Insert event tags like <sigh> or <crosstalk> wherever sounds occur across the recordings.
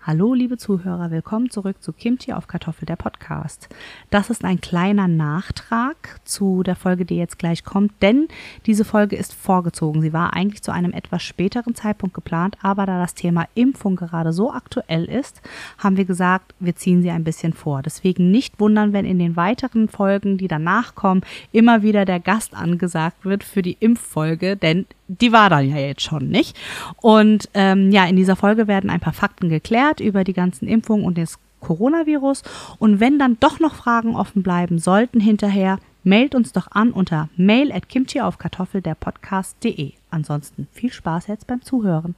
Hallo, liebe Zuhörer, willkommen zurück zu Kimchi auf Kartoffel, der Podcast. Das ist ein kleiner Nachtrag zu der Folge, die jetzt gleich kommt, denn diese Folge ist vorgezogen. Sie war eigentlich zu einem etwas späteren Zeitpunkt geplant, aber da das Thema Impfung gerade so aktuell ist, haben wir gesagt, wir ziehen sie ein bisschen vor. Deswegen nicht wundern, wenn in den weiteren Folgen, die danach kommen, immer wieder der Gast angesagt wird für die Impffolge, denn die war dann ja jetzt schon, nicht? Und ähm, ja, in dieser Folge werden ein paar Fakten geklärt über die ganzen Impfungen und das Coronavirus. Und wenn dann doch noch Fragen offen bleiben sollten hinterher, mailt uns doch an unter mail at kimchi auf Kartoffel der Podcast.de. Ansonsten viel Spaß jetzt beim Zuhören.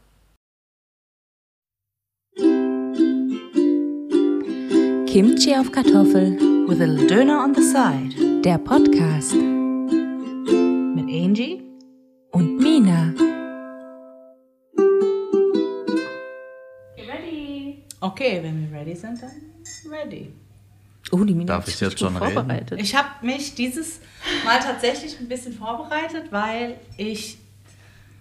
Kimchi auf Kartoffel With a little Döner on the side. der Podcast Mit Angie. Und Mina. Ready. Okay, wenn wir ready sind, dann ready. Oh, die Mina Darf ich jetzt schon gut reden? vorbereitet. Ich habe mich dieses Mal tatsächlich ein bisschen vorbereitet, weil ich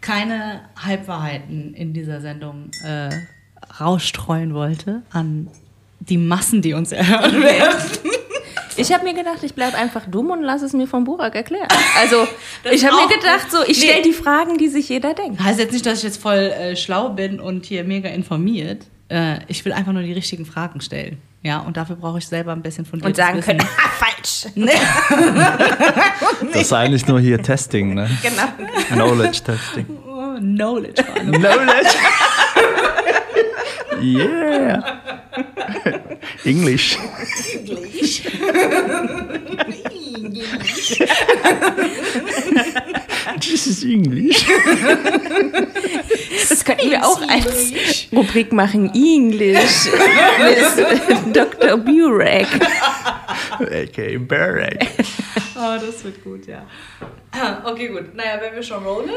keine Halbwahrheiten in dieser Sendung äh, rausstreuen wollte an die Massen, die uns erhören <laughs> werden. Ich habe mir gedacht, ich bleibe einfach dumm und lasse es mir vom Burak erklären. Also, <laughs> ich habe mir gedacht, so, ich Nee. stelle die Fragen, die sich jeder denkt. Heißt jetzt nicht, dass ich jetzt voll äh, schlau bin und hier mega informiert. Äh, ich will einfach nur die richtigen Fragen stellen. Ja, und dafür brauche ich selber ein bisschen von Und sagen können, ah, <laughs> falsch. <laughs> Das ist eigentlich nur hier Testing, ne? Genau. Knowledge Testing. Oh, Knowledge. vor allem. Knowledge. yeah. English. This is English. Das könnten wir auch als Rubrik machen. English mit Dr. Burek. A.k.a. Barack. Oh, das wird gut, ja. Okay, gut. Naja, wenn wir schon rollen,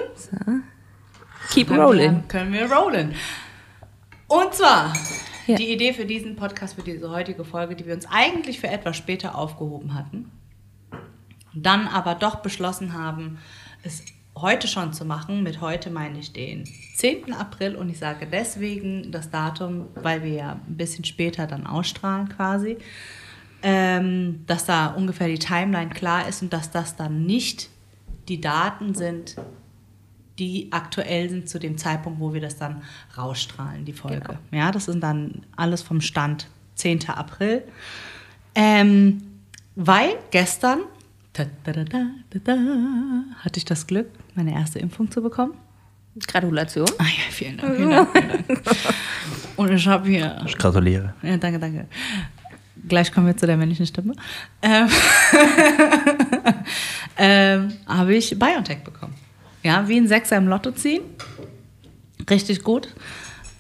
Keep dann rolling. können wir rollen. Und zwar Ja. die Idee für diesen Podcast, für diese heutige Folge, die wir uns eigentlich für etwas später aufgehoben hatten, dann aber doch beschlossen haben, es heute schon zu machen. Mit heute meine ich den 10. April und ich sage deswegen das Datum, weil wir ja ein bisschen später dann ausstrahlen quasi, ähm, dass da ungefähr die Timeline klar ist und dass das dann nicht die Daten sind, die aktuell sind zu dem Zeitpunkt, wo wir das dann rausstrahlen, die Folge. Genau. Ja, das sind dann alles vom Stand 10. April. Ähm, weil gestern ta, ta, ta, hatte ich das Glück, meine erste Impfung zu bekommen. Gratulation. Ah ja, vielen Dank, vielen Dank, vielen Dank. <laughs> Und ich habe hier Ich gratuliere. ja, danke, danke. Gleich kommen wir zu der männlichen Stimme. Ähm, <laughs> ähm, habe ich BioNTech bekommen. Ja, wie ein Sechser im Lotto ziehen. Richtig gut.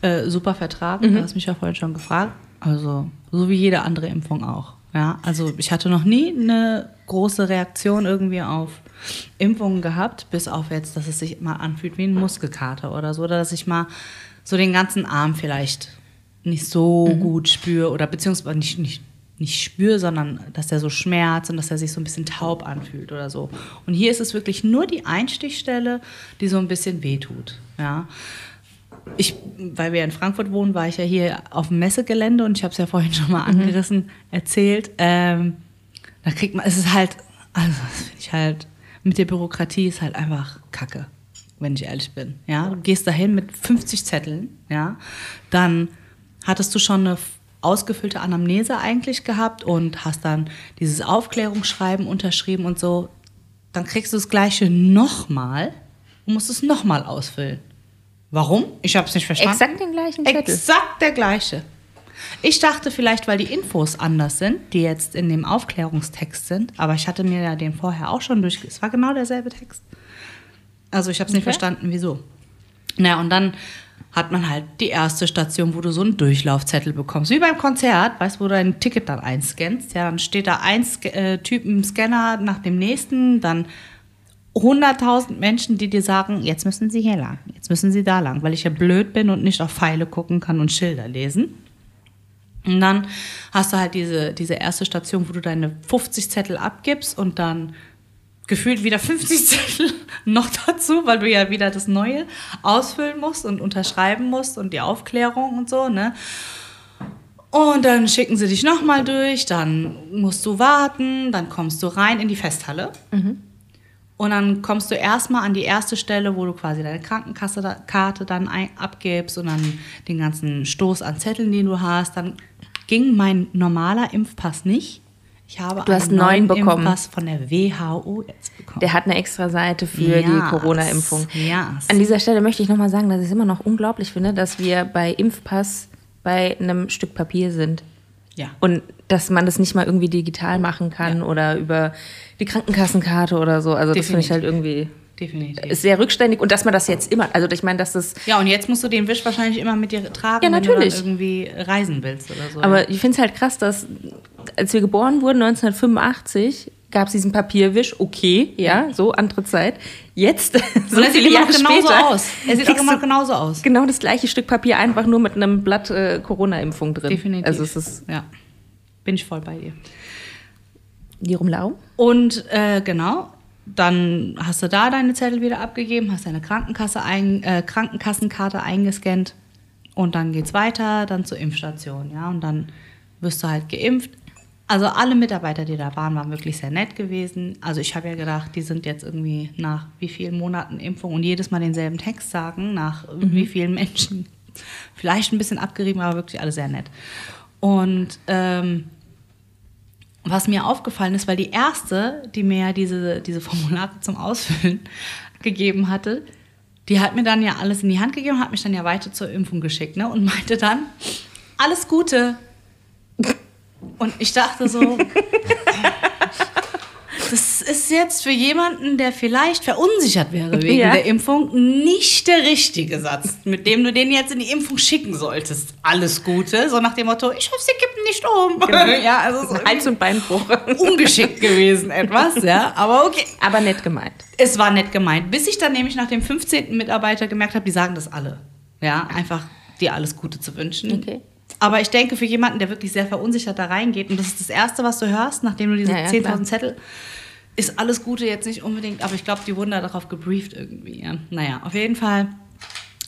Äh, super vertragen. Du hast mich ja vorhin schon gefragt. Also, so wie jede andere Impfung auch. Ja, also ich hatte noch nie eine große Reaktion irgendwie auf Impfungen gehabt, bis auf jetzt, dass es sich mal anfühlt wie ein Muskelkater oder so, oder dass ich mal so den ganzen Arm vielleicht nicht so gut spüre oder beziehungsweise nicht, nicht, nicht spüre, sondern dass der so schmerzt und dass er sich so ein bisschen taub anfühlt oder so. Und hier ist es wirklich nur die Einstichstelle, die so ein bisschen wehtut. Ja. Ich, weil wir in Frankfurt wohnen, war ich ja hier auf dem Messegelände und ich habe es ja vorhin schon mal angerissen, erzählt. Ähm, da kriegt man, es ist halt, also das finde ich halt, mit der Bürokratie ist halt einfach Kacke, wenn ich ehrlich bin. Ja, du gehst dahin mit 50 Zetteln, ja, dann hattest du schon eine ausgefüllte Anamnese eigentlich gehabt und hast dann dieses Aufklärungsschreiben unterschrieben und so. Dann kriegst du das Gleiche nochmal und musst es nochmal ausfüllen. Warum? Ich habe es nicht verstanden. Exakt den gleichen Zettel. Exakt der gleiche. Ich dachte vielleicht, weil die Infos anders sind, die jetzt in dem Aufklärungstext sind, aber ich hatte mir ja den vorher auch schon durch. Es war genau derselbe Text. Also ich habe es nicht Okay. verstanden, wieso. Naja, und dann hat man halt die erste Station, wo du so einen Durchlaufzettel bekommst. Wie beim Konzert, weißt du, wo du dein Ticket dann einscannst. Ja, dann steht da ein äh, Typ im Scanner nach dem nächsten, dann 100.000 Menschen, die dir sagen, jetzt müssen sie hier lang, jetzt müssen sie da lang, weil ich ja blöd bin und nicht auf Pfeile gucken kann und Schilder lesen. Und dann hast du halt diese, diese erste Station, wo du deine 50 Zettel abgibst und dann gefühlt wieder 50 <laughs> Zettel noch dazu, weil du ja wieder das Neue ausfüllen musst und unterschreiben musst und die Aufklärung und so, ne? Und dann schicken sie dich nochmal durch, dann musst du warten, dann kommst du rein in die Festhalle. Und dann kommst du erstmal an die erste Stelle, wo du quasi deine Krankenkasse-Karte dann abgibst und dann den ganzen Stoß an Zetteln, den du hast. Dann ging mein normaler Impfpass nicht. Ich habe Du hast neuen bekommen. Impfpass von der WHO jetzt bekommen. Der hat eine extra Seite für die Yes, Corona-Impfung. yes. An dieser Stelle möchte ich nochmal sagen, dass ich es immer noch unglaublich finde, dass wir bei Impfpass bei einem Stück Papier sind. ja. Und dass man das nicht mal irgendwie digital machen kann Ja. oder über die Krankenkassenkarte oder so. Also das finde ich Definitiv. halt irgendwie Definitiv. sehr rückständig. Und dass man das jetzt immer, also ich meine, dass das Ja, und jetzt musst du den Wisch wahrscheinlich immer mit dir tragen, Ja, wenn natürlich. du dann irgendwie reisen willst oder so. Aber ich finde es halt krass, dass als wir geboren wurden, 1985, gab es diesen Papierwisch, okay, ja, so andere Zeit. Jetzt, <laughs> so und er sieht Jahre noch genauso später, aus. Er sieht auch immer du genauso aus. genau das gleiche Stück Papier, einfach nur mit einem Blatt äh, Corona-Impfung drin. Definitiv. Also es ist ja. Bin ich voll bei dir. die Rumlau. Und äh, genau, dann hast du da deine Zettel wieder abgegeben, hast deine Krankenkasse ein, äh, Krankenkassenkarte eingescannt und dann geht's weiter, dann zur Impfstation, ja, und dann wirst du halt geimpft. Also alle Mitarbeiter, die da waren, waren wirklich sehr nett gewesen. Also ich habe ja gedacht, die sind jetzt irgendwie nach wie vielen Monaten Impfung und jedes Mal denselben Text sagen, nach wie vielen Menschen. Vielleicht ein bisschen abgerieben, aber wirklich alle sehr nett. Und ähm, was mir aufgefallen ist, weil die erste, die mir ja diese, diese Formulare zum Ausfüllen <laughs> gegeben hatte, die hat mir dann ja alles in die Hand gegeben, hat mich dann ja weiter zur Impfung geschickt ne? und meinte dann, alles Gute. Und ich dachte so, <laughs> das ist jetzt für jemanden, der vielleicht verunsichert wäre wegen Ja. der Impfung, nicht der richtige Satz, mit dem du den jetzt in die Impfung schicken solltest. Alles Gute, so nach dem Motto, ich hoffe, sie kippen nicht um. <laughs> ja, also so Hals- und Beinbruch. ungeschickt gewesen etwas, ja, aber okay. Aber nett gemeint. Es war nett gemeint, bis ich dann nämlich nach dem 15. Mitarbeiter gemerkt habe, die sagen das alle. Ja, einfach dir alles Gute zu wünschen. Okay. Aber ich denke, für jemanden, der wirklich sehr verunsichert da reingeht, und das ist das Erste, was du hörst, nachdem du diese Ja, ja, 10.000 klar. Zettel, ist alles Gute jetzt nicht unbedingt, aber ich glaube, die wurden da darauf gebrieft irgendwie. Ja. Naja, auf jeden Fall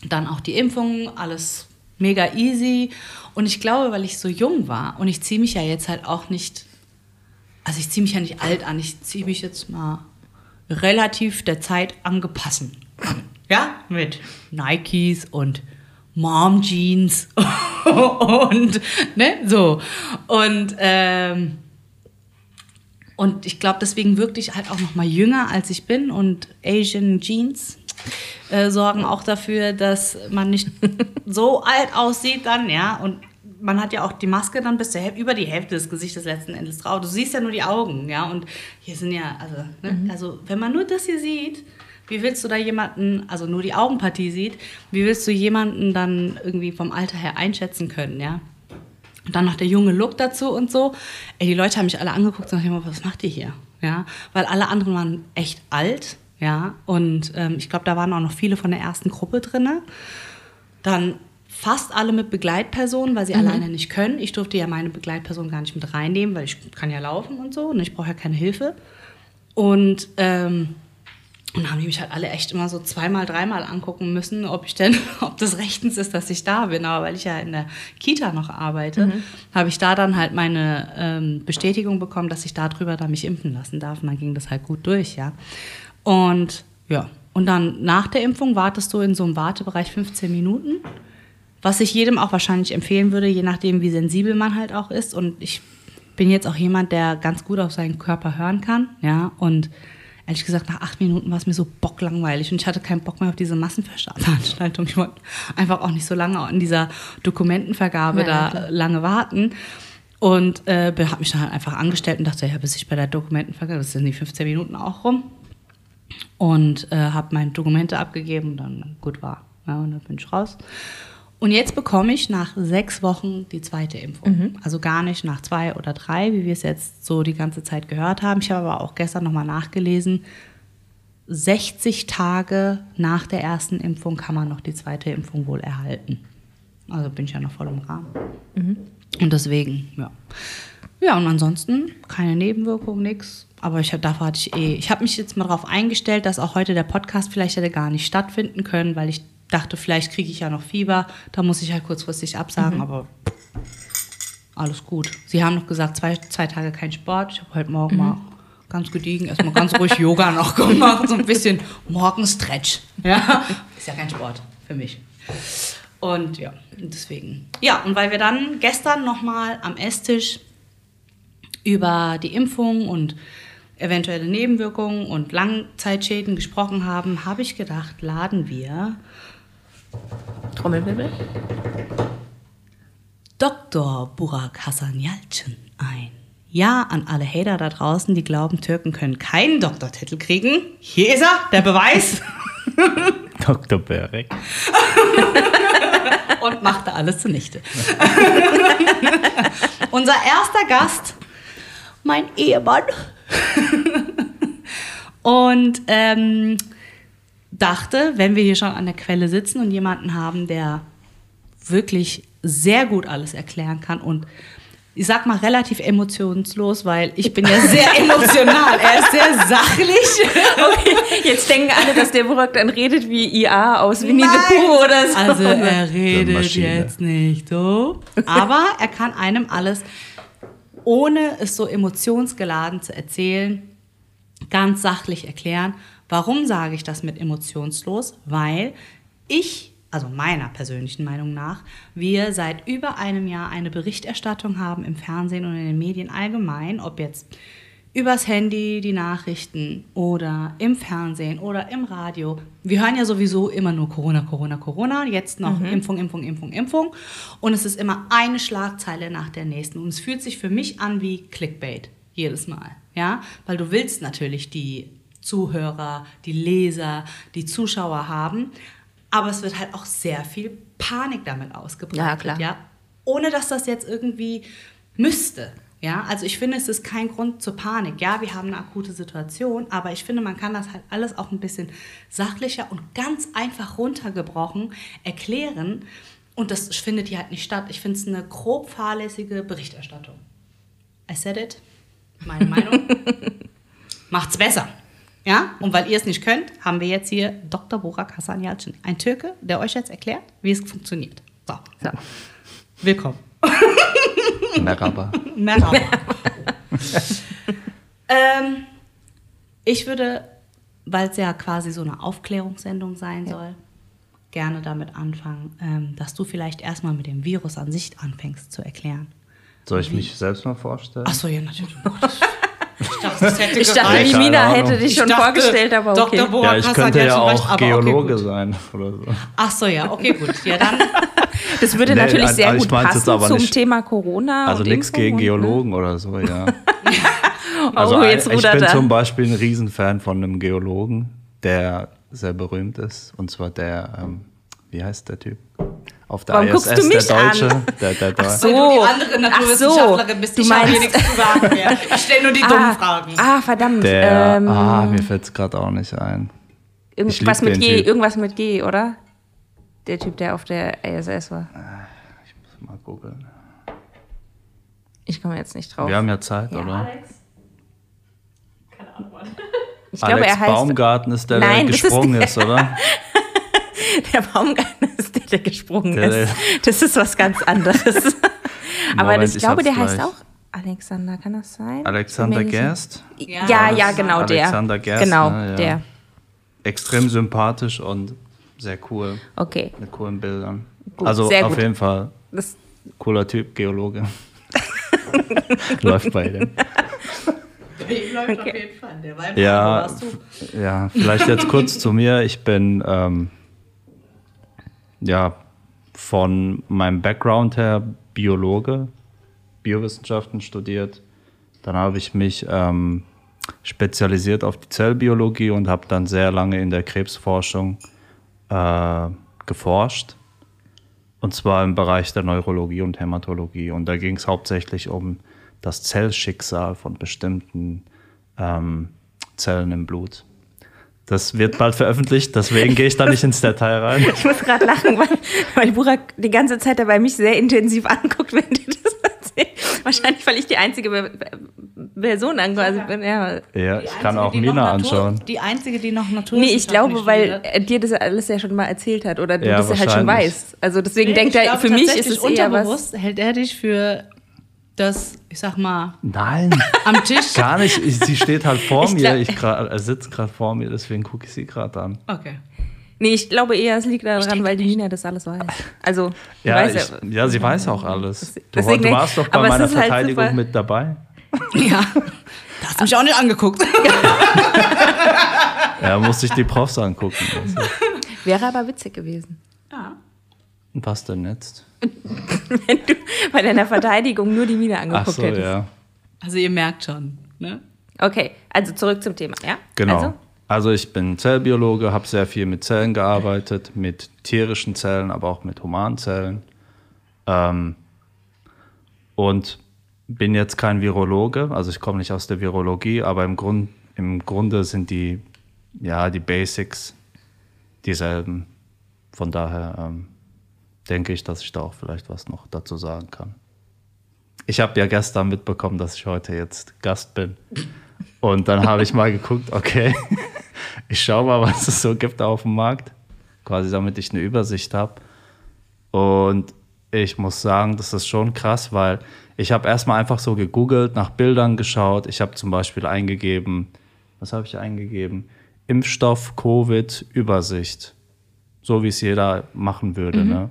dann auch die Impfung, alles mega easy. Und ich glaube, weil ich so jung war und ich ziehe mich ja jetzt halt auch nicht, also ich ziehe mich ja nicht alt an, ich ziehe mich jetzt mal relativ der Zeit angepasst an. Ja, mit Nikes und Mom Jeans <laughs> und ne, so. Und ähm, und ich glaube, deswegen wirkte ich halt auch noch mal jünger, als ich bin. Und Asian Jeans äh, sorgen auch dafür, dass man nicht <laughs> so alt aussieht dann, ja. Und man hat ja auch die Maske dann bis zur Hälfte, über die Hälfte des Gesichtes letzten Endes drauf. Du siehst ja nur die Augen, ja. Und hier sind ja, also, ne? also wenn man nur das hier sieht, wie willst du da jemanden, also nur die Augenpartie sieht, wie willst du jemanden dann irgendwie vom Alter her einschätzen können, ja? Und dann noch der junge Look dazu und so. Ey, die Leute haben mich alle angeguckt und dachten, was macht ihr hier? Ja, weil alle anderen waren echt alt, ja. Und ähm, ich glaube, da waren auch noch viele von der ersten Gruppe drin. Dann fast alle mit Begleitpersonen, weil sie alleine nicht können. Ich durfte ja meine Begleitperson gar nicht mit reinnehmen, weil ich kann ja laufen und so und ich brauche ja keine Hilfe. Und ähm, und dann haben die mich halt alle echt immer so zweimal, dreimal angucken müssen, ob ich denn, <laughs> ob das rechtens ist, dass ich da bin. Aber weil ich ja in der Kita noch arbeite, habe ich da dann halt meine ähm, Bestätigung bekommen, dass ich darüber da mich impfen lassen darf. Und dann ging das halt gut durch, ja. Und ja, und dann nach der Impfung wartest du in so einem Wartebereich 15 Minuten. Was ich jedem auch wahrscheinlich empfehlen würde, je nachdem, wie sensibel man halt auch ist. Und ich bin jetzt auch jemand, der ganz gut auf seinen Körper hören kann, ja. Und ehrlich gesagt, nach acht Minuten war es mir so bocklangweilig und ich hatte keinen Bock mehr auf diese Massenveranstaltung. Ich wollte einfach auch nicht so lange an dieser Dokumentenvergabe Ja, da klar. lange warten. Und äh, habe mich dann halt einfach angestellt und dachte, ja, bis ich bei der Dokumentenvergabe, das sind die 15 Minuten auch rum. Und äh, habe meine Dokumente abgegeben und dann gut war. Ja, und dann bin ich raus. Und jetzt bekomme ich nach sechs Wochen die zweite Impfung. Also gar nicht nach zwei oder drei, wie wir es jetzt so die ganze Zeit gehört haben. Ich habe aber auch gestern nochmal nachgelesen. 60 Tage nach der ersten Impfung kann man noch die zweite Impfung wohl erhalten. Also bin ich ja noch voll im Rahmen. Und deswegen, ja. Ja, und ansonsten keine Nebenwirkungen, nix. Aber ich davor hatte ich eh, ich habe mich jetzt mal darauf eingestellt, dass auch heute der Podcast vielleicht hätte gar nicht stattfinden können, weil ich dachte, vielleicht kriege ich ja noch Fieber. Da muss ich halt kurzfristig absagen, aber alles gut. Sie haben noch gesagt, zwei, zwei Tage kein Sport. Ich habe heute Morgen mal ganz gediegen, erstmal ganz ruhig Yoga noch gemacht, so ein bisschen Morgenstretch. Ja, ist ja kein Sport für mich. Und ja, deswegen. Ja, und weil wir dann gestern nochmal am Esstisch über die Impfung und eventuelle Nebenwirkungen und Langzeitschäden gesprochen haben, habe ich gedacht, laden wir Trommelwirbel. Dr. Burak Hassan Yalcin ein. Ja, an alle Hater da draußen, die glauben, Türken können keinen Doktortitel kriegen. Hier ist er, der Beweis. <laughs> Dr. Berek. <laughs> und machte alles zunichte. <laughs> Unser erster Gast, mein Ehemann. und ähm, dachte, wenn wir hier schon an der Quelle sitzen und jemanden haben, der wirklich sehr gut alles erklären kann und ich sag mal relativ emotionslos, weil ich bin ja sehr <laughs> emotional. Er ist sehr sachlich. Okay, jetzt denken alle, dass der Burak dann redet wie IA aus Winnie the Pooh oder so. Also er redet jetzt nicht so. Aber er kann einem alles, ohne es so emotionsgeladen zu erzählen, ganz sachlich erklären. Warum sage ich das mit emotionslos? Weil ich, also meiner persönlichen Meinung nach, wir seit über einem Jahr eine Berichterstattung haben im Fernsehen und in den Medien allgemein, ob jetzt übers Handy die Nachrichten oder im Fernsehen oder im Radio. Wir hören ja sowieso immer nur Corona, Corona, Corona. Jetzt noch Impfung, Impfung, Impfung, Impfung. Und es ist immer eine Schlagzeile nach der nächsten. Und es fühlt sich für mich an wie Clickbait. Jedes Mal. Ja? Weil du willst natürlich die Zuhörer, die Leser, die Zuschauer haben. Aber es wird halt auch sehr viel Panik damit ausgebreitet. Ja, klar. Ja? Ohne dass das jetzt irgendwie müsste. Ja, also ich finde, es ist kein Grund zur Panik. Ja, wir haben eine akute Situation, aber ich finde, man kann das halt alles auch ein bisschen sachlicher und ganz einfach runtergebrochen erklären. Und das findet hier halt nicht statt. Ich finde es eine grob fahrlässige Berichterstattung. I said it. Meine Meinung. <laughs> Macht's besser. Ja, und weil ihr es nicht könnt, haben wir jetzt hier Dr. Burak Hasan Yalcin, ein Türke, der euch jetzt erklärt, wie es funktioniert. So, So. willkommen. <laughs> Merhaba. Merhaba. <laughs> ähm, ich würde, weil es ja quasi so eine Aufklärungssendung sein soll, gerne damit anfangen, ähm, dass du vielleicht erstmal mit dem Virus an sich anfängst zu erklären. Soll ich mich selbst mal vorstellen? Achso, ja, natürlich. <laughs> Oh, Ich dachte, das hätte Ich dachte, die Mina Ahnung. hätte dich Ich schon dachte, vorgestellt, aber okay. Dr. Borak ja, ich könnte ja schon recht, auch aber Geologe okay, sein oder so. Ach so, ja, okay, gut. Ja, dann. <laughs> Das würde Nee, natürlich also sehr ich gut passen aber zum nicht- Thema Corona. Also nichts gegen ne? Geologen oder so, ja. <laughs> Oh, Also jetzt ich bin er. zum Beispiel ein Riesenfan von einem Geologen, der sehr berühmt ist. Und zwar der, ähm, wie heißt der Typ? Auf der Warum ISS, guckst du mich der Deutsche. an? Der, der, der, so. Weil du die andere Naturwissenschaftlerin Ach so. bist, Du ich habe hier meinst- nichts zu sagen mehr. Ich stelle nur die dummen Ah, Fragen. ah, verdammt. der ähm, ah, mir fällt es gerade auch nicht ein. ich irgendwas mit G, Typ. irgendwas mit G, oder? Der Typ, der auf der ISS war. Mal googeln. Ich komme jetzt nicht drauf. Wir haben ja Zeit, oder? ich glaube, Alex er heißt. Baumgarten ist der, Nein, der das ist gesprungen der- ist, oder? <laughs> <laughs> Der Baumgarten ist der, der gesprungen Der- ist. Das ist was ganz anderes. <laughs> Aber Moment, das, ich glaube, hab's der heißt gleich. auch Alexander, kann das sein? Alexander Gerst. sicher. Ja, ja, genau Alexander der. Gerst, genau, ne, ja. der. Extrem sympathisch und sehr cool. Okay. Mit coolen Bildern. Gut, also sehr auf gut. jeden Fall Das, cooler Typ, Geologe. <laughs> Läuft bei dem. Läuft auf jeden Fall. Der war im Ja, warst du. ja, vielleicht jetzt kurz zu mir. Ich bin ähm, ja von meinem Background her Biologe, Biowissenschaften studiert. Dann habe ich mich ähm, spezialisiert auf die Zellbiologie und habe dann sehr lange in der Krebsforschung äh, geforscht. Und zwar im Bereich der Neurologie und Hämatologie. Und da ging es hauptsächlich um das Zellschicksal von bestimmten ähm, Zellen im Blut. Das wird bald veröffentlicht, deswegen gehe ich da nicht ins Detail rein. <laughs> ich muss gerade lachen, weil, weil Burak die ganze Zeit dabei mich sehr intensiv anguckt, wenn du das erzählst. Wahrscheinlich, weil ich die einzige Person an quasi bin. Ja. Ja, Die ich kann einzige, auch die Mina Natur- anschauen. Die einzige, die noch Natur Nee, ich glaube, weil er dir das alles ja schon mal erzählt hat oder du Ja, das halt schon weißt. Also deswegen denkt er, für mich ist es eher was. unterbewusst hält er dich für das, ich sag mal, Nein, am Tisch. <laughs> gar nicht. Ich, sie steht halt vor Ich mir. ich er sitzt gerade vor mir, deswegen gucke ich sie gerade an. Okay. Nee, ich glaube eher, es liegt daran, weil die Nina das alles weiß. Also, Ja, weiß ich, ja, sie weiß auch alles. Du, du warst doch bei meiner halt Verteidigung super- mit dabei. <laughs> Ja. Da hast du mich auch nicht angeguckt. <laughs> Ja, musste ich die Profs angucken. Also, Wäre aber witzig gewesen. Ja. Was denn jetzt? Wenn du bei deiner Verteidigung nur die Ach angeguckt so, hättest. ja. Also ihr merkt schon, ne? Okay, also zurück zum Thema, ja? Genau. Also, Also, ich bin Zellbiologe, habe sehr viel mit Zellen gearbeitet, mit tierischen Zellen, aber auch mit humanen Zellen. Ähm, und bin jetzt kein Virologe, also ich komme nicht aus der Virologie, aber im, Grund, im Grunde sind die, ja, die Basics dieselben. Von daher ähm, denke ich, dass ich da auch vielleicht was noch dazu sagen kann. Ich habe ja gestern mitbekommen, dass ich heute jetzt Gast bin. Und dann habe ich mal geguckt, okay, <laughs> ich schaue mal, was es so gibt auf dem Markt, quasi damit ich eine Übersicht habe. Und ich muss sagen, das ist schon krass, weil ich habe erstmal einfach so gegoogelt, nach Bildern geschaut. Ich habe zum Beispiel eingegeben, was habe ich eingegeben? Impfstoff, Covid, Übersicht. So wie es jeder machen würde. Ne?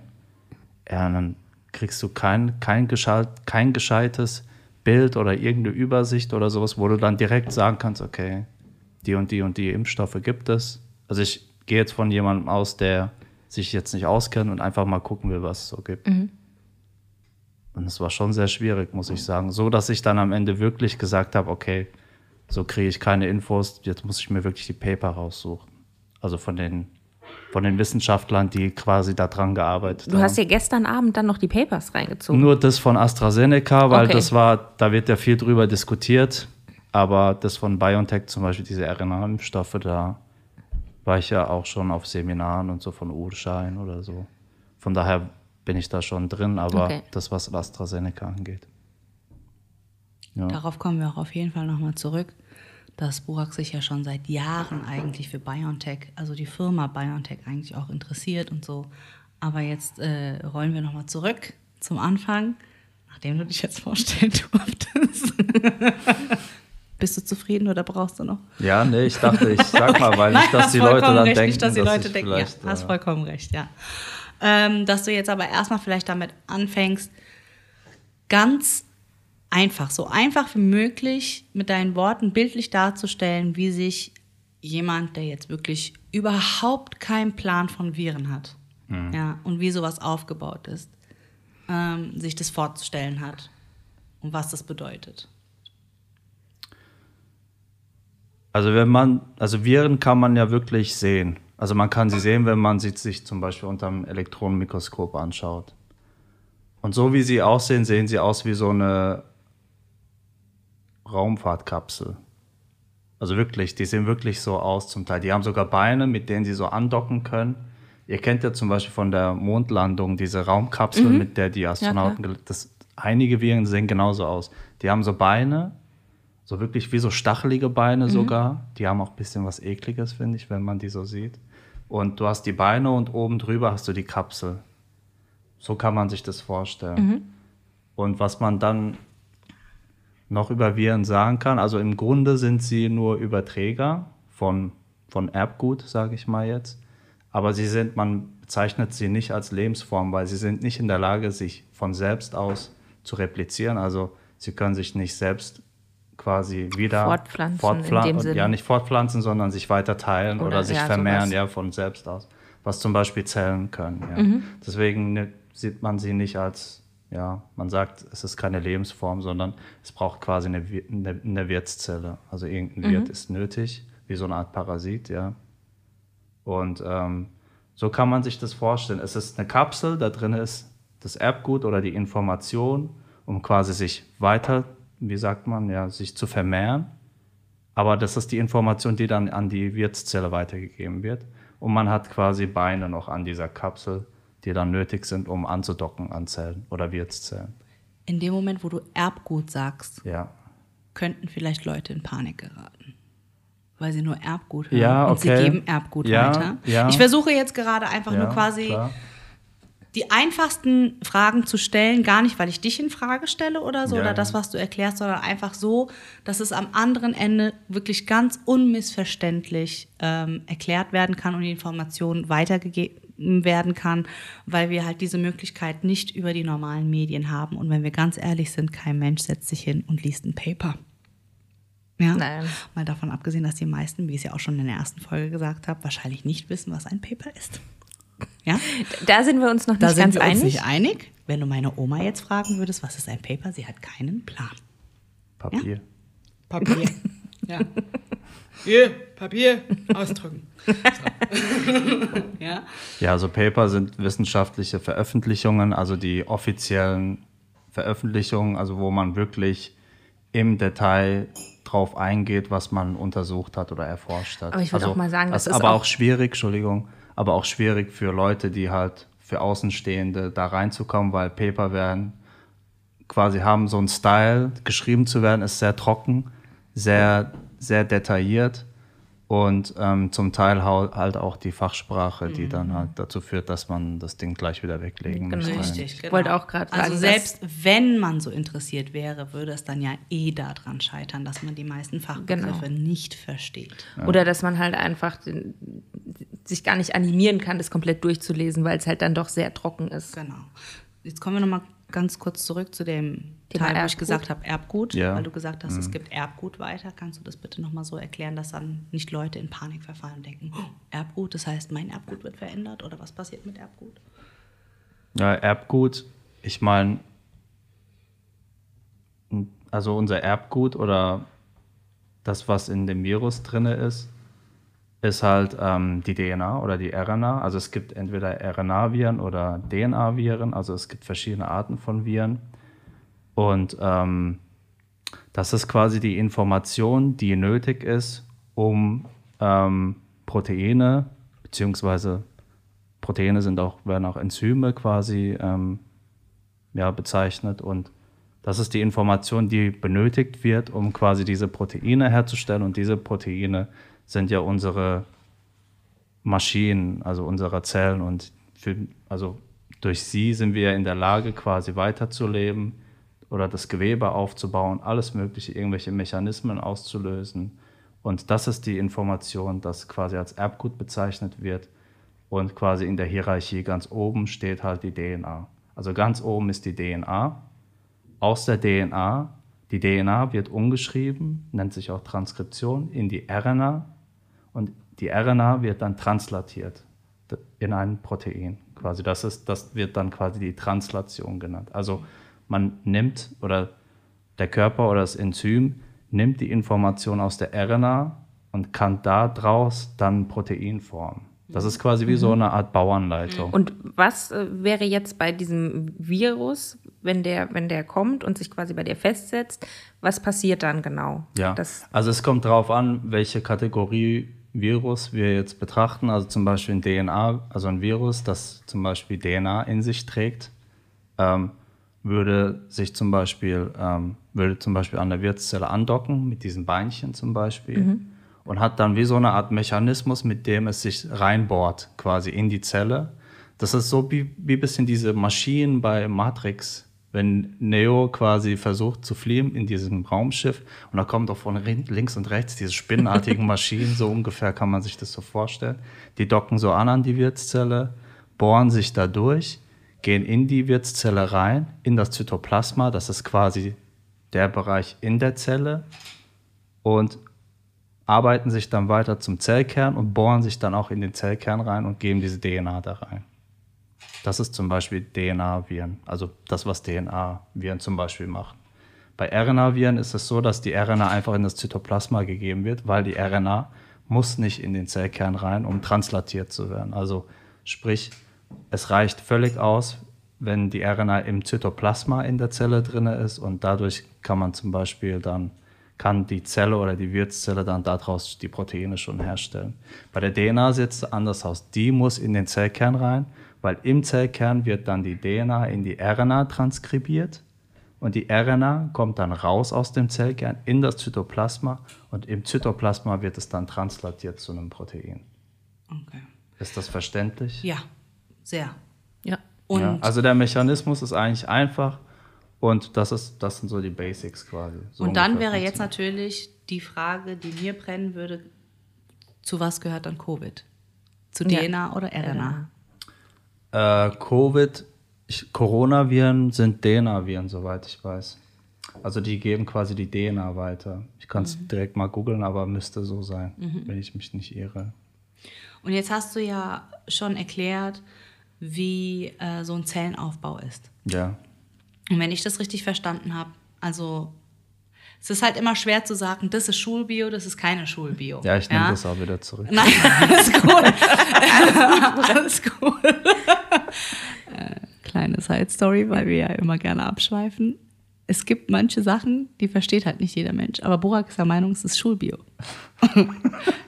Ja, dann kriegst du kein, kein, gescheit, kein gescheites Bild oder irgendeine Übersicht oder sowas, wo du dann direkt sagen kannst, okay, die und die und die Impfstoffe gibt es. Also ich gehe jetzt von jemandem aus, der sich jetzt nicht auskennt und einfach mal gucken will, was es so gibt. Und es war schon sehr schwierig, muss ich sagen. So, dass ich dann am Ende wirklich gesagt habe, okay, so kriege ich keine Infos, jetzt muss ich mir wirklich die Paper raussuchen. Also von den, von den Wissenschaftlern, die quasi da dran gearbeitet du haben. hast ja gestern Abend dann noch die Papers reingezogen. Nur das von AstraZeneca, weil Okay. das war, da wird ja viel drüber diskutiert. Aber das von BioNTech, zum Beispiel diese RNA-Impfstoffe, da war ich ja auch schon auf Seminaren und so von Urschein oder so. Von daher bin ich da schon drin, aber Okay. das, was AstraZeneca angeht. Ja. Darauf kommen wir auch auf jeden Fall nochmal zurück, dass Burak sich ja schon seit Jahren eigentlich für BioNTech, also die Firma BioNTech eigentlich auch interessiert und so. Aber jetzt äh, rollen wir nochmal zurück zum Anfang, nachdem du dich jetzt vorstellen <laughs> durftest. <laughs> Bist du zufrieden oder brauchst du noch? ja, nee, ich dachte, ich sag mal, weil nicht, <laughs> dass die Leute dann recht, denken, nicht, dass die Leute ich denken, ja, hast äh, vollkommen recht, ja. Ähm, dass du jetzt aber erstmal vielleicht damit anfängst, ganz einfach, so einfach wie möglich mit deinen Worten bildlich darzustellen, wie sich jemand, der jetzt wirklich überhaupt keinen Plan von Viren hat, ja, und wie sowas aufgebaut ist, ähm, sich das vorzustellen hat und was das bedeutet. Also wenn man, also Viren kann man ja wirklich sehen. Also man kann sie sehen, wenn man sie sich zum Beispiel unter einem Elektronenmikroskop anschaut. Und so wie sie aussehen, sehen sie aus wie so eine Raumfahrtkapsel. Also wirklich, die sehen wirklich so aus zum Teil. Die haben sogar Beine, mit denen sie so andocken können. Ihr kennt ja zum Beispiel von der Mondlandung diese Raumkapsel, mit der die Astronauten, gel- das, einige Viren sehen genauso aus. Die haben so Beine, so wirklich wie so stachelige Beine sogar. Die haben auch ein bisschen was Ekliges, finde ich, wenn man die so sieht. Und du hast die Beine und oben drüber hast du die Kapsel. So kann man sich das vorstellen. Und was man dann noch über Viren sagen kann, also im Grunde sind sie nur Überträger von, von Erbgut, sage ich mal jetzt. Aber sie sind, man bezeichnet sie nicht als Lebensform, weil sie sind nicht in der Lage, sich von selbst aus zu replizieren. Also sie können sich nicht selbst quasi wieder Fortpflanzen Sinne. ja nicht fortpflanzen, sondern sich weiter teilen oder, Oder, sich ja, vermehren, sowas. ja von selbst aus, was zum Beispiel Zellen können. Ja. Mhm. Deswegen ne, sieht man sie nicht als, ja, man sagt, es ist keine Lebensform, sondern es braucht quasi eine, eine, eine Wirtszelle. Also irgendein Mhm. Wirt ist nötig, wie so eine Art Parasit, ja. Und ähm, so kann man sich das vorstellen. Es ist eine Kapsel, da drin ist das Erbgut oder die Information, um quasi sich weiter, wie sagt man, ja, sich zu vermehren. Aber das ist die Information, die dann an die Wirtszelle weitergegeben wird. Und man hat quasi Beine noch an dieser Kapsel, die dann nötig sind, um anzudocken an Zellen oder Wirtszellen. In dem Moment, wo du Erbgut sagst, Ja. könnten vielleicht Leute in Panik geraten. Weil sie nur Erbgut hören Ja, und okay. sie geben Erbgut Ja, weiter. ja. Ich versuche jetzt gerade einfach nur quasi klar. die einfachsten Fragen zu stellen, gar nicht, weil ich dich in Frage stelle oder so, oder das, was du erklärst, sondern einfach so, dass es am anderen Ende wirklich ganz unmissverständlich ähm, erklärt werden kann und die Information weitergegeben werden kann, weil wir halt diese Möglichkeit nicht über die normalen Medien haben. Und wenn wir ganz ehrlich sind, kein Mensch setzt sich hin und liest ein Paper. Ja? Nein. Mal davon abgesehen, dass die meisten, wie ich es ja auch schon in der ersten Folge gesagt habe, wahrscheinlich nicht wissen, was ein Paper ist. Ja? Da sind wir uns noch Da nicht sind ganz wir uns einig. nicht einig. Wenn du meine Oma jetzt fragen würdest, was ist ein Paper, sie hat keinen Plan. Papier. Papier. <laughs> ja. Hier, Papier, ausdrücken. So. <laughs> ja. Ja, also Paper sind wissenschaftliche Veröffentlichungen, also die offiziellen Veröffentlichungen, also wo man wirklich im Detail drauf eingeht, was man untersucht hat oder erforscht hat. Aber ich würde also, auch mal sagen, das das ist ist aber auch- auch schwierig, Entschuldigung, aber auch schwierig für Leute, die halt für Außenstehende da reinzukommen, weil Paper werden quasi haben so einen Style, geschrieben zu werden, ist sehr trocken, sehr, sehr detailliert und ähm, zum Teil halt auch die Fachsprache, die dann halt dazu führt, dass man das Ding gleich wieder weglegen Genau. müsste. Richtig, genau. wollte auch gerade Also sagen, selbst wenn man so interessiert wäre, würde es dann ja eh daran scheitern, dass man die meisten Fachbegriffe Genau. nicht versteht. Oder dass man halt einfach den, sich gar nicht animieren kann, das komplett durchzulesen, weil es halt dann doch sehr trocken ist. Genau. Jetzt kommen wir noch mal ganz kurz zurück zu dem Thema Teil, wo ich gesagt habe, Erbgut, Ja. weil du gesagt hast, es gibt Erbgut weiter. Kannst du das bitte noch mal so erklären, dass dann nicht Leute in Panik verfallen und denken, oh, Erbgut, das heißt, mein Erbgut wird verändert oder was passiert mit Erbgut? Ja, Erbgut, ich meine, also unser Erbgut oder das, was in dem Virus drin ist, ist halt ähm, die DNA oder die RNA. Also es gibt entweder RNA-Viren oder DNA-Viren, also es gibt verschiedene Arten von Viren. Und ähm, das ist quasi die Information, die nötig ist, um ähm, Proteine, beziehungsweise Proteine sind auch, werden auch Enzyme quasi ähm, ja, bezeichnet. Und das ist die Information, die benötigt wird, um quasi diese Proteine herzustellen. Und diese Proteine sind ja unsere Maschinen, also unsere Zellen. Und für, also durch sie sind wir in der Lage, quasi weiterzuleben oder das Gewebe aufzubauen, alles Mögliche, irgendwelche Mechanismen auszulösen. Und das ist die Information, das quasi als Erbgut bezeichnet wird. Und quasi in der Hierarchie ganz oben steht halt die DNA. Also ganz oben ist die DNA. Aus der DNA, die DNA wird umgeschrieben, nennt sich auch Transkription, in die RNA. Und die RNA wird dann translatiert in ein Protein. Quasi das, ist, das wird dann quasi die Translation genannt. Also man nimmt oder der Körper oder das Enzym nimmt die Information aus der RNA und kann daraus dann ein Protein formen. Das ist quasi wie so eine Art Bauanleitung. Und was äh, wäre jetzt bei diesem Virus, wenn der, wenn der kommt und sich quasi bei dir festsetzt, was passiert dann genau? Ja, Das, also es kommt darauf an, welche Kategorie Virus wir jetzt betrachten. Also zum Beispiel ein DNA, also ein Virus, das zum Beispiel DNA in sich trägt, ähm, würde sich zum Beispiel, ähm, würde zum Beispiel an der Wirtszelle andocken, mit diesen Beinchen zum Beispiel, und hat dann wie so eine Art Mechanismus, mit dem es sich reinbohrt, quasi in die Zelle. Das ist so wie, wie ein bisschen diese Maschinen bei Matrix, wenn Neo quasi versucht zu fliehen in diesem Raumschiff und da kommt auch von links und rechts diese spinnenartigen <laughs> Maschinen, so ungefähr kann man sich das so vorstellen. Die docken so an an die Wirtszelle, bohren sich da durch, gehen in die Wirtszelle rein, in das Zytoplasma, das ist quasi der Bereich in der Zelle und arbeiten sich dann weiter zum Zellkern und bohren sich dann auch in den Zellkern rein und geben diese DNA da rein. Das ist zum Beispiel DNA-Viren, also das, was DNA-Viren zum Beispiel machen. Bei RNA-Viren ist es so, dass die RNA einfach in das Zytoplasma gegeben wird, weil die RNA muss nicht in den Zellkern rein, um translatiert zu werden. Also sprich, es reicht völlig aus, wenn die RNA im Zytoplasma in der Zelle drin ist und dadurch kann man zum Beispiel dann, kann die Zelle oder die Wirtszelle dann daraus die Proteine schon herstellen. Bei der DNA sieht es anders aus. Die muss in den Zellkern rein, weil im Zellkern wird dann die DNA in die RNA transkribiert und die RNA kommt dann raus aus dem Zellkern in das Zytoplasma und im Zytoplasma wird es dann translatiert zu einem Protein. Okay. Ist das verständlich? Ja, sehr. ja. Und ja. Also der Mechanismus ist eigentlich einfach und das, ist, das sind so die Basics quasi. So Und dann wäre jetzt natürlich die Frage, die mir brennen würde, zu was gehört dann Covid? Zu Ja. DNA oder RNA? Äh, Covid, ich, Coronaviren sind DNA-Viren, soweit ich weiß. Also die geben quasi die DNA weiter. Ich kann Mhm. es direkt mal googeln, aber müsste so sein, wenn ich mich nicht irre. Und jetzt hast du ja schon erklärt, wie äh, so ein Zellenaufbau ist. Ja. Und wenn ich das richtig verstanden habe, also es ist halt immer schwer zu sagen, das ist Schulbio, das ist keine Schulbio. Ja, ich nehme das auch wieder zurück. Nein, <laughs> alles cool. alles cool. <laughs> äh, kleine Side Story, weil wir ja immer gerne abschweifen. Es gibt manche Sachen, die versteht halt nicht jeder Mensch. Aber Burak ist der Meinung, es ist Schulbio. <laughs>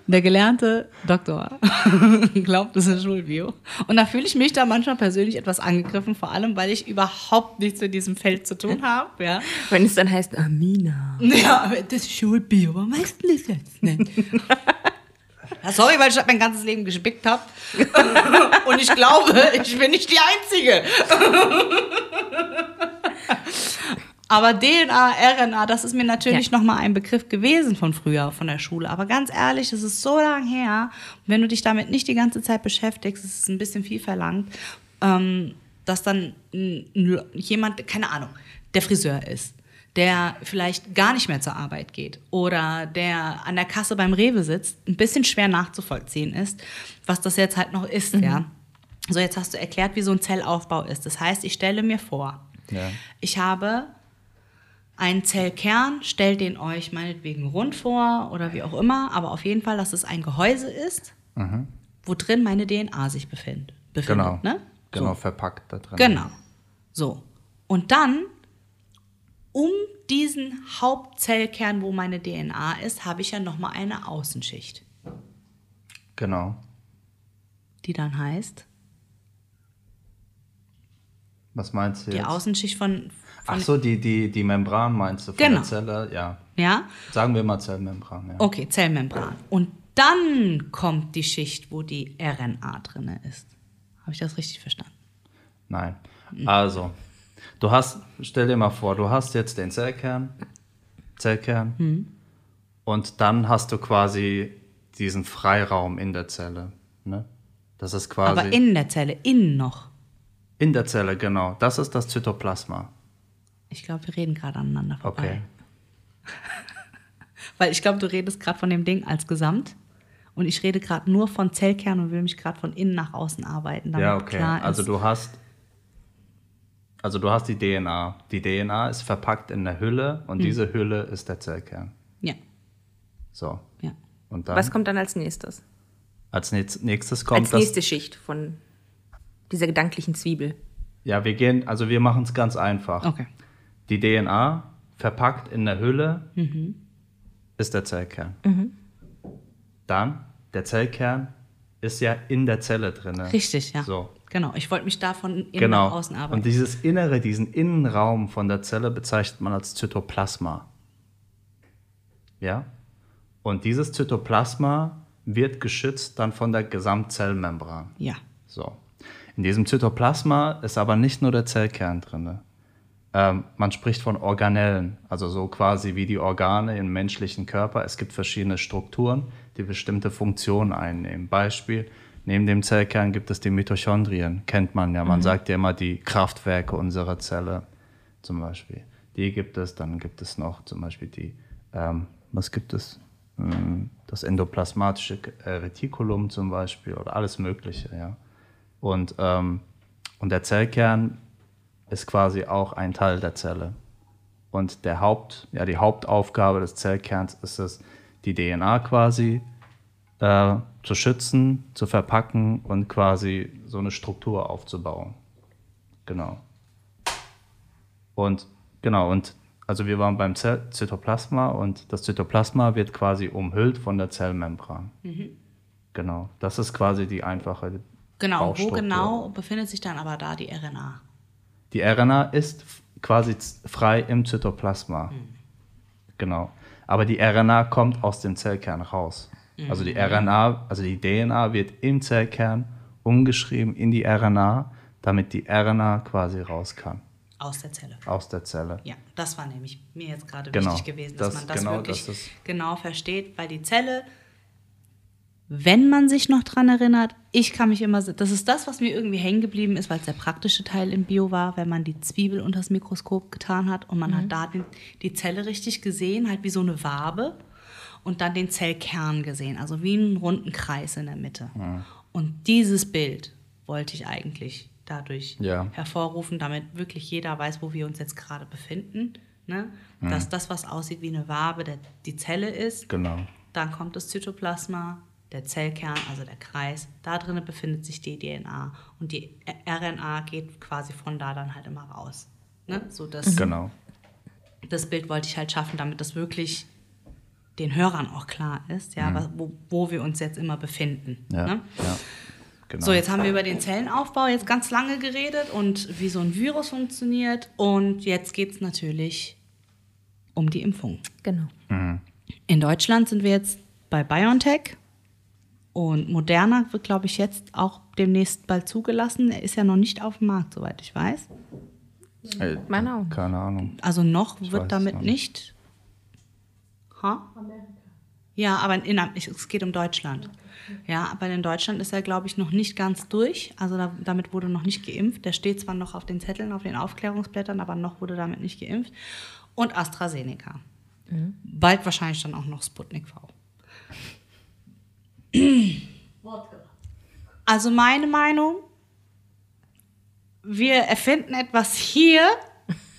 der gelernte Doktor <laughs> glaubt, es ist Schulbio. Und da fühle ich mich da manchmal persönlich etwas angegriffen, vor allem, weil ich überhaupt nichts mit diesem Feld zu tun habe. Ja. Wenn es dann heißt Amina. <laughs> Ja, das ist Schulbio. Warum weißt du das jetzt nicht? Sorry, weil ich mein ganzes Leben gespickt habe. Und ich glaube, ich bin nicht die Einzige. Aber DNA, RNA, das ist mir natürlich Ja. noch mal ein Begriff gewesen von früher, von der Schule. Aber ganz ehrlich, das ist so lang her. Wenn du dich damit nicht die ganze Zeit beschäftigst, ist es ein bisschen viel verlangt, ähm, dass dann jemand, keine Ahnung, der Friseur ist, der vielleicht gar nicht mehr zur Arbeit geht oder der an der Kasse beim Rewe sitzt, ein bisschen schwer nachzuvollziehen ist, was das jetzt halt noch ist, ja. So, jetzt hast du erklärt, wie so ein Zellaufbau ist. Das heißt, ich stelle mir vor, Ja. ich habe einen Zellkern, stellt den euch meinetwegen rund vor oder wie auch immer, aber auf jeden Fall, dass es ein Gehäuse ist, wo drin meine DNA sich befind, befindet. Genau. Ne? Genau, So. verpackt da drin. Genau. So. Und dann, um diesen Hauptzellkern, wo meine DNA ist, habe ich ja nochmal eine Außenschicht, Genau. die dann heißt, Was meinst du die jetzt? Außenschicht von, von Ach so, die, die, die Membran meinst du von Genau. der Zelle? Ja. ja, Sagen wir mal Zellmembran, ja. Okay, Zellmembran. Und dann kommt die Schicht, wo die RNA drin ist. Habe ich das richtig verstanden? Nein. Also, du hast, stell dir mal vor, du hast jetzt den Zellkern, Zellkern, Hm. und dann hast du quasi diesen Freiraum in der Zelle. Ne? Das ist quasi Aber in der Zelle, innen noch. in der Zelle, genau. Das ist das Zytoplasma. Ich glaube, wir reden gerade aneinander vorbei. Okay. <laughs> Weil ich glaube, du redest gerade von dem Ding als Gesamt. Und ich rede gerade nur von Zellkern und will mich gerade von innen nach außen arbeiten. Damit Ja, okay. Klar ist, Also du hast also du hast die DNA. Die DNA ist verpackt in der Hülle Hm. und diese Hülle ist der Zellkern. Ja, So. ja. Und dann Was kommt dann als nächstes? als nächst- nächstes kommt als das nächste Schicht von dieser gedanklichen Zwiebel. Ja, wir gehen, also wir machen es ganz einfach. Okay. Die DNA verpackt in der Hülle Mhm. ist der Zellkern. Dann, der Zellkern ist ja in der Zelle drin. Richtig, ja. So. Genau. Ich wollte mich da von innen Genau. nach außen arbeiten. Und dieses Innere, diesen Innenraum von der Zelle bezeichnet man als Zytoplasma. Ja? Und dieses Zytoplasma wird geschützt dann von der Gesamtzellmembran. ja. So. In diesem Zytoplasma ist aber nicht nur der Zellkern drin. Ähm, man spricht von Organellen, also so quasi wie die Organe im menschlichen Körper. Es gibt verschiedene Strukturen, die bestimmte Funktionen einnehmen. Beispiel, neben dem Zellkern gibt es die Mitochondrien, kennt man ja. Man sagt ja immer die Kraftwerke unserer Zelle zum Beispiel. Die gibt es, dann gibt es noch zum Beispiel die, ähm, was gibt es? Hm, Das endoplasmatische äh, Retikulum zum Beispiel oder alles Mögliche, ja. Und, ähm, und der Zellkern ist quasi auch ein Teil der Zelle. Und der Haupt, ja, die Hauptaufgabe des Zellkerns ist es, die DNA quasi äh, zu schützen, zu verpacken und quasi so eine Struktur aufzubauen. Genau. Und genau, und also wir waren beim Zell Zytoplasma und das Zytoplasma wird quasi umhüllt von der Zellmembran. Genau, das ist quasi die einfache Genau. Wo genau befindet sich dann aber da die RNA? Die RNA ist quasi frei im Zytoplasma. Genau. Aber die RNA kommt aus dem Zellkern raus. Also die RNA, also die DNA wird im Zellkern umgeschrieben in die RNA, damit die RNA quasi raus kann Aus der Zelle. aus der Zelle. Ja, das war nämlich mir jetzt gerade Genau. wichtig gewesen, dass Das- man das genau, wirklich das genau versteht, weil die Zelle, wenn man sich noch dran erinnert, ich kann mich immer, das ist das, was mir irgendwie hängen geblieben ist, weil es der praktische Teil im Bio war, wenn man die Zwiebel unter das Mikroskop getan hat und man Mhm. hat da den, die Zelle richtig gesehen, halt wie so eine Wabe und dann den Zellkern gesehen, also wie einen runden Kreis in der Mitte. Und dieses Bild wollte ich eigentlich dadurch Ja. hervorrufen, damit wirklich jeder weiß, wo wir uns jetzt gerade befinden. Ne? Dass das, was aussieht wie eine Wabe, der, die Zelle ist. Genau. Dann kommt das Zytoplasma, der Zellkern, also der Kreis. Da drinnen befindet sich die DNA. Und die RNA geht quasi von da dann halt immer raus. Ne? So das, Genau. das Bild wollte ich halt schaffen, damit das wirklich den Hörern auch klar ist, ja, was- wo, wo wir uns jetzt immer befinden. Ja. Ne? ja. Genau. So, jetzt haben wir über den Zellenaufbau jetzt ganz lange geredet und wie so ein Virus funktioniert. Und jetzt geht es natürlich um die Impfung. Genau. In Deutschland sind wir jetzt bei BioNTech und Moderna wird, glaube ich, jetzt auch demnächst bald zugelassen. Er ist ja noch nicht auf dem Markt, soweit ich weiß. Äh, Meine Augen. Keine Ahnung. Also noch weiß wird damit noch nicht. Ha? Ja, aber in, es geht um Deutschland. Ja, aber in Deutschland ist er, glaube ich, noch nicht ganz durch. Also da, damit wurde noch nicht geimpft. Der steht zwar noch auf den Zetteln, auf den Aufklärungsblättern, aber noch wurde damit nicht geimpft. Und AstraZeneca. Bald wahrscheinlich dann auch noch Sputnik V. Also meine Meinung, wir erfinden etwas hier,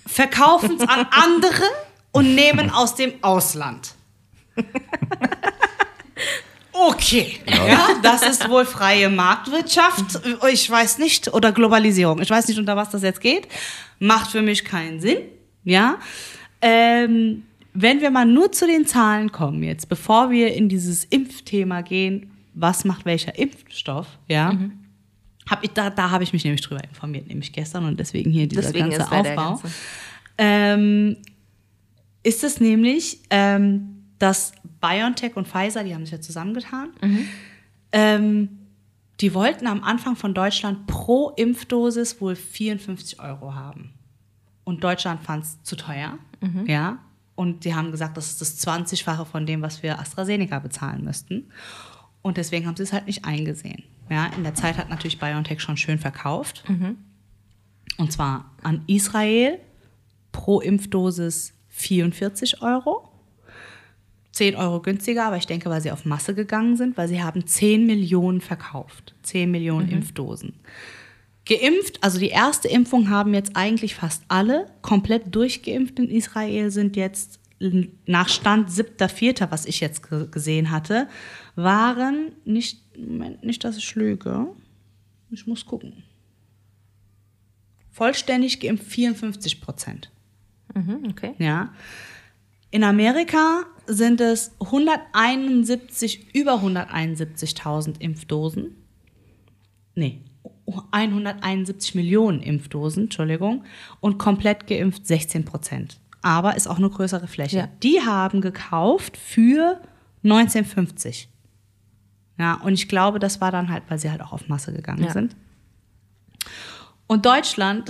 verkaufen es an andere und nehmen aus dem Ausland. Okay, ja. das ist wohl freie Marktwirtschaft. Ich weiß nicht, oder Globalisierung. Ich weiß nicht, unter was das jetzt geht. Macht für mich keinen Sinn. Ja. Ähm, wenn wir mal nur zu den Zahlen kommen jetzt, bevor wir in dieses Impfthema gehen, was macht welcher Impfstoff, ja, hab ich, da, da habe ich mich nämlich drüber informiert, nämlich gestern und deswegen hier dieser Deswegen ganze Aufbau. ganze- Ähm, ist es nämlich, ähm, dass BioNTech und Pfizer, die haben sich ja zusammengetan, ähm, die wollten am Anfang von Deutschland pro Impfdosis wohl 54 Euro haben. Und Deutschland fand es zu teuer. Ja. Und die haben gesagt, das ist das 20-fache von dem, was wir AstraZeneca bezahlen müssten. Und deswegen haben sie es halt nicht eingesehen. Ja, in der Zeit hat natürlich BioNTech schon schön verkauft. Und zwar an Israel pro Impfdosis 44 Euro. 10 Euro günstiger, aber ich denke, weil sie auf Masse gegangen sind, weil sie haben 10 Millionen verkauft. 10 Millionen Impfdosen. Geimpft, also die erste Impfung haben jetzt eigentlich fast alle. Komplett durchgeimpft in Israel sind jetzt nach Stand 7.4., was ich jetzt ge- gesehen hatte, waren nicht, Moment, nicht, dass ich lüge. Ich muss gucken. Vollständig geimpft 54 Prozent. Mhm, okay. Ja. In Amerika sind es 171, über 171.000 Impfdosen. Nee, 171 Millionen Impfdosen, Entschuldigung. Und komplett geimpft 16 Prozent. Aber ist auch eine größere Fläche. Ja. Die haben gekauft für 1950. Ja, und ich glaube, das war dann halt, weil sie halt auch auf Masse gegangen Ja. sind. Und Deutschland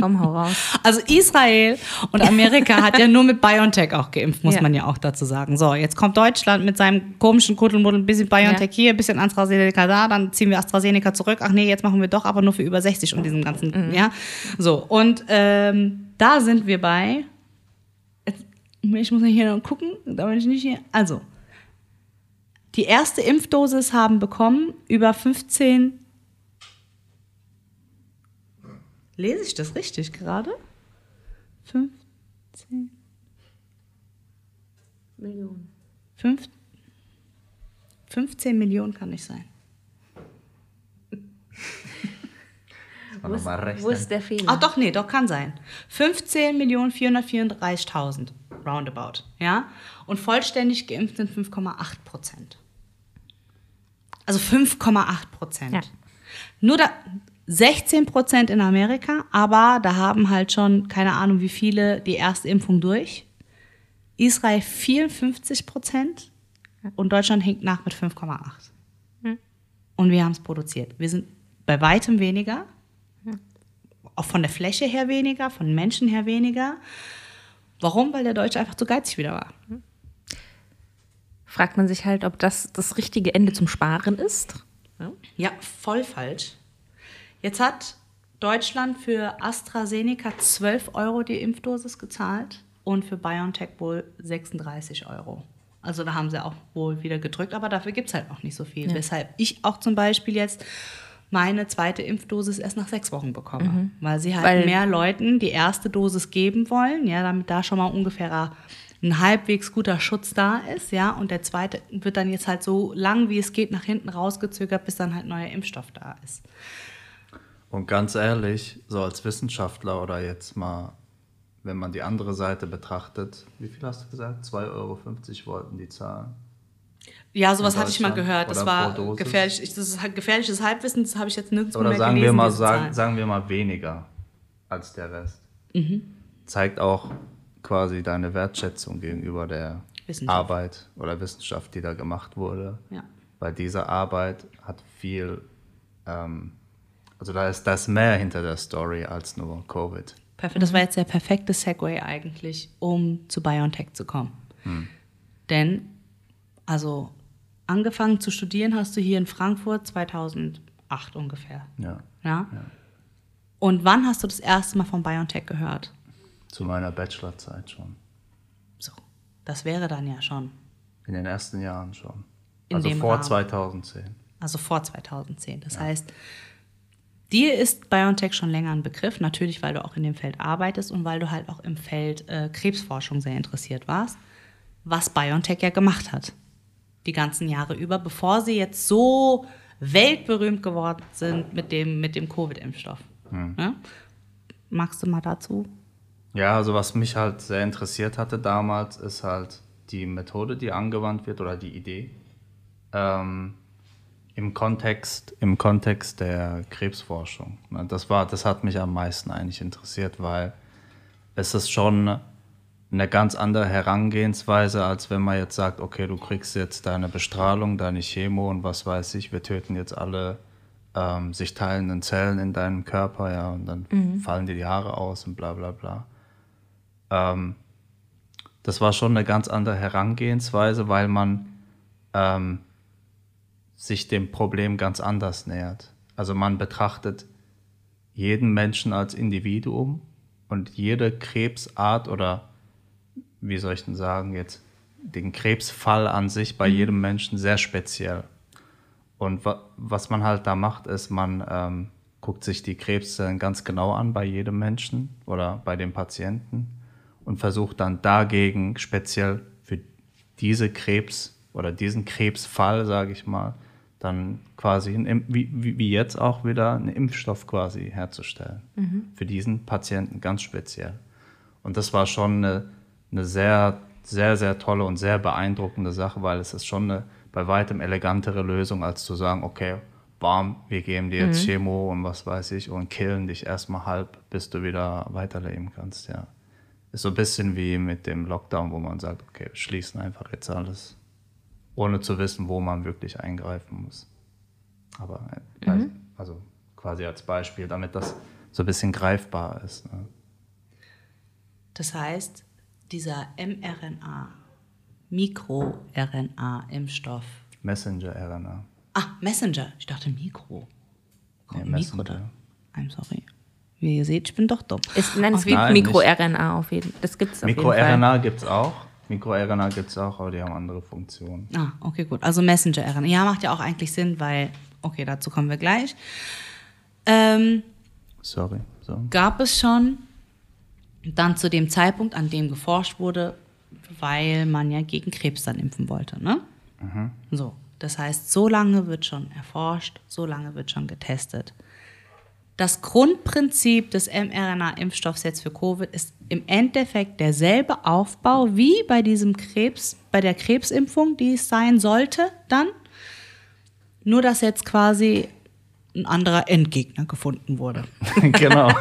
Komm, hau raus. also Israel und Amerika hat ja nur mit BioNTech auch geimpft, muss Ja. man ja auch dazu sagen. So, jetzt kommt Deutschland mit seinem komischen Kuddelmuddel, ein bisschen BioNTech Ja. hier, ein bisschen AstraZeneca da, dann ziehen wir AstraZeneca zurück. Ach nee, jetzt machen wir doch aber nur für über 60 und diesem ganzen, Mhm. ja. So, und ähm, da sind wir bei, jetzt, ich muss hier noch gucken, da bin ich nicht hier, also, die erste Impfdosis haben bekommen über 15 Lese ich das richtig gerade? 15, Millionen. 5, 15 Millionen kann nicht sein. <laughs> Wo ist, wo ist der Fehler? Ach doch, nee, doch kann sein. 15 Millionen 434.000 roundabout, ja? Und vollständig geimpft sind 5,8 Prozent. Also 5,8 Prozent. Ja. Nur da 16 Prozent in Amerika, aber da haben halt schon keine Ahnung wie viele die erste Impfung durch. Israel 54 Prozent und Deutschland hinkt nach mit 5,8. Und wir haben es produziert. Wir sind bei weitem weniger. Auch von der Fläche her weniger, von Menschen her weniger. Warum? Weil der Deutsche einfach zu geizig wieder war. Fragt man sich halt, ob das das richtige Ende zum Sparen ist. Ja, voll falsch. Jetzt hat Deutschland für AstraZeneca 12 Euro die Impfdosis gezahlt und für BioNTech wohl 36 Euro. Also da haben sie auch wohl wieder gedrückt, aber dafür gibt es halt auch nicht so viel. Weshalb ich auch zum Beispiel jetzt meine zweite Impfdosis erst nach sechs Wochen bekomme. Weil sie halt Weil- mehr Leuten die erste Dosis geben wollen, ja, damit da schon mal ungefähr ein halbwegs guter Schutz da ist, ja, und der zweite wird dann jetzt halt so lang wie es geht nach hinten rausgezögert, bis dann halt neuer Impfstoff da ist. Und ganz ehrlich, so als Wissenschaftler oder jetzt mal, wenn man die andere Seite betrachtet, wie viel hast du gesagt? 2,50 Euro wollten die zahlen. Ja, sowas hatte ich mal gehört. Das war gefährlich. Ich- Das ist gefährliches Halbwissen, das habe ich jetzt nirgendwo Oder mehr sagen gelesen. wir, mal, sagen, sagen wir mal weniger als der Rest. Mhm. Zeigt auch quasi deine Wertschätzung gegenüber der. Arbeit oder Wissenschaft, die da gemacht wurde. Ja. Weil diese Arbeit hat viel, ähm, also da ist das mehr hinter der Story als nur Covid. Perfekt. Das war jetzt der perfekte Segway eigentlich, um zu BioNTech zu kommen. Denn, also angefangen zu studieren hast du hier in Frankfurt 2008 ungefähr. Ja. Ja? Und wann hast du das erste Mal von BioNTech gehört? Zu meiner Bachelorzeit schon. So, das wäre dann ja schon, In den ersten Jahren schon. In also vor Rahmen. 2010. also vor 2010. Das heißt, dir ist BioNTech schon länger ein Begriff, natürlich, weil du auch in dem Feld arbeitest und weil du halt auch im Feld äh, Krebsforschung sehr interessiert warst, was BioNTech ja gemacht hat. Die ganzen Jahre über, bevor sie jetzt so weltberühmt geworden sind mit dem, mit dem Covid-Impfstoff. Ja? Magst du mal dazu? Ja, also was mich halt sehr interessiert hatte damals, ist halt die Methode, die angewandt wird oder die Idee. Ähm, im, Kontext, Im Kontext der Krebsforschung. Das, war, das hat mich am meisten eigentlich interessiert, weil es ist schon eine ganz andere Herangehensweise, als wenn man jetzt sagt, okay, du kriegst jetzt deine Bestrahlung, deine Chemo und was weiß ich, wir töten jetzt alle ähm, sich teilenden Zellen in deinem Körper, ja, und dann fallen dir die Haare aus und bla bla bla. Ähm, das war schon eine ganz andere Herangehensweise, weil man ähm, sich dem Problem ganz anders nähert. Also man betrachtet jeden Menschen als Individuum und jede Krebsart oder wie soll ich denn sagen jetzt, den Krebsfall an sich bei jedem Menschen sehr speziell. Und wa was man halt da macht, ist, man ähm, guckt sich die Krebszellen ganz genau an bei jedem Menschen oder bei dem Patienten und versucht dann dagegen speziell für diese Krebs oder diesen Krebsfall, sage ich mal, dann quasi, ein, wie, wie jetzt auch wieder, einen Impfstoff quasi herzustellen. Für diesen Patienten ganz speziell. Und das war schon eine, eine sehr, sehr, sehr tolle und sehr beeindruckende Sache, weil es ist schon eine bei weitem elegantere Lösung, als zu sagen, okay, warm, wir geben dir jetzt Chemo und was weiß ich und killen dich erstmal halb, bis du wieder weiterleben kannst, ja. Ist so ein bisschen wie mit dem Lockdown, wo man sagt, okay, wir schließen einfach jetzt alles, ohne zu wissen, wo man wirklich eingreifen muss. Aber äh, weiß- also quasi als Beispiel, damit das so ein bisschen greifbar ist. Ne? Das heißt, dieser mRNA, Mikro-RNA-Impfstoff. Messenger-RNA. Ah, Messenger. Ich dachte Mikro. Nee, Mikro Messenger. da. I'm sorry. Wie ihr seht, ich bin doch dumm. Es, nein, es Auf gibt Mikro-RNA auf jeden Fall. Das gibt es auf jeden Fall. Mikro-RNA gibt es auch. Mikro-RNA gibt es auch, aber die haben andere Funktionen. Ah, okay, gut. Also Messenger-RNA. Ja, macht ja auch eigentlich Sinn, weil, okay, dazu kommen wir gleich. Ähm, Sorry. So. gab es schon dann zu dem Zeitpunkt, an dem geforscht wurde, weil man ja gegen Krebs dann impfen wollte, ne? So, das heißt, so lange wird schon erforscht, so lange wird schon getestet. Das Grundprinzip des mRNA-Impfstoffs jetzt für Covid ist im Endeffekt derselbe Aufbau wie bei diesem Krebs, bei der Krebsimpfung, die es sein sollte, dann. Nur, dass jetzt quasi ein anderer Endgegner gefunden wurde. <laughs> genau. <laughs>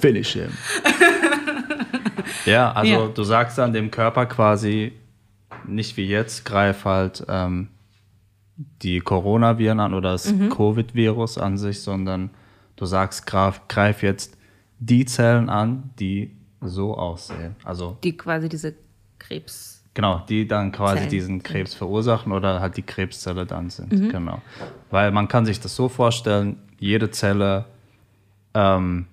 Finish him. Ja, also Ja. du sagst dann dem Körper quasi, nicht wie jetzt, greif halt ähm, die Coronaviren an oder das Covid-Virus an sich, sondern du sagst, greif, greif jetzt die Zellen an, die so aussehen. Also Die quasi diese Krebs. Genau, die dann quasi Zellen diesen sind. Krebs verursachen oder halt die Krebszelle dann sind. Genau. Weil man kann sich das so vorstellen, jede Zelle ähm,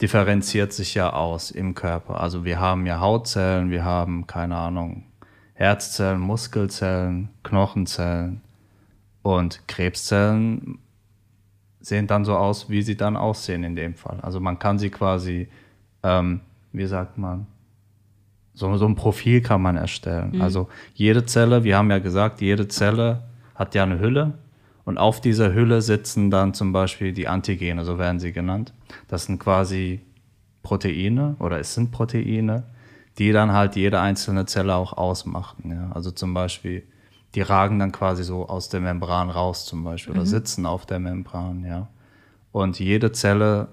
differenziert sich ja aus im Körper. Also wir haben ja Hautzellen, wir haben, keine Ahnung, Herzzellen, Muskelzellen, Knochenzellen und Krebszellen sehen dann so aus, wie sie dann aussehen in dem Fall. Also man kann sie quasi, ähm, wie sagt man, so, so ein Profil kann man erstellen. Also jede Zelle, wir haben ja gesagt, jede Zelle hat ja eine Hülle und auf dieser Hülle sitzen dann zum Beispiel die Antigene, so werden sie genannt. Das sind quasi Proteine oder es sind Proteine, die dann halt jede einzelne Zelle auch ausmachen. Ja? Also zum Beispiel, die ragen dann quasi so aus der Membran raus zum Beispiel oder sitzen auf der Membran. Ja? Und jede Zelle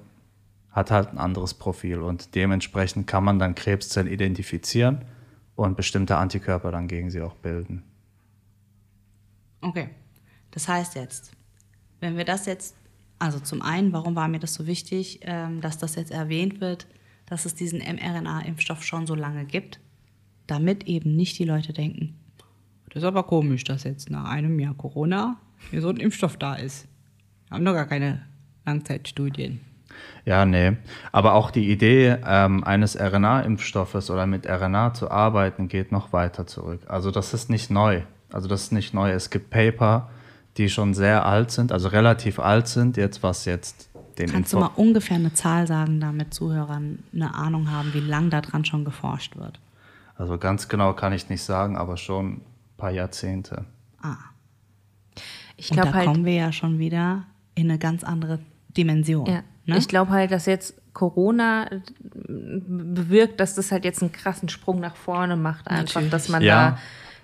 hat halt ein anderes Profil und dementsprechend kann man dann Krebszellen identifizieren und bestimmte Antikörper dann gegen sie auch bilden. Okay. Das heißt jetzt, wenn wir das jetzt, also zum einen, warum war mir das so wichtig, ähm, dass das jetzt erwähnt wird, dass es diesen mRNA-Impfstoff schon so lange gibt, damit eben nicht die Leute denken, das ist aber komisch, dass jetzt nach einem Jahr Corona hier so ein Impfstoff da ist. Wir haben doch gar keine Langzeitstudien. Ja, nee. Aber auch die Idee ähm, eines RNA-Impfstoffes oder mit RNA zu arbeiten, geht noch weiter zurück. Also das ist nicht neu. Also das ist nicht neu. Es gibt Paper, die schon sehr alt sind, also relativ alt sind, jetzt was jetzt den Kannst du Info- mal ungefähr eine Zahl sagen, damit Zuhörern eine Ahnung haben, wie lange daran schon geforscht wird? Also ganz genau kann ich nicht sagen, aber schon paar Jahrzehnte. Ah. Ich Und da glaube halt, kommen wir ja schon wieder in eine ganz andere Dimension. ja, ne? ich glaube halt, dass jetzt Corona bewirkt, dass das halt jetzt einen krassen Sprung nach vorne macht, einfach, Natürlich. dass man Ja, da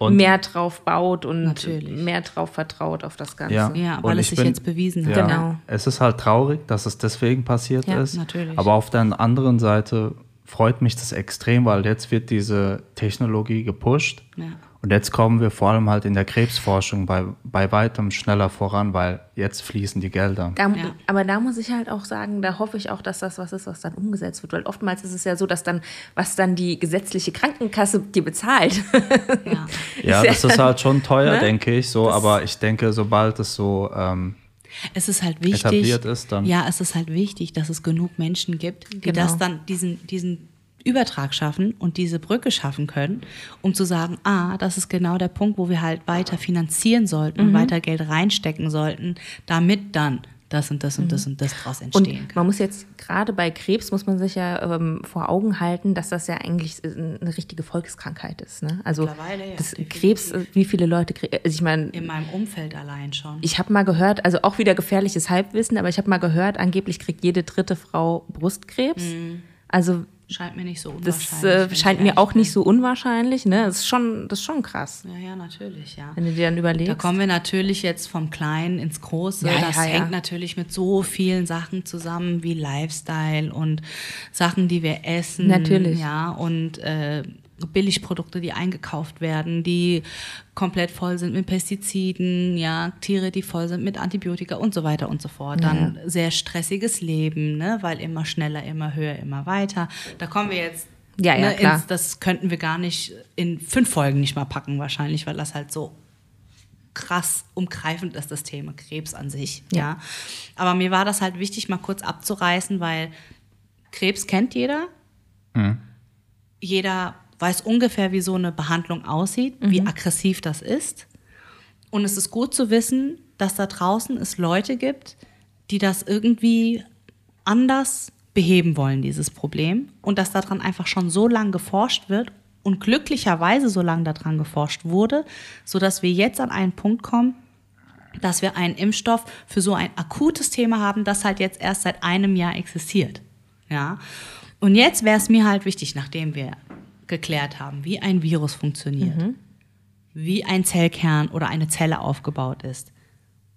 und- mehr drauf baut und Natürlich. mehr drauf vertraut auf das Ganze. Ja, Ja, und weil es ich sich bin- jetzt bewiesen hat. Ja, Genau. Es ist halt traurig, dass es deswegen passiert Ja, ist. natürlich. Aber auf der anderen Seite freut mich das extrem, weil jetzt wird diese Technologie gepusht. Ja. Und jetzt kommen wir vor allem halt in der Krebsforschung bei, bei weitem schneller voran, weil jetzt fließen die Gelder. Da, Ja. Aber da muss ich halt auch sagen, da hoffe ich auch, dass das was ist, was dann umgesetzt wird. Weil oftmals ist es ja so, dass dann, was dann die gesetzliche Krankenkasse dir bezahlt. <laughs> Ja. Ja, das ist halt schon teuer, Ne? denke ich, so, Das- aber ich denke, sobald es so, ähm, Es ist halt wichtig. Etabliert ist dann. Ja, es ist halt wichtig, dass es genug Menschen gibt, die Genau. das dann, diesen, diesen Übertrag schaffen und diese Brücke schaffen können, um zu sagen, ah, das ist genau der Punkt, wo wir halt weiter finanzieren sollten Mhm. und weiter Geld reinstecken sollten, damit dann das und das und das und das draus entstehen Und kann. man muss jetzt, gerade bei Krebs, muss man sich ja ähm, vor Augen halten, dass das ja eigentlich eine richtige Volkskrankheit ist. Ne? Also Mittlerweile, ja. Krebs, äh, wie viele Leute, also ich meine, In meinem Umfeld allein schon. ich habe mal gehört, also auch wieder gefährliches Halbwissen, aber ich habe mal gehört, angeblich kriegt jede dritte Frau Brustkrebs. Also Scheint mir nicht so das unwahrscheinlich. äh, wenn scheint mir auch nicht bin. so unwahrscheinlich. Ne? Das, ist schon, das ist schon krass, Ja, ja, natürlich, ja. wenn du dir dann überlegst. Da kommen wir natürlich jetzt vom Kleinen ins Große. Ja, das ja, ja. hängt natürlich mit so vielen Sachen zusammen wie Lifestyle und Sachen, die wir essen. Natürlich. Ja, und äh, Billigprodukte, die eingekauft werden, die komplett voll sind mit Pestiziden, ja, Tiere, die voll sind mit Antibiotika und so weiter und so fort. Dann sehr stressiges Leben, ne, weil immer schneller, immer höher, immer weiter. Da kommen wir jetzt Ja, ja, ne, klar. ins, das könnten wir gar nicht in fünf Folgen nicht mal packen wahrscheinlich, weil das halt so krass umgreifend ist, das Thema Krebs an sich. Ja. Ja. Aber mir war das halt wichtig, mal kurz abzureißen, weil Krebs kennt jeder. Jeder weiß ungefähr, wie so eine Behandlung aussieht, wie aggressiv das ist. Und es ist gut zu wissen, dass da draußen es Leute gibt, die das irgendwie anders beheben wollen, dieses Problem. Und dass daran einfach schon so lange geforscht wird und glücklicherweise so lange daran geforscht wurde, sodass wir jetzt an einen Punkt kommen, dass wir einen Impfstoff für so ein akutes Thema haben, das halt jetzt erst seit einem Jahr existiert. Ja. Und jetzt wäre es mir halt wichtig, nachdem wir geklärt haben, wie ein Virus funktioniert, wie ein Zellkern oder eine Zelle aufgebaut ist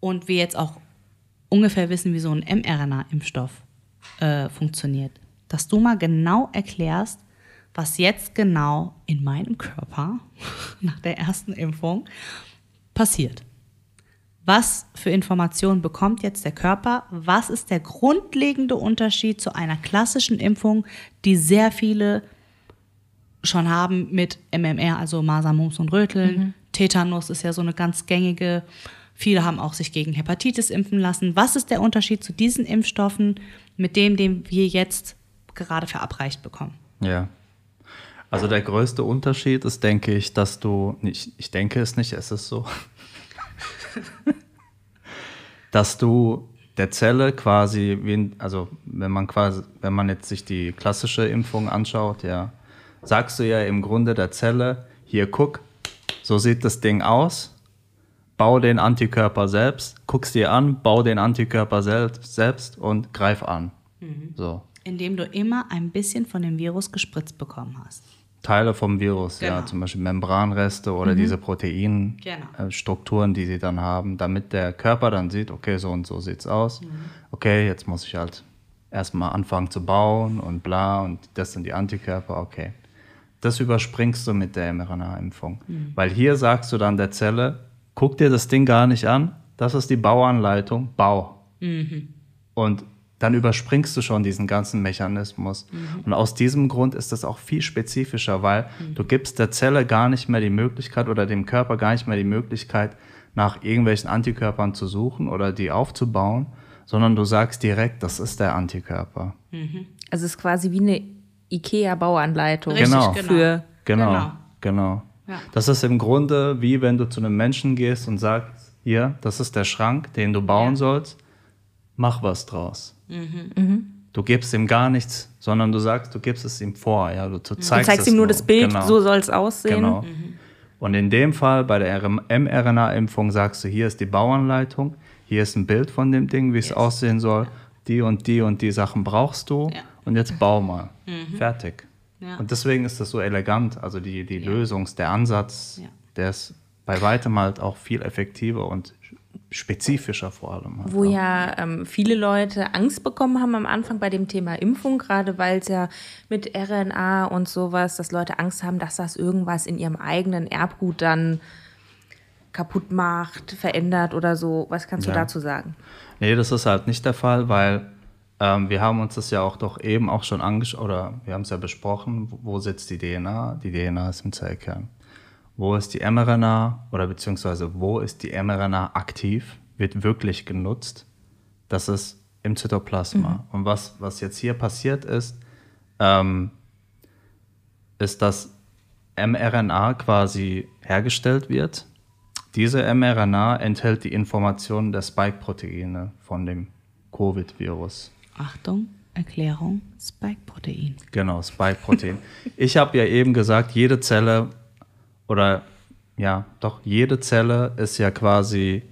und wir jetzt auch ungefähr wissen, wie so ein mRNA-Impfstoff äh, funktioniert, dass du mal genau erklärst, was jetzt genau in meinem Körper <laughs> nach der ersten Impfung passiert. Was für Informationen bekommt jetzt der Körper? Was ist der grundlegende Unterschied zu einer klassischen Impfung, die sehr viele schon haben mit MMR, also Masern, Mumps und Röteln. Tetanus ist ja so eine ganz gängige. Viele haben auch sich gegen Hepatitis impfen lassen. Was ist der Unterschied zu diesen Impfstoffen mit dem, den wir jetzt gerade verabreicht bekommen? Ja. Also der größte Unterschied ist, denke ich, dass du, nicht, ich denke es nicht, es ist so, <laughs> dass du der Zelle quasi, also wenn man quasi, wenn man jetzt sich die klassische Impfung anschaut, ja, sagst du ja im Grunde der Zelle, hier guck, so sieht das Ding aus, bau den Antikörper selbst, guck's dir an, bau den Antikörper selbst, selbst und greif an. So. Indem du immer ein bisschen von dem Virus gespritzt bekommen hast. Teile vom Virus, ja, Genau. zum Beispiel Membranreste oder diese Proteinstrukturen, Genau. äh, Strukturen, die sie dann haben, damit der Körper dann sieht, okay, so und so sieht's aus. Okay, jetzt muss ich halt erstmal anfangen zu bauen und bla und das sind die Antikörper, okay. Das überspringst du mit der mRNA-Impfung. Weil hier sagst du dann der Zelle, guck dir das Ding gar nicht an, das ist die Bauanleitung, bau. Und dann überspringst du schon diesen ganzen Mechanismus. Und aus diesem Grund ist das auch viel spezifischer, weil du gibst der Zelle gar nicht mehr die Möglichkeit oder dem Körper gar nicht mehr die Möglichkeit, nach irgendwelchen Antikörpern zu suchen oder die aufzubauen, sondern du sagst direkt, das ist der Antikörper. Also es ist quasi wie eine IKEA-Bauanleitung. Richtig, Genau. genau. Für- Genau, Genau. genau. Ja. Das ist im Grunde wie wenn du zu einem Menschen gehst und sagst, hier, das ist der Schrank, den du bauen Ja. sollst, mach was draus. Mhm. Du gibst ihm gar nichts, sondern du sagst, du gibst es ihm vor. Ja, du, du Du zeigst, zeigst es ihm nur das Bild, Genau. so soll es aussehen. Genau. Und in dem Fall bei der mRNA-Impfung sagst du, hier ist die Bauanleitung, hier ist ein Bild von dem Ding, wie es aussehen soll. Die und die und die Sachen brauchst du Ja. Und jetzt bau mal. Fertig. Ja. Und deswegen ist das so elegant. Also die, die Lösungs-, der Ansatz, Ja. der ist bei weitem halt auch viel effektiver und spezifischer vor allem. halt Wo auch. ja ähm, viele Leute Angst bekommen haben am Anfang bei dem Thema Impfung, gerade weil es ja mit RNA und sowas, dass Leute Angst haben, dass das irgendwas in ihrem eigenen Erbgut dann kaputt macht, verändert oder so. Was kannst du Ja. dazu sagen? Nee, das ist halt nicht der Fall, weil ähm, wir haben uns das ja auch doch eben auch schon angeschaut, oder wir haben es ja besprochen, wo, wo sitzt die DNA? Die DNA ist im Zellkern. Wo ist die mRNA oder beziehungsweise wo ist die mRNA aktiv, wird wirklich genutzt? Das ist im Zytoplasma. Und was, was jetzt hier passiert ist, ähm, ist, dass mRNA quasi hergestellt wird. Diese mRNA enthält die Informationen der Spike-Proteine von dem Covid-Virus. Achtung, Erklärung, Spike-Protein. Genau, Spike-Protein. ich habe ja eben gesagt, jede Zelle oder ja, doch jede Zelle ist ja quasi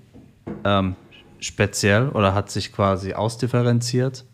ähm, speziell oder hat sich quasi ausdifferenziert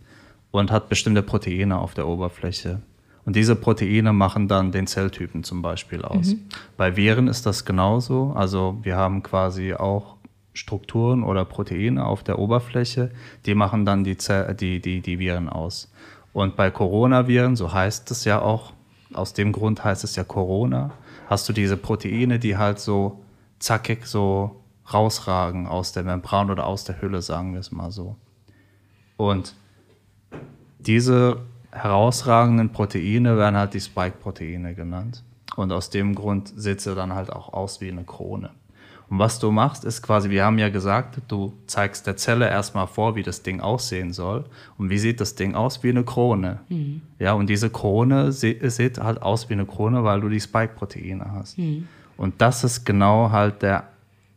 und hat bestimmte Proteine auf der Oberfläche. Und diese Proteine machen dann den Zelltypen zum Beispiel aus. Bei Viren ist das genauso. Also wir haben quasi auch Strukturen oder Proteine auf der Oberfläche, die machen dann die, die, die, die Viren aus. Und bei Coronaviren, so heißt es ja auch, aus dem Grund heißt es ja Corona, hast du diese Proteine, die halt so zackig so rausragen aus der Membran oder aus der Hülle, sagen wir es mal so. Und diese herausragenden Proteine werden halt die Spike-Proteine genannt. Und aus dem Grund sieht sie dann halt auch aus wie eine Krone. Und was du machst, ist quasi, wir haben ja gesagt, du zeigst der Zelle erstmal vor, wie das Ding aussehen soll. Und wie sieht das Ding aus? Wie eine Krone. Ja, und diese Krone sie- sieht halt aus wie eine Krone, weil du die Spike-Proteine hast. Und das ist genau halt der,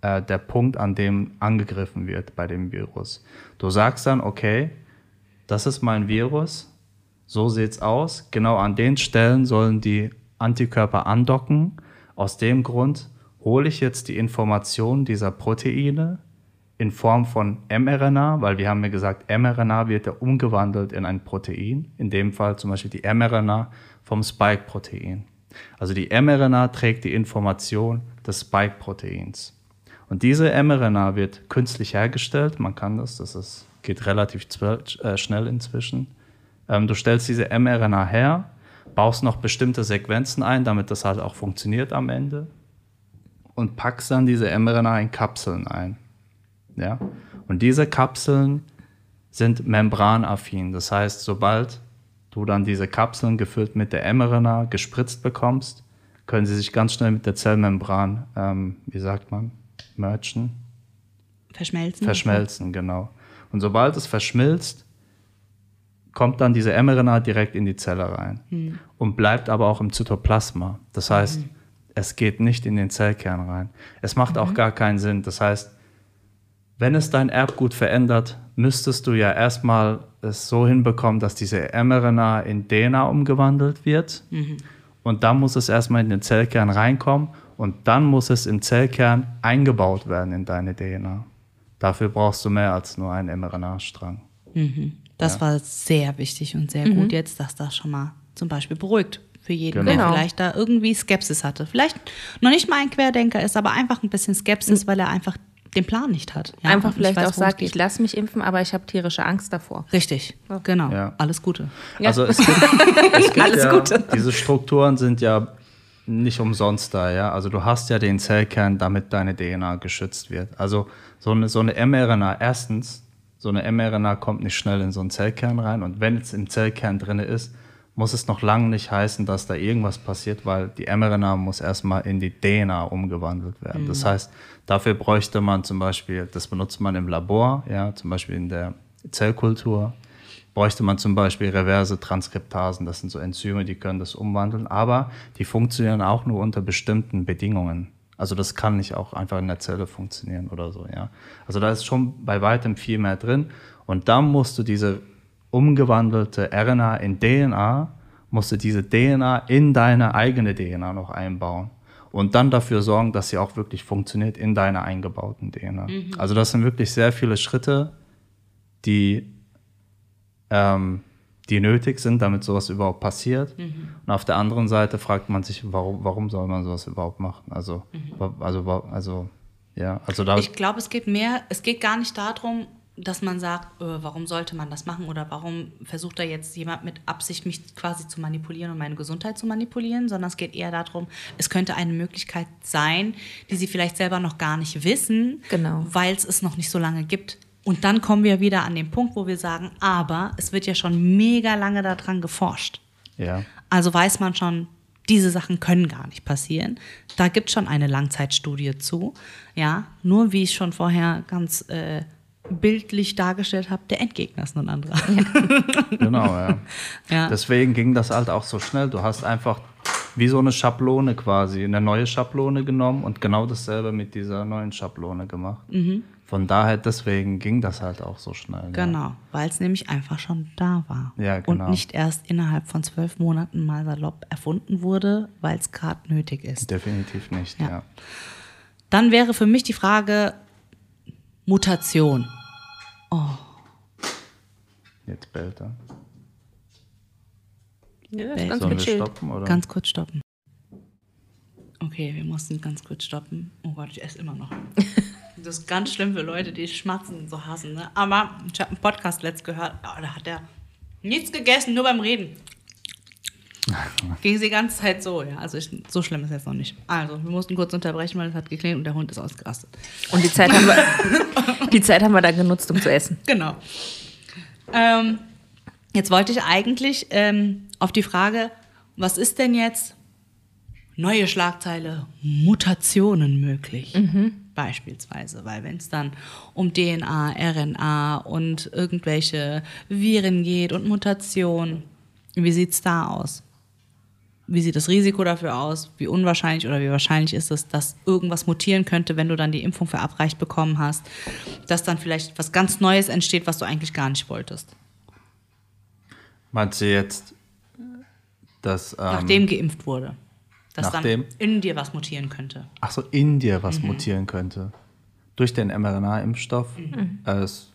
äh, der Punkt, an dem angegriffen wird bei dem Virus. Du sagst dann, okay, das ist mein Virus, so sieht's aus. Genau an den Stellen sollen die Antikörper andocken. Aus dem Grund hole ich jetzt die Information dieser Proteine in Form von mRNA, weil wir haben ja gesagt, mRNA wird ja umgewandelt in ein Protein. In dem Fall zum Beispiel die mRNA vom Spike-Protein. Also die mRNA trägt die Information des Spike-Proteins. Und diese mRNA wird künstlich hergestellt. Man kann das, das ist, geht relativ äh, schnell inzwischen. Ähm, du stellst diese mRNA her, baust noch bestimmte Sequenzen ein, damit das halt auch funktioniert am Ende und packst dann diese mRNA in Kapseln ein. Ja? Und diese Kapseln sind membranaffin. Das heißt, sobald du dann diese Kapseln gefüllt mit der mRNA gespritzt bekommst, können sie sich ganz schnell mit der Zellmembran, ähm, wie sagt man, merchen, Verschmelzen. verschmelzen, genau. Und sobald es verschmilzt, kommt dann diese mRNA direkt in die Zelle rein und bleibt aber auch im Zytoplasma. Das heißt, es geht nicht in den Zellkern rein. Es macht auch gar keinen Sinn. Das heißt, wenn es dein Erbgut verändert, müsstest du ja erstmal es so hinbekommen, dass diese mRNA in DNA umgewandelt wird. Und dann muss es erstmal in den Zellkern reinkommen und dann muss es im Zellkern eingebaut werden in deine DNA. Dafür brauchst du mehr als nur einen mRNA-Strang. Das war sehr wichtig und sehr gut jetzt, dass das schon mal zum Beispiel beruhigt für jeden, Genau. der vielleicht da irgendwie Skepsis hatte. Vielleicht noch nicht mal ein Querdenker ist, aber einfach ein bisschen Skepsis, weil er einfach den Plan nicht hat. Ja, Einfach vielleicht weiß, auch sagt, ich lasse mich impfen, aber ich habe tierische Angst davor. Richtig, genau. Ja. Alles Gute. Ja. Also es <laughs> gibt, es gibt Alles ja, Gute. diese Strukturen sind ja nicht umsonst da, ja. Also du hast ja den Zellkern, damit deine DNA geschützt wird. Also so eine, so eine mRNA, erstens, so eine mRNA kommt nicht schnell in so einen Zellkern rein und wenn es im Zellkern drin ist, muss es noch lange nicht heißen, dass da irgendwas passiert, weil die mRNA muss erstmal in die DNA umgewandelt werden. Das heißt, dafür bräuchte man zum Beispiel, das benutzt man im Labor, ja, zum Beispiel in der Zellkultur, bräuchte man zum Beispiel reverse Transkriptasen. Das sind so Enzyme, die können das umwandeln, aber die funktionieren auch nur unter bestimmten Bedingungen. Also das kann nicht auch einfach in der Zelle funktionieren oder so, ja. Also da ist schon bei weitem viel mehr drin. Und dann musst du diese umgewandelte RNA in DNA, musst du diese DNA in deine eigene DNA noch einbauen. Und dann dafür sorgen, dass sie auch wirklich funktioniert in deiner eingebauten DNA. Also das sind wirklich sehr viele Schritte, die ähm, die nötig sind, damit sowas überhaupt passiert. Und auf der anderen Seite fragt man sich, warum, warum soll man sowas überhaupt machen? Also, wa- also, also, ja, also da, Ich glaube, es geht mehr, es geht gar nicht darum, dass man sagt, äh, warum sollte man das machen oder warum versucht da jetzt jemand mit Absicht, mich quasi zu manipulieren und meine Gesundheit zu manipulieren, sondern es geht eher darum, es könnte eine Möglichkeit sein, die sie vielleicht selber noch gar nicht wissen, Genau. weil es es noch nicht so lange gibt. Und dann kommen wir wieder an den Punkt, wo wir sagen, aber es wird ja schon mega lange daran geforscht. ja, Also weiß man schon, diese Sachen können gar nicht passieren. Da gibt es schon eine Langzeitstudie zu. Ja, nur wie ich schon vorher ganz äh, bildlich dargestellt habe, der Endgegner ist nur ein anderer. <laughs> genau, ja. Ja. Deswegen ging das halt auch so schnell. Du hast einfach wie so eine Schablone quasi, eine neue Schablone genommen und genau dasselbe mit dieser neuen Schablone gemacht. Von daher, deswegen ging das halt auch so schnell. Ja. Genau, weil es nämlich einfach schon da war. Ja, genau. Und nicht erst innerhalb von zwölf Monaten mal salopp erfunden wurde, weil es gerade nötig ist. Definitiv nicht, Ja. ja. Dann wäre für mich die Frage Mutation. Jetzt bellt er. Ja, ist ganz Sollen wir gechillt. stoppen? Oder? Ganz kurz stoppen. Okay, wir mussten ganz kurz stoppen. Oh Gott, ich esse immer noch. <laughs> Das ist ganz schlimm für Leute, die Schmatzen so hassen. Ne? Aber ich habe einen Podcast letzt gehört, oh, da hat er nichts gegessen, nur beim Reden. <laughs> Ging sie die ganze Zeit so, ja. Also ich, so schlimm ist jetzt noch nicht. Also, wir mussten kurz unterbrechen, weil es hat geklingelt und der Hund ist ausgerastet. Und die Zeit, haben wir, die Zeit haben wir da genutzt, um zu essen. Genau. Ähm, jetzt wollte ich eigentlich ähm, auf die Frage, was ist denn jetzt neue Schlagzeile, Mutationen möglich? Beispielsweise, weil wenn es dann um DNA, RNA und irgendwelche Viren geht und Mutationen, wie sieht es da aus? Wie sieht das Risiko dafür aus? Wie unwahrscheinlich oder wie wahrscheinlich ist es, dass irgendwas mutieren könnte, wenn du dann die Impfung verabreicht bekommen hast? Dass dann vielleicht was ganz Neues entsteht, was du eigentlich gar nicht wolltest. Meinst du jetzt, dass. Ähm, Nachdem geimpft wurde. Dass nachdem? dann in dir was mutieren könnte. Ach so, in dir was mutieren könnte. Durch den mRNA-Impfstoff äh, ist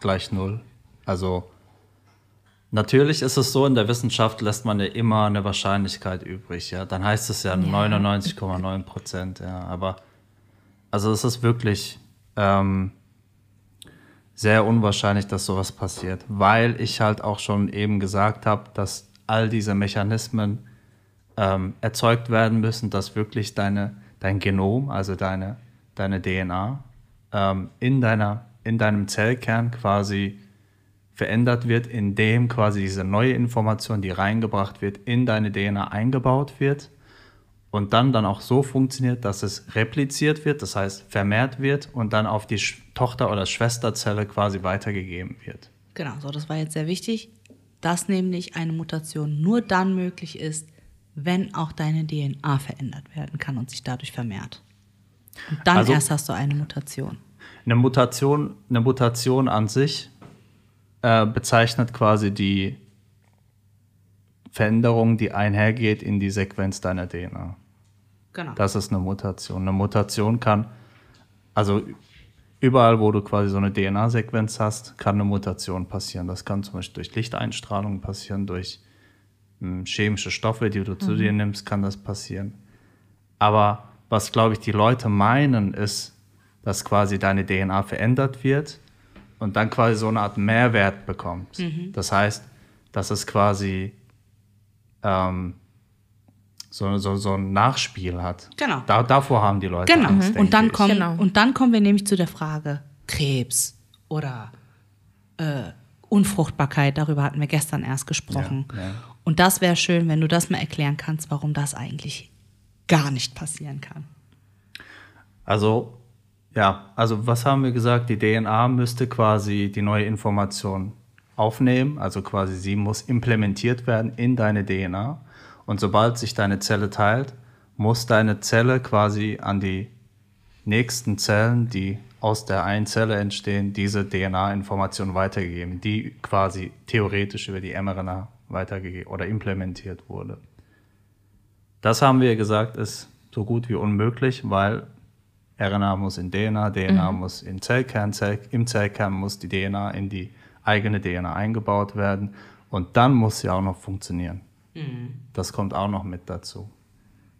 gleich null. Also natürlich ist es so, in der Wissenschaft lässt man ja immer eine Wahrscheinlichkeit übrig. Ja? Dann heißt es ja 99,9 Prozent. Ja? Aber also es ist wirklich ähm, sehr unwahrscheinlich, dass sowas passiert, weil ich halt auch schon eben gesagt habe, dass all diese Mechanismen ähm, erzeugt werden müssen, dass wirklich deine, dein Genom, also deine, deine DNA, ähm, in, deiner, in deinem Zellkern quasi verändert wird, indem quasi diese neue Information, die reingebracht wird, in deine DNA eingebaut wird und dann dann auch so funktioniert, dass es repliziert wird, das heißt vermehrt wird und dann auf die Tochter- oder Schwesterzelle quasi weitergegeben wird. Genau, so das war jetzt sehr wichtig, dass nämlich eine Mutation nur dann möglich ist, wenn auch deine DNA verändert werden kann und sich dadurch vermehrt. Und dann also, erst hast du eine Mutation. Eine Mutation, eine Mutation an sich äh, bezeichnet quasi die Veränderung, die einhergeht in die Sequenz deiner DNA. Genau. Das ist eine Mutation. Eine Mutation kann, also überall, wo du quasi so eine DNA-Sequenz hast, kann eine Mutation passieren. Das kann zum Beispiel durch Lichteinstrahlung passieren, durch hm, chemische Stoffe, die du mhm. zu dir nimmst, kann das passieren. Aber was, glaube ich, die Leute meinen, ist, dass quasi deine DNA verändert wird und dann quasi so eine Art Mehrwert bekommt. Mhm. Das heißt, dass es quasi ähm, so, so, so ein Nachspiel hat. Genau. Da, davor haben die Leute genau. Angst. Mhm. Und, dann kommen, genau. und dann kommen wir nämlich zu der Frage Krebs oder äh, Unfruchtbarkeit. Darüber hatten wir gestern erst gesprochen. Ja, ja. Und das wäre schön, wenn du das mal erklären kannst, warum das eigentlich gar nicht passieren kann. Also, ja, also was haben wir gesagt? Die DNA müsste quasi die neue Information aufnehmen, also quasi sie muss implementiert werden in deine DNA. Und sobald sich deine Zelle teilt, muss deine Zelle quasi an die nächsten Zellen, die aus der einen Zelle entstehen, diese DNA-Information weitergegeben, die quasi theoretisch über die mRNA weitergegeben oder implementiert wurde. Das haben wir gesagt, ist so gut wie unmöglich, weil RNA muss in DNA, DNA mhm. muss in Zellkern, Zell, im Zellkern muss die DNA in die eigene DNA eingebaut werden und dann muss sie auch noch funktionieren. Mhm. Das kommt auch noch mit dazu.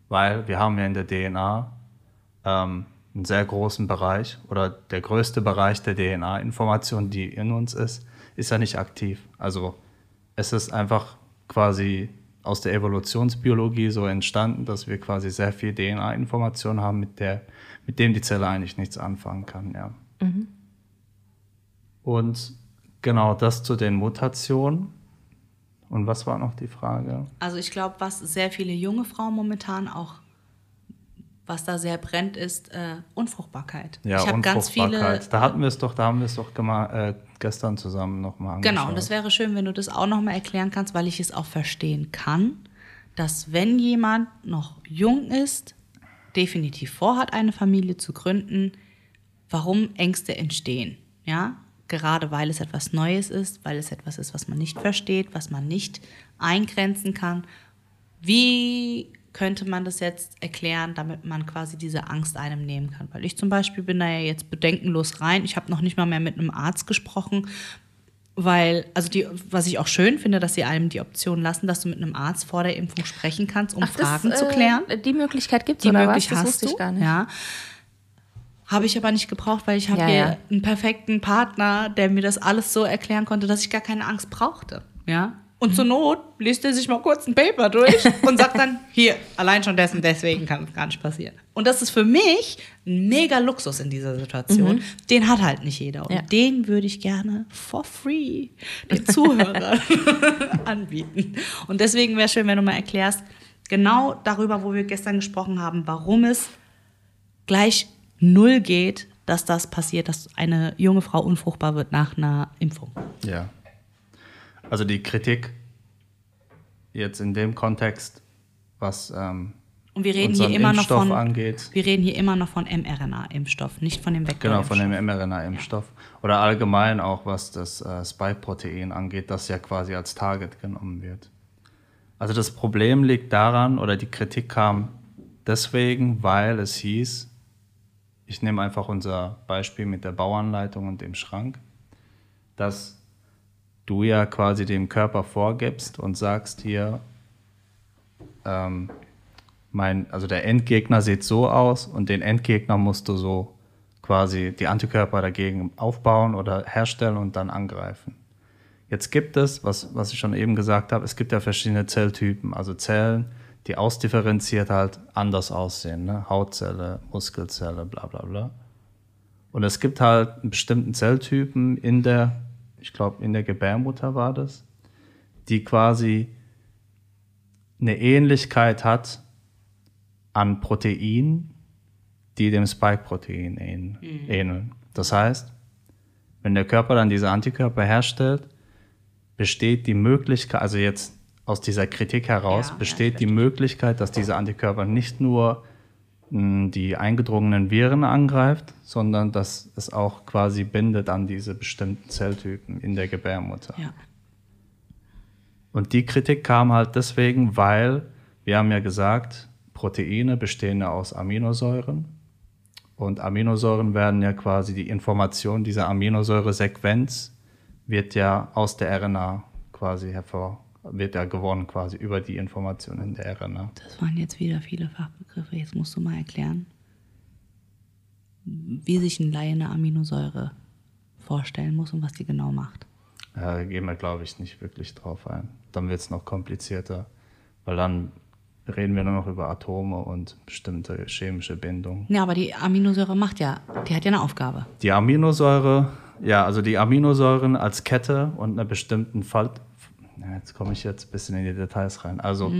Weil wir haben ja in der DNA ähm, einen sehr großen Bereich oder der größte Bereich der DNA-Information, die in uns ist, ist ja nicht aktiv. Also es ist einfach quasi aus der Evolutionsbiologie so entstanden, dass wir quasi sehr viel DNA-Information haben, mit, der, mit dem die Zelle eigentlich nichts anfangen kann. Ja. Mhm. Und genau das zu den Mutationen. Und was war noch die Frage? Also ich glaube, was sehr viele junge Frauen momentan auch, was da sehr brennt, ist äh, Unfruchtbarkeit. Ja, ich viele. Da hatten wir es doch, da haben wir es doch äh, gestern zusammen nochmal angeschaut. Genau, und das wäre schön, wenn du das auch nochmal erklären kannst, weil ich es auch verstehen kann, dass wenn jemand noch jung ist, definitiv vorhat, eine Familie zu gründen, warum Ängste entstehen. Ja, gerade weil es etwas Neues ist, weil es etwas ist, was man nicht versteht, was man nicht eingrenzen kann. Wie könnte man das jetzt erklären, damit man quasi diese Angst einem nehmen kann? Weil ich zum Beispiel bin da ja jetzt bedenkenlos rein. Ich habe noch nicht mal mehr mit einem Arzt gesprochen, weil, also die, was ich auch schön finde, dass sie einem die Option lassen, dass du mit einem Arzt vor der Impfung sprechen kannst, um Ach, Fragen das, zu klären. Äh, die Möglichkeit gibt es, Die Möglichkeit hast du, ja. Habe ich aber nicht gebraucht, weil ich habe ja, hier ja. einen perfekten Partner, der mir das alles so erklären konnte, dass ich gar keine Angst brauchte. Ja. Und mhm. zur Not liest er sich mal kurz ein Paper durch und sagt dann, <laughs> hier, allein schon dessen, deswegen kann es gar nicht passieren. Und das ist für mich ein mega Luxus in dieser Situation. Mhm. Den hat halt nicht jeder. Und ja. den würde ich gerne for free den Zuhörern <laughs> anbieten. Und deswegen wäre schön, wenn du mal erklärst, genau darüber, wo wir gestern gesprochen haben, warum es gleich null geht, dass das passiert, dass eine junge Frau unfruchtbar wird nach einer Impfung. Ja. Also die Kritik jetzt in dem Kontext, was ähm, und wir reden hier immer Impfstoff noch von angeht. Wir reden hier immer noch von mRNA-Impfstoff, nicht von dem Vektor. Genau, von dem mRNA-Impfstoff. Ja. Oder allgemein auch, was das äh, Spike-Protein angeht, das ja quasi als Target genommen wird. Also das Problem liegt daran, oder die Kritik kam deswegen, weil es hieß, ich nehme einfach unser Beispiel mit der Bauanleitung und dem Schrank, dass du ja quasi dem Körper vorgibst und sagst hier, ähm, mein, also der Endgegner sieht so aus und den Endgegner musst du so quasi die Antikörper dagegen aufbauen oder herstellen und dann angreifen. Jetzt gibt es, was, was ich schon eben gesagt habe, es gibt ja verschiedene Zelltypen, also Zellen, die ausdifferenziert halt anders aussehen. Ne? Hautzelle, Muskelzelle, bla bla bla. Und es gibt halt einen bestimmten Zelltypen in der, ich glaube, in der Gebärmutter war das, die quasi eine Ähnlichkeit hat an Proteinen, die dem Spike-Protein ähn- ähneln. Das heißt, wenn der Körper dann diese Antikörper herstellt, besteht die Möglichkeit, also jetzt aus dieser Kritik heraus, Ja, ja, besteht die Möglichkeit, dass diese Antikörper nicht nur die eingedrungenen Viren angreift, sondern dass es auch quasi bindet an diese bestimmten Zelltypen in der Gebärmutter. Ja. Und die Kritik kam halt deswegen, weil wir haben ja gesagt, Proteine bestehen ja aus Aminosäuren. Und Aminosäuren werden ja quasi die Information dieser Aminosäuresequenz wird ja aus der RNA quasi hervor, wird ja gewonnen quasi über die Information in der RNA. Das waren jetzt wieder viele Fachbegriffe. Jetzt musst du mal erklären, wie sich ein Laie eine Aminosäure vorstellen muss und was die genau macht. Da gehen wir, glaube ich, nicht wirklich drauf ein. Dann wird es noch komplizierter, weil dann reden wir nur noch über Atome und bestimmte chemische Bindungen. Ja, aber die Aminosäure macht ja, die hat ja eine Aufgabe. Die Aminosäure, ja, also die Aminosäuren als Kette und einer bestimmten Falt. Ja, jetzt komme ich jetzt ein bisschen in die Details rein. Also,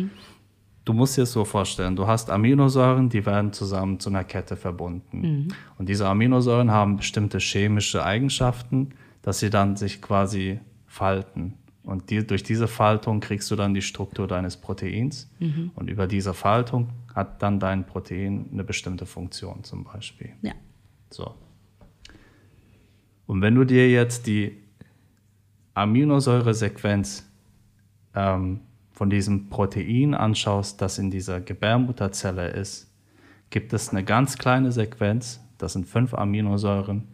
du musst dir es so vorstellen: Du hast Aminosäuren, die werden zusammen zu einer Kette verbunden. Und diese Aminosäuren haben bestimmte chemische Eigenschaften, dass sie dann sich quasi falten. Und die, durch diese Faltung kriegst du dann die Struktur deines Proteins. Und über diese Faltung hat dann dein Protein eine bestimmte Funktion zum Beispiel. Ja. So. Und wenn du dir jetzt die Aminosäuresequenz ähm, von diesem Protein anschaust, das in dieser Gebärmutterzelle ist, gibt es eine ganz kleine Sequenz, das sind fünf Aminosäuren,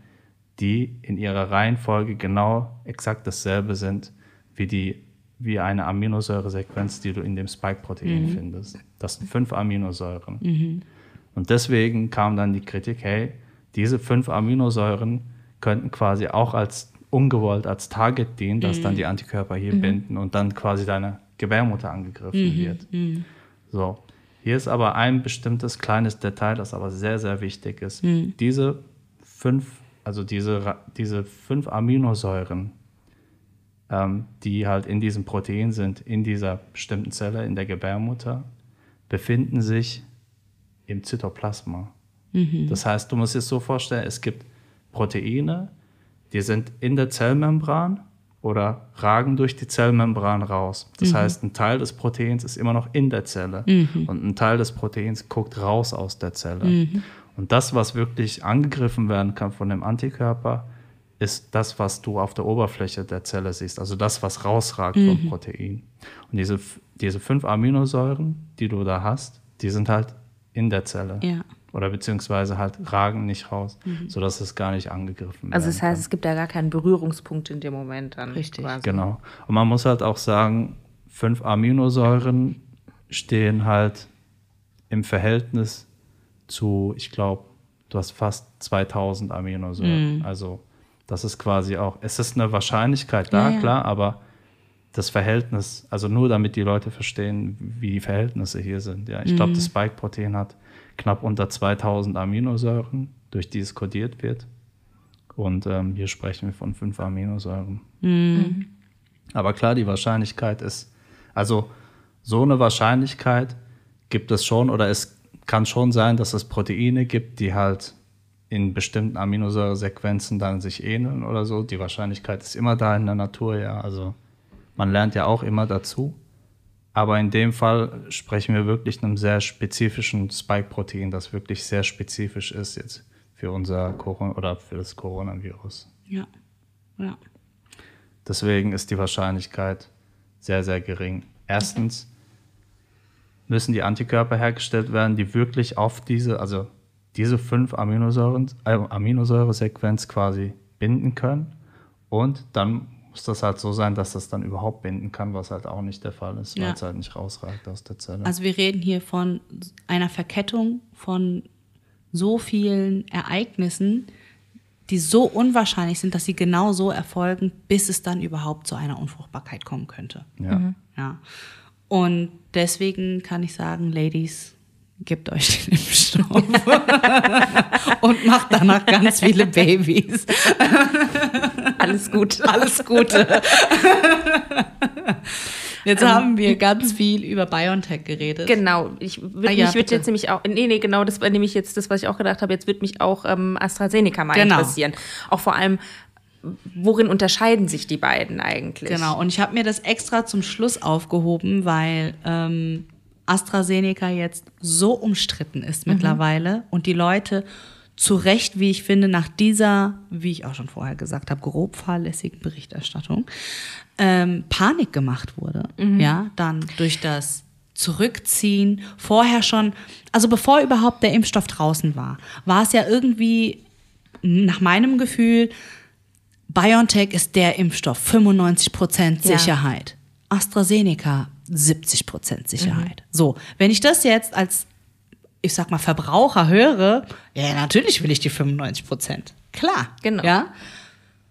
die in ihrer Reihenfolge genau exakt dasselbe sind wie, die, wie eine Aminosäuresequenz, die du in dem Spike-Protein findest. Das sind fünf Aminosäuren. Und deswegen kam dann die Kritik, hey, diese fünf Aminosäuren könnten quasi auch als ungewollt als Target dienen, dass dann die Antikörper hier binden und dann quasi deine Gebärmutter angegriffen wird. So. Hier ist aber ein bestimmtes kleines Detail, das aber sehr, sehr wichtig ist. Diese fünf, also diese, diese fünf Aminosäuren, ähm, die halt in diesem Protein sind, in dieser bestimmten Zelle, in der Gebärmutter, befinden sich im Zytoplasma. Das heißt, du musst dir so vorstellen, es gibt Proteine, die sind in der Zellmembran oder ragen durch die Zellmembran raus. Das heißt, ein Teil des Proteins ist immer noch in der Zelle und ein Teil des Proteins guckt raus aus der Zelle. Und das, was wirklich angegriffen werden kann von dem Antikörper, ist das, was du auf der Oberfläche der Zelle siehst, also das, was rausragt vom Protein. Und diese, diese fünf Aminosäuren, die du da hast, die sind halt in der Zelle. Ja. Oder beziehungsweise halt ragen nicht raus, sodass es gar nicht angegriffen wird. Also das heißt, es gibt da gar keinen Berührungspunkt in dem Moment dann. Richtig. Quasi. Genau. Und man muss halt auch sagen, fünf Aminosäuren stehen halt im Verhältnis zu, ich glaube, du hast fast 2000 Aminosäuren. Also das ist quasi auch, es ist eine Wahrscheinlichkeit da, Ja, ja. klar, aber das Verhältnis, also nur damit die Leute verstehen, wie die Verhältnisse hier sind. Ja, ich glaube, das Spike-Protein hat knapp unter 2000 Aminosäuren, durch die es kodiert wird. Und ähm, hier sprechen wir von fünf Aminosäuren. Aber klar, die Wahrscheinlichkeit ist, also so eine Wahrscheinlichkeit gibt es schon oder es kann schon sein, dass es Proteine gibt, die halt in bestimmten Aminosäuresequenzen dann sich ähneln oder so. Die Wahrscheinlichkeit ist immer da in der Natur, ja. Also man lernt ja auch immer dazu. Aber in dem Fall sprechen wir wirklich einem sehr spezifischen Spike-Protein, das wirklich sehr spezifisch ist jetzt für unser Corona oder für das Coronavirus. Ja. Ja. Deswegen ist die Wahrscheinlichkeit sehr, sehr gering. Erstens müssen die Antikörper hergestellt werden, die wirklich auf diese, also diese fünf Aminosäuren, äh, Aminosäuresequenz quasi binden können. Und dann muss das halt so sein, dass das dann überhaupt binden kann, was halt auch nicht der Fall ist, weil Ja. es halt nicht rausragt aus der Zelle. Also wir reden hier von einer Verkettung von so vielen Ereignissen, die so unwahrscheinlich sind, dass sie genau so erfolgen, bis es dann überhaupt zu einer Unfruchtbarkeit kommen könnte. ja. Ja. Und deswegen kann ich sagen, Ladies, gebt euch den Impfstoff <laughs> und macht danach ganz viele Babys. <laughs> Alles gut. <laughs> Alles Gute. Jetzt haben wir ganz viel über BioNTech geredet. Genau, ich würd, Ah ja, mich jetzt nämlich auch, nee, nee, genau, das war nämlich jetzt das, was ich auch gedacht habe, jetzt wird mich auch ähm, AstraZeneca mal Genau. interessieren. Auch vor allem, worin unterscheiden sich die beiden eigentlich? Genau, und ich habe mir das extra zum Schluss aufgehoben, weil ähm, AstraZeneca jetzt so umstritten ist mittlerweile und die Leute zu Recht, wie ich finde, nach dieser, wie ich auch schon vorher gesagt habe, grob fahrlässigen Berichterstattung, ähm, Panik gemacht wurde. Ja, dann durch das Zurückziehen, vorher schon, also bevor überhaupt der Impfstoff draußen war, war es ja irgendwie nach meinem Gefühl, BioNTech ist der Impfstoff, 95% Ja. Sicherheit. AstraZeneca 70% Sicherheit. So, wenn ich das jetzt als, ich sag mal, Verbraucher höre, ja, natürlich will ich die 95%. Klar. Genau. Ja?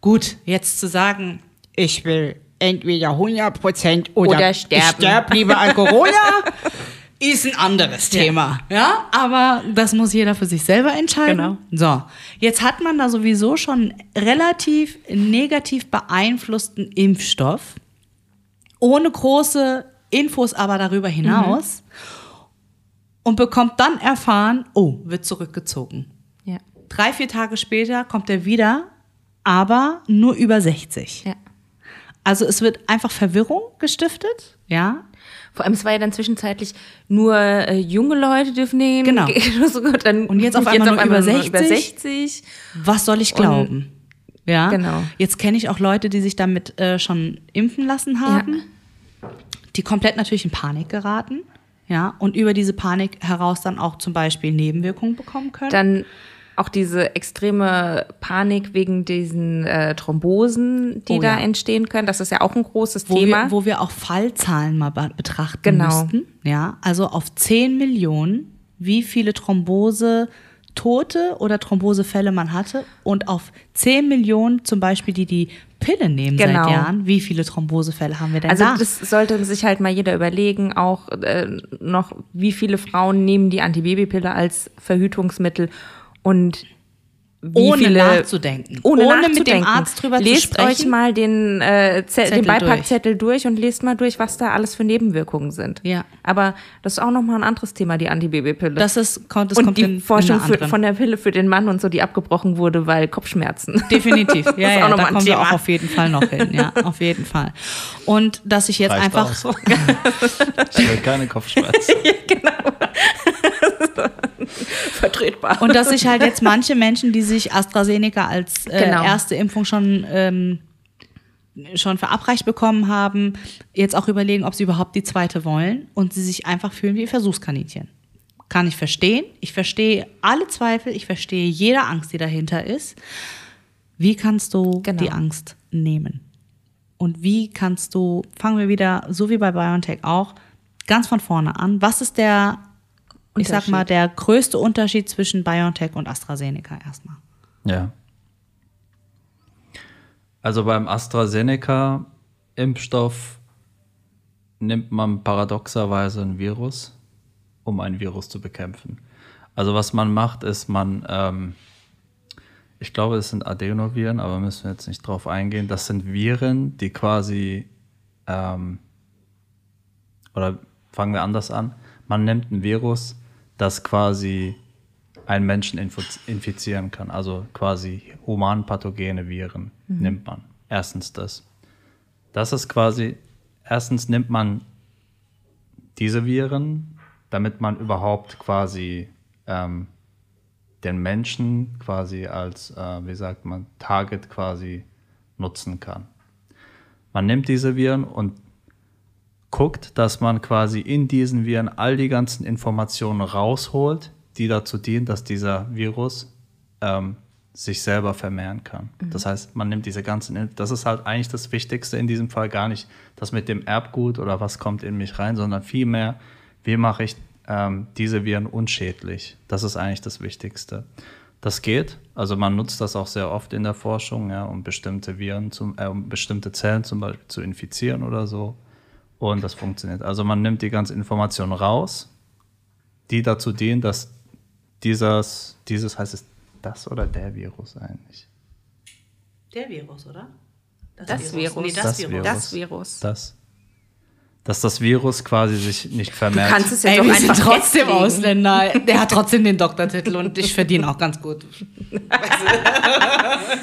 Gut, jetzt zu sagen, ich will entweder 100% oder, Oder ich sterben. sterb lieber an Corona, <laughs> ist ein anderes Thema. Ja, aber das muss jeder für sich selber entscheiden. So, jetzt hat man da sowieso schon relativ negativ beeinflussten Impfstoff, ohne große Infos aber darüber hinaus und bekommt dann erfahren, oh, wird zurückgezogen. Ja. Drei, vier Tage später kommt er wieder, aber nur über 60. ja. Also es wird einfach Verwirrung gestiftet, ja. Vor allem, es war ja dann zwischenzeitlich nur äh, junge Leute dürfen nehmen. Genau. <laughs> Dann Und jetzt auf einmal nur über nur 60? über 60. Was soll ich glauben? ja. Genau. Jetzt kenne ich auch Leute, die sich damit äh, schon impfen lassen haben, die komplett natürlich in Panik geraten, ja, und über diese Panik heraus dann auch zum Beispiel Nebenwirkungen bekommen können. Dann auch diese extreme Panik wegen diesen äh, Thrombosen, die Oh da ja. entstehen können. Das ist ja auch ein großes wo Thema. wir, wo wir auch Fallzahlen mal be- betrachten Genau. müssten. Ja, also auf 10 Millionen, wie viele Thrombose Tote oder Thrombosefälle man hatte und auf 10 Millionen zum Beispiel, die die Pille nehmen Genau. seit Jahren, wie viele Thrombosefälle haben wir denn Also da? das sollte sich halt mal jeder überlegen, auch äh, noch, wie viele Frauen nehmen die Antibabypille als Verhütungsmittel und wie ohne viele nachzudenken. ohne, mit dem nachzudenken. Arzt drüber lest zu euch sprechen. mal den, äh, Ze- Zettel den Beipackzettel durch. und lest mal durch, was da alles für Nebenwirkungen sind. Ja. Aber das ist auch nochmal ein anderes Thema, die Antibabypille. Das ist, kommt, das und kommt die in, Forschung in für, von der Pille für den Mann und so, die abgebrochen wurde, weil Kopfschmerzen. <laughs> Definitiv. Ja, ist ja, da kommen wir auch auf jeden Fall noch hin. Ja, <laughs> auf jeden Fall. Und dass ich jetzt Reicht einfach aus. <laughs> Ich will keine Kopfschmerzen. <laughs> Vertretbar. Und dass sich halt jetzt manche Menschen, die sich AstraZeneca als äh, Genau. erste Impfung schon, ähm, schon verabreicht bekommen haben, jetzt auch überlegen, ob sie überhaupt die zweite wollen und sie sich einfach fühlen wie Versuchskaninchen. Kann ich verstehen. Ich verstehe alle Zweifel, ich verstehe jede Angst, die dahinter ist. Wie kannst du Genau. die Angst nehmen? Und wie kannst du, fangen wir wieder, so wie bei BioNTech auch, ganz von vorne an. Was ist der, ich sag mal, der größte Unterschied zwischen BioNTech und AstraZeneca erstmal? Ja. Also beim AstraZeneca-Impfstoff nimmt man paradoxerweise ein Virus, um ein Virus zu bekämpfen. Also was man macht, ist man, ähm, ich glaube, es sind Adenoviren, aber müssen wir jetzt nicht drauf eingehen. Das sind Viren, die quasi, ähm, oder fangen wir anders an. Man nimmt ein Virus, das quasi einen Menschen infizieren kann. Also quasi humanpathogene Viren nimmt man. Erstens das. Das ist quasi, erstens nimmt man diese Viren, damit man überhaupt quasi ähm, den Menschen quasi als, äh, wie sagt man, Target quasi nutzen kann. Man nimmt diese Viren und guckt, dass man quasi in diesen Viren all die ganzen Informationen rausholt, die dazu dienen, dass dieser Virus ähm, sich selber vermehren kann. Das heißt, man nimmt diese ganzen, das ist halt eigentlich das Wichtigste in diesem Fall gar nicht das mit dem Erbgut oder was kommt in mich rein, sondern vielmehr, wie mache ich ähm, diese Viren unschädlich. Das ist eigentlich das Wichtigste. Das geht, also man nutzt das auch sehr oft in der Forschung, ja, um bestimmte Viren, zum, äh, um bestimmte Zellen zum Beispiel zu infizieren oder so. Und das funktioniert. Also man nimmt die ganze Information raus, die dazu dienen, dass dieses, dieses heißt es das oder der Virus eigentlich? Der Virus, oder? Das Virus. Nee, das, Das Virus. Virus. Das Virus. Das. Dass das Virus quasi sich nicht Du vermehrt. kannst es jetzt Ey, auch wir sind einfach trotzdem festlegen. Ausländer. Der hat trotzdem den Doktortitel und ich verdiene auch ganz gut. <laughs>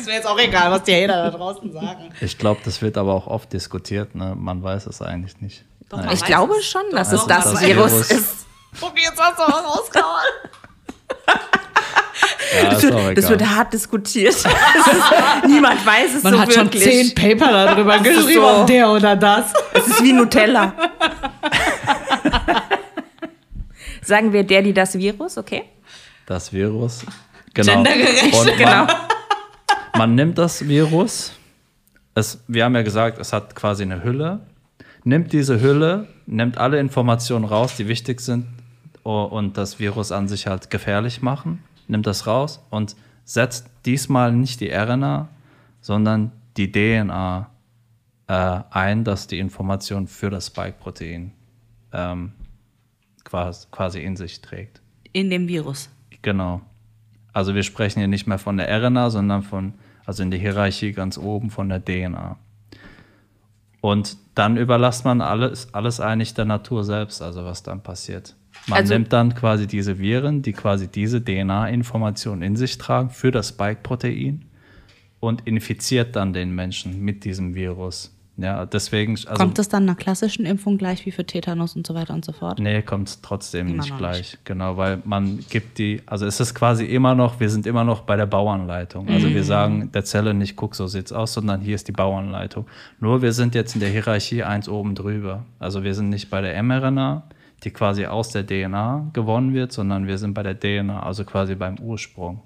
Es wäre jetzt auch egal, was die Hater da draußen sagen. Ich glaube, das wird aber auch oft diskutiert. Ne? Man weiß es eigentlich nicht. Doch, man Ich glaube es. schon, Doch, dass doch, es das, das Virus, ist. Okay, jetzt hast du was rausgehauen. <laughs> Ja, ist auch Das wird hart diskutiert. <laughs> Das ist, niemand weiß es Man so hat schon wirklich. zehn Paper darüber ist geschrieben, so. der oder das. Es ist wie Nutella. Sagen wir der, die das Virus, okay? Das Virus. Genau. Gendergerecht, man, genau. man nimmt das Virus. Es, wir haben ja gesagt, es hat quasi eine Hülle. Nimmt diese Hülle, nimmt alle Informationen raus, die wichtig sind und das Virus an sich halt gefährlich machen. Nimmt das raus und setzt diesmal nicht die RNA, sondern die DNA äh, ein, dass die Information für das Spike-Protein ähm, quasi, quasi in sich trägt. In dem Virus. Genau. Also wir sprechen hier nicht mehr von der RNA, sondern von, also in der Hierarchie ganz oben von der DNA. Und dann überlässt man alles, alles eigentlich der Natur selbst, also was dann passiert. Man Also- nimmt dann quasi diese Viren, die quasi diese DNA-Information in sich tragen für das Spike-Protein und infiziert dann den Menschen mit diesem Virus. Ja, deswegen, also Kommt das dann einer klassischen Impfung gleich wie für Tetanus und so weiter und so fort? Nee, kommt trotzdem Immer nicht gleich. Genau, weil man gibt die, also es ist quasi immer noch, wir sind immer noch bei der Bauanleitung. Also Mhm. wir sagen der Zelle nicht, guck, so sieht's aus, sondern hier ist die Bauanleitung. Nur wir sind jetzt in der Hierarchie eins oben drüber. Also wir sind nicht bei der mRNA, die quasi aus der DNA gewonnen wird, sondern wir sind bei der DNA, also quasi beim Ursprung.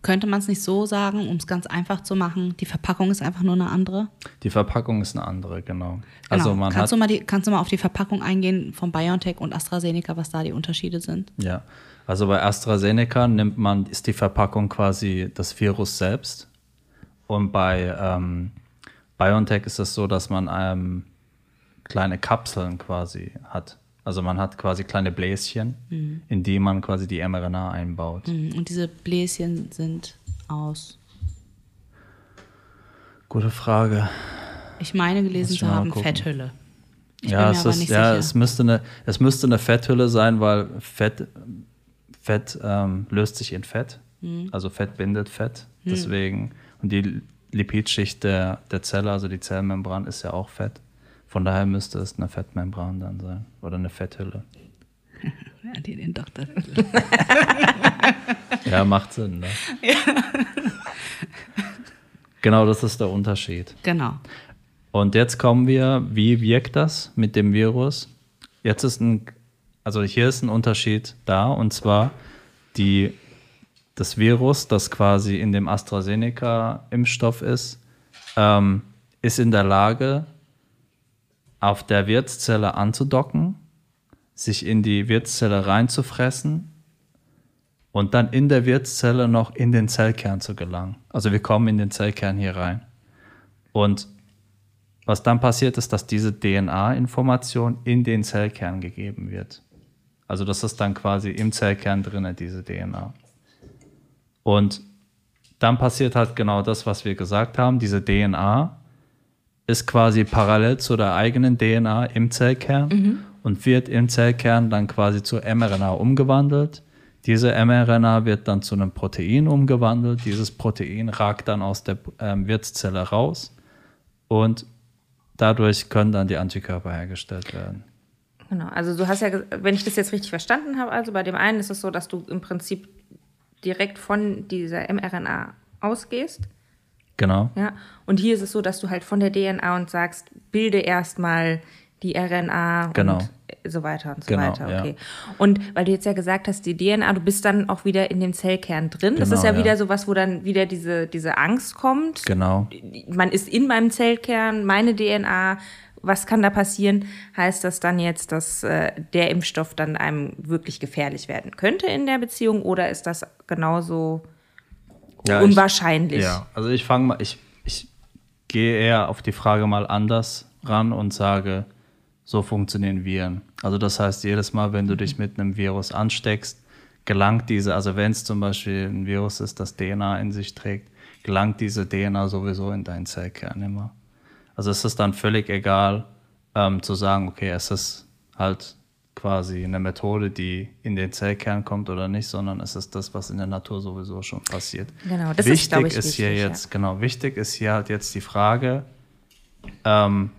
Könnte man es nicht so sagen, um es ganz einfach zu machen, die Verpackung ist einfach nur eine andere? Die Verpackung ist eine andere, genau. Genau. Also man kannst, hat du mal die, kannst du mal auf die Verpackung eingehen von BioNTech und AstraZeneca, was da die Unterschiede sind? Ja, also bei AstraZeneca nimmt man, ist die Verpackung quasi das Virus selbst. Und bei ähm, BioNTech ist es so, dass man ähm, kleine Kapseln quasi hat. Also man hat quasi kleine Bläschen, in die man quasi die mRNA einbaut. Mhm, Und diese Bläschen sind aus, Gute Frage. ich meine gelesen zu haben. Fetthülle. Ich ja, es ist, ja es, müsste eine, es müsste eine Fetthülle sein, weil Fett, Fett ähm, löst sich in Fett. Mhm. Also Fett bindet Fett. Deswegen, und die Lipidschicht der, der Zelle, also die Zellmembran, ist ja auch Fett. Von daher müsste es eine Fettmembran dann sein. Oder eine Fetthülle. <laughs> Ja, die den Doktor. <laughs> Ja, macht Sinn, ne? <laughs> Genau, das ist der Unterschied. genau. Und jetzt kommen wir, wie wirkt das mit dem Virus? Jetzt ist ein, also hier ist ein Unterschied da, und zwar die, das Virus, das quasi in dem AstraZeneca-Impfstoff ist, ähm, ist in der Lage, auf der Wirtszelle anzudocken, sich in die Wirtszelle reinzufressen und dann in der Wirtszelle noch in den Zellkern zu gelangen. Also wir kommen in den Zellkern hier rein. Und was dann passiert ist, dass diese DNA-Information in den Zellkern gegeben wird. Also das ist dann quasi im Zellkern drin, diese DNA. Und dann passiert halt genau das, was wir gesagt haben. Diese DNA ist quasi parallel zu der eigenen DNA im Zellkern und wird im Zellkern dann quasi zur mRNA umgewandelt. Diese mRNA wird dann zu einem Protein umgewandelt. Dieses Protein ragt dann aus der ähm, Wirtszelle raus und dadurch können dann die Antikörper hergestellt werden. Genau, also du hast ja, wenn ich das jetzt richtig verstanden habe, also bei dem einen ist es so, dass du im Prinzip direkt von dieser mRNA ausgehst. Genau. Ja, und hier ist es so, dass du halt von der DNA und sagst, bilde erstmal die RNA Genau. und so weiter und so Genau, weiter. ja. Okay. Und weil du jetzt ja gesagt hast, die DNA, du bist dann auch wieder in dem Zellkern drin. das Genau, ist ja, ja. wieder sowas, wo dann wieder diese, diese Angst kommt. Genau. Man ist in meinem Zellkern, meine DNA. Was kann da passieren? Heißt das dann jetzt, dass äh, der Impfstoff dann einem wirklich gefährlich werden könnte in der Beziehung oder ist das genauso Ja, ich- unwahrscheinlich? Ja, also ich fange mal, ich, ich gehe eher auf die Frage mal anders ran und sage, so funktionieren Viren. Also das heißt, jedes Mal, wenn du dich mit einem Virus ansteckst, gelangt diese, also wenn es zum Beispiel ein Virus ist, das DNA in sich trägt, gelangt diese DNA sowieso in deinen Zellkern immer. Also es ist dann völlig egal, ähm, zu sagen, okay, es ist halt quasi eine Methode, die in den Zellkern kommt oder nicht, sondern es ist das, was in der Natur sowieso schon passiert. Genau, das wichtig ist, glaube ich, ist hier wichtig, jetzt, genau, wichtig ist hier halt jetzt die Frage, ähm,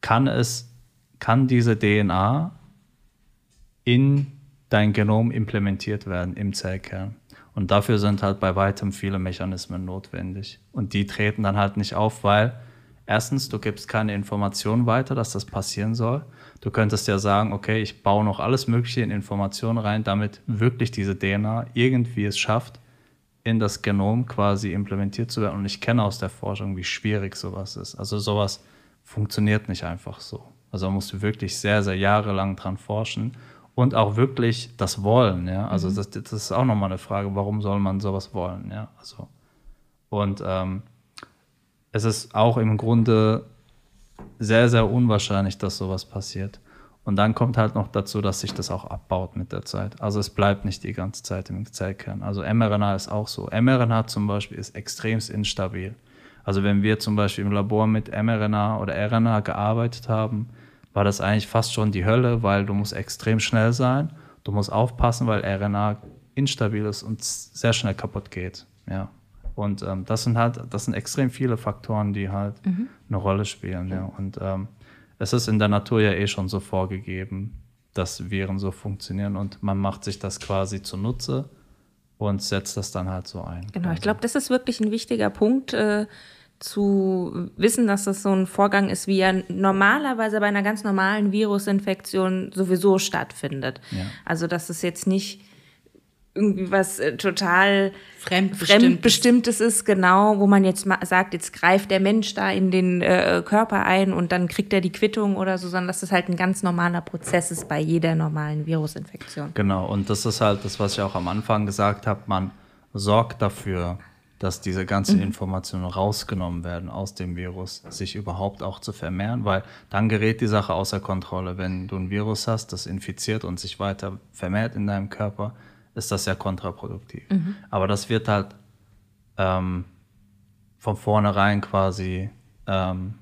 kann es, kann diese DNA in dein Genom implementiert werden im Zellkern? Und dafür sind halt bei weitem viele Mechanismen notwendig. Und die treten dann halt nicht auf, weil erstens, du gibst keine Informationen weiter, dass das passieren soll. Du könntest ja sagen, okay, ich baue noch alles Mögliche in Informationen rein, damit wirklich diese DNA irgendwie es schafft, in das Genom quasi implementiert zu werden. Und ich kenne aus der Forschung, wie schwierig sowas ist. Also sowas funktioniert nicht einfach so. Also musst du wirklich sehr, sehr jahrelang dran forschen und auch wirklich das wollen. Ja? Also das, das ist auch nochmal eine Frage, warum soll man sowas wollen? Ja? Also, und ähm, es ist auch im Grunde sehr, sehr unwahrscheinlich, dass sowas passiert. Und dann kommt halt noch dazu, dass sich das auch abbaut mit der Zeit. Also es bleibt nicht die ganze Zeit im Zellkern. Also mRNA ist auch so. mRNA zum Beispiel ist extremst instabil. Also wenn wir zum Beispiel im Labor mit mRNA oder RNA gearbeitet haben, war das eigentlich fast schon die Hölle, weil du musst extrem schnell sein. Du musst aufpassen, weil RNA instabil ist und sehr schnell kaputt geht. Ja. Und ähm, das sind halt, das sind extrem viele Faktoren, die halt eine Rolle spielen. Ja. Und ähm, es ist in der Natur ja eh schon so vorgegeben, dass Viren so funktionieren und man macht sich das quasi zunutze und setzt das dann halt so ein. Genau, ich glaube, das ist wirklich ein wichtiger Punkt, äh, zu wissen, dass das so ein Vorgang ist, wie er normalerweise bei einer ganz normalen Virusinfektion sowieso stattfindet. Ja. Also, dass es jetzt nicht irgendwie was äh, total Fremdbestimmtes. Fremdbestimmtes ist, genau, wo man jetzt mal sagt, jetzt greift der Mensch da in den äh, Körper ein und dann kriegt er die Quittung oder so, sondern dass das halt ein ganz normaler Prozess ist bei jeder normalen Virusinfektion. Genau, und das ist halt das, was ich auch am Anfang gesagt habe, man sorgt dafür, dass diese ganzen Informationen rausgenommen werden aus dem Virus, sich überhaupt auch zu vermehren, weil dann gerät die Sache außer Kontrolle. Wenn du ein Virus hast, das infiziert und sich weiter vermehrt in deinem Körper, ist das ja kontraproduktiv. Aber das wird halt ähm, von vornherein quasi ähm,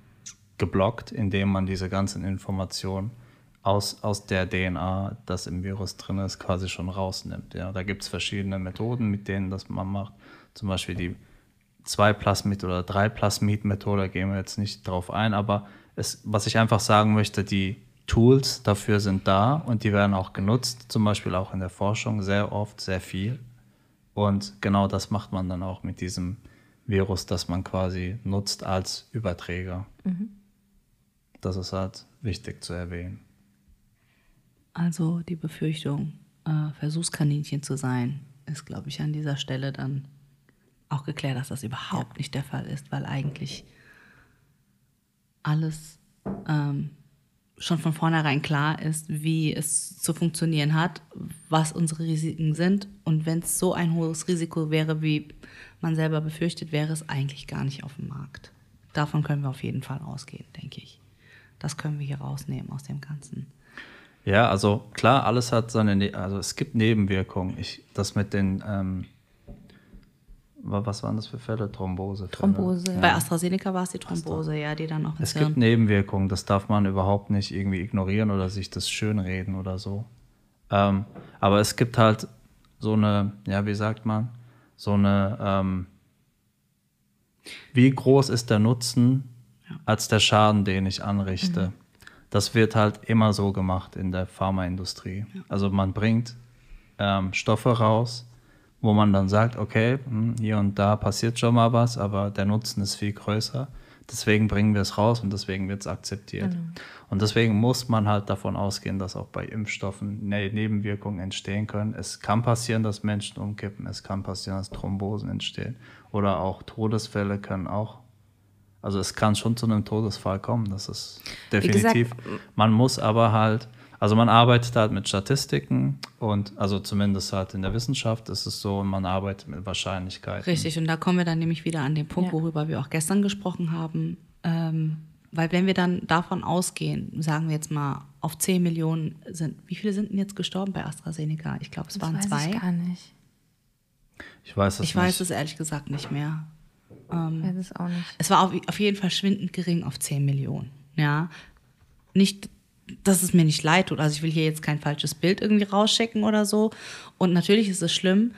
geblockt, indem man diese ganzen Informationen aus, aus der DNA, das im Virus drin ist, quasi schon rausnimmt. Ja. Da gibt es verschiedene Methoden, mit denen das man macht. Zum Beispiel die 2-Plasmid- oder 3-Plasmid-Methode, da gehen wir jetzt nicht drauf ein, aber es, was ich einfach sagen möchte, die Tools dafür sind da und die werden auch genutzt, zum Beispiel auch in der Forschung sehr oft, sehr viel. Und genau das macht man dann auch mit diesem Virus, das man quasi nutzt als Überträger. Das ist halt wichtig zu erwähnen. Also die Befürchtung, äh, Versuchskaninchen zu sein, ist, glaube ich, an dieser Stelle dann auch geklärt, dass das überhaupt nicht der Fall ist, weil eigentlich alles ähm, schon von vornherein klar ist, wie es zu funktionieren hat, was unsere Risiken sind. Und wenn es so ein hohes Risiko wäre, wie man selber befürchtet, wäre es eigentlich gar nicht auf dem Markt. Davon können wir auf jeden Fall ausgehen, denke ich. Das können wir hier rausnehmen aus dem Ganzen. Ja, also klar, alles hat seine, ne also es gibt Nebenwirkungen. Ich, das mit den, ähm, was waren das für Fälle? Thrombose. Thrombose, ja. Bei AstraZeneca war es die Thrombose, ja, die dann ins Es Hirn gibt Nebenwirkungen, das darf man überhaupt nicht irgendwie ignorieren oder sich das schönreden oder so. Ähm, aber es gibt halt so eine, ja, wie sagt man, so eine, ähm, wie groß ist der Nutzen als der Schaden, den ich anrichte? Das wird halt immer so gemacht in der Pharmaindustrie. Also man bringt ähm, Stoffe raus, wo man dann sagt, okay, hm, hier und da passiert schon mal was, aber der Nutzen ist viel größer. Deswegen bringen wir es raus und deswegen wird es akzeptiert. Und deswegen muss man halt davon ausgehen, dass auch bei Impfstoffen ne Nebenwirkungen entstehen können. Es kann passieren, dass Menschen umkippen, es kann passieren, dass Thrombosen entstehen oder auch Todesfälle können auch. Also es kann schon zu einem Todesfall kommen, das ist definitiv. man muss aber halt, also man arbeitet halt mit Statistiken und also zumindest halt in der Wissenschaft ist es so, man arbeitet mit Wahrscheinlichkeiten. Richtig, und da kommen wir dann nämlich wieder an den Punkt, Ja. worüber wir auch gestern gesprochen haben. Ähm, Weil wenn wir dann davon ausgehen, sagen wir jetzt mal, auf 10 Millionen sind, wie viele sind denn jetzt gestorben bei AstraZeneca? Ich glaube, es waren das zwei. weiß ich gar nicht. Ich weiß es Ich nicht. weiß es ehrlich gesagt nicht mehr. Ich weiß es auch nicht. Es war auf, auf jeden Fall schwindend gering auf 10 Millionen. Ja. Nicht, dass es mir nicht leid tut. Also ich will hier jetzt kein falsches Bild irgendwie rausschicken oder so. Und natürlich ist es schlimm.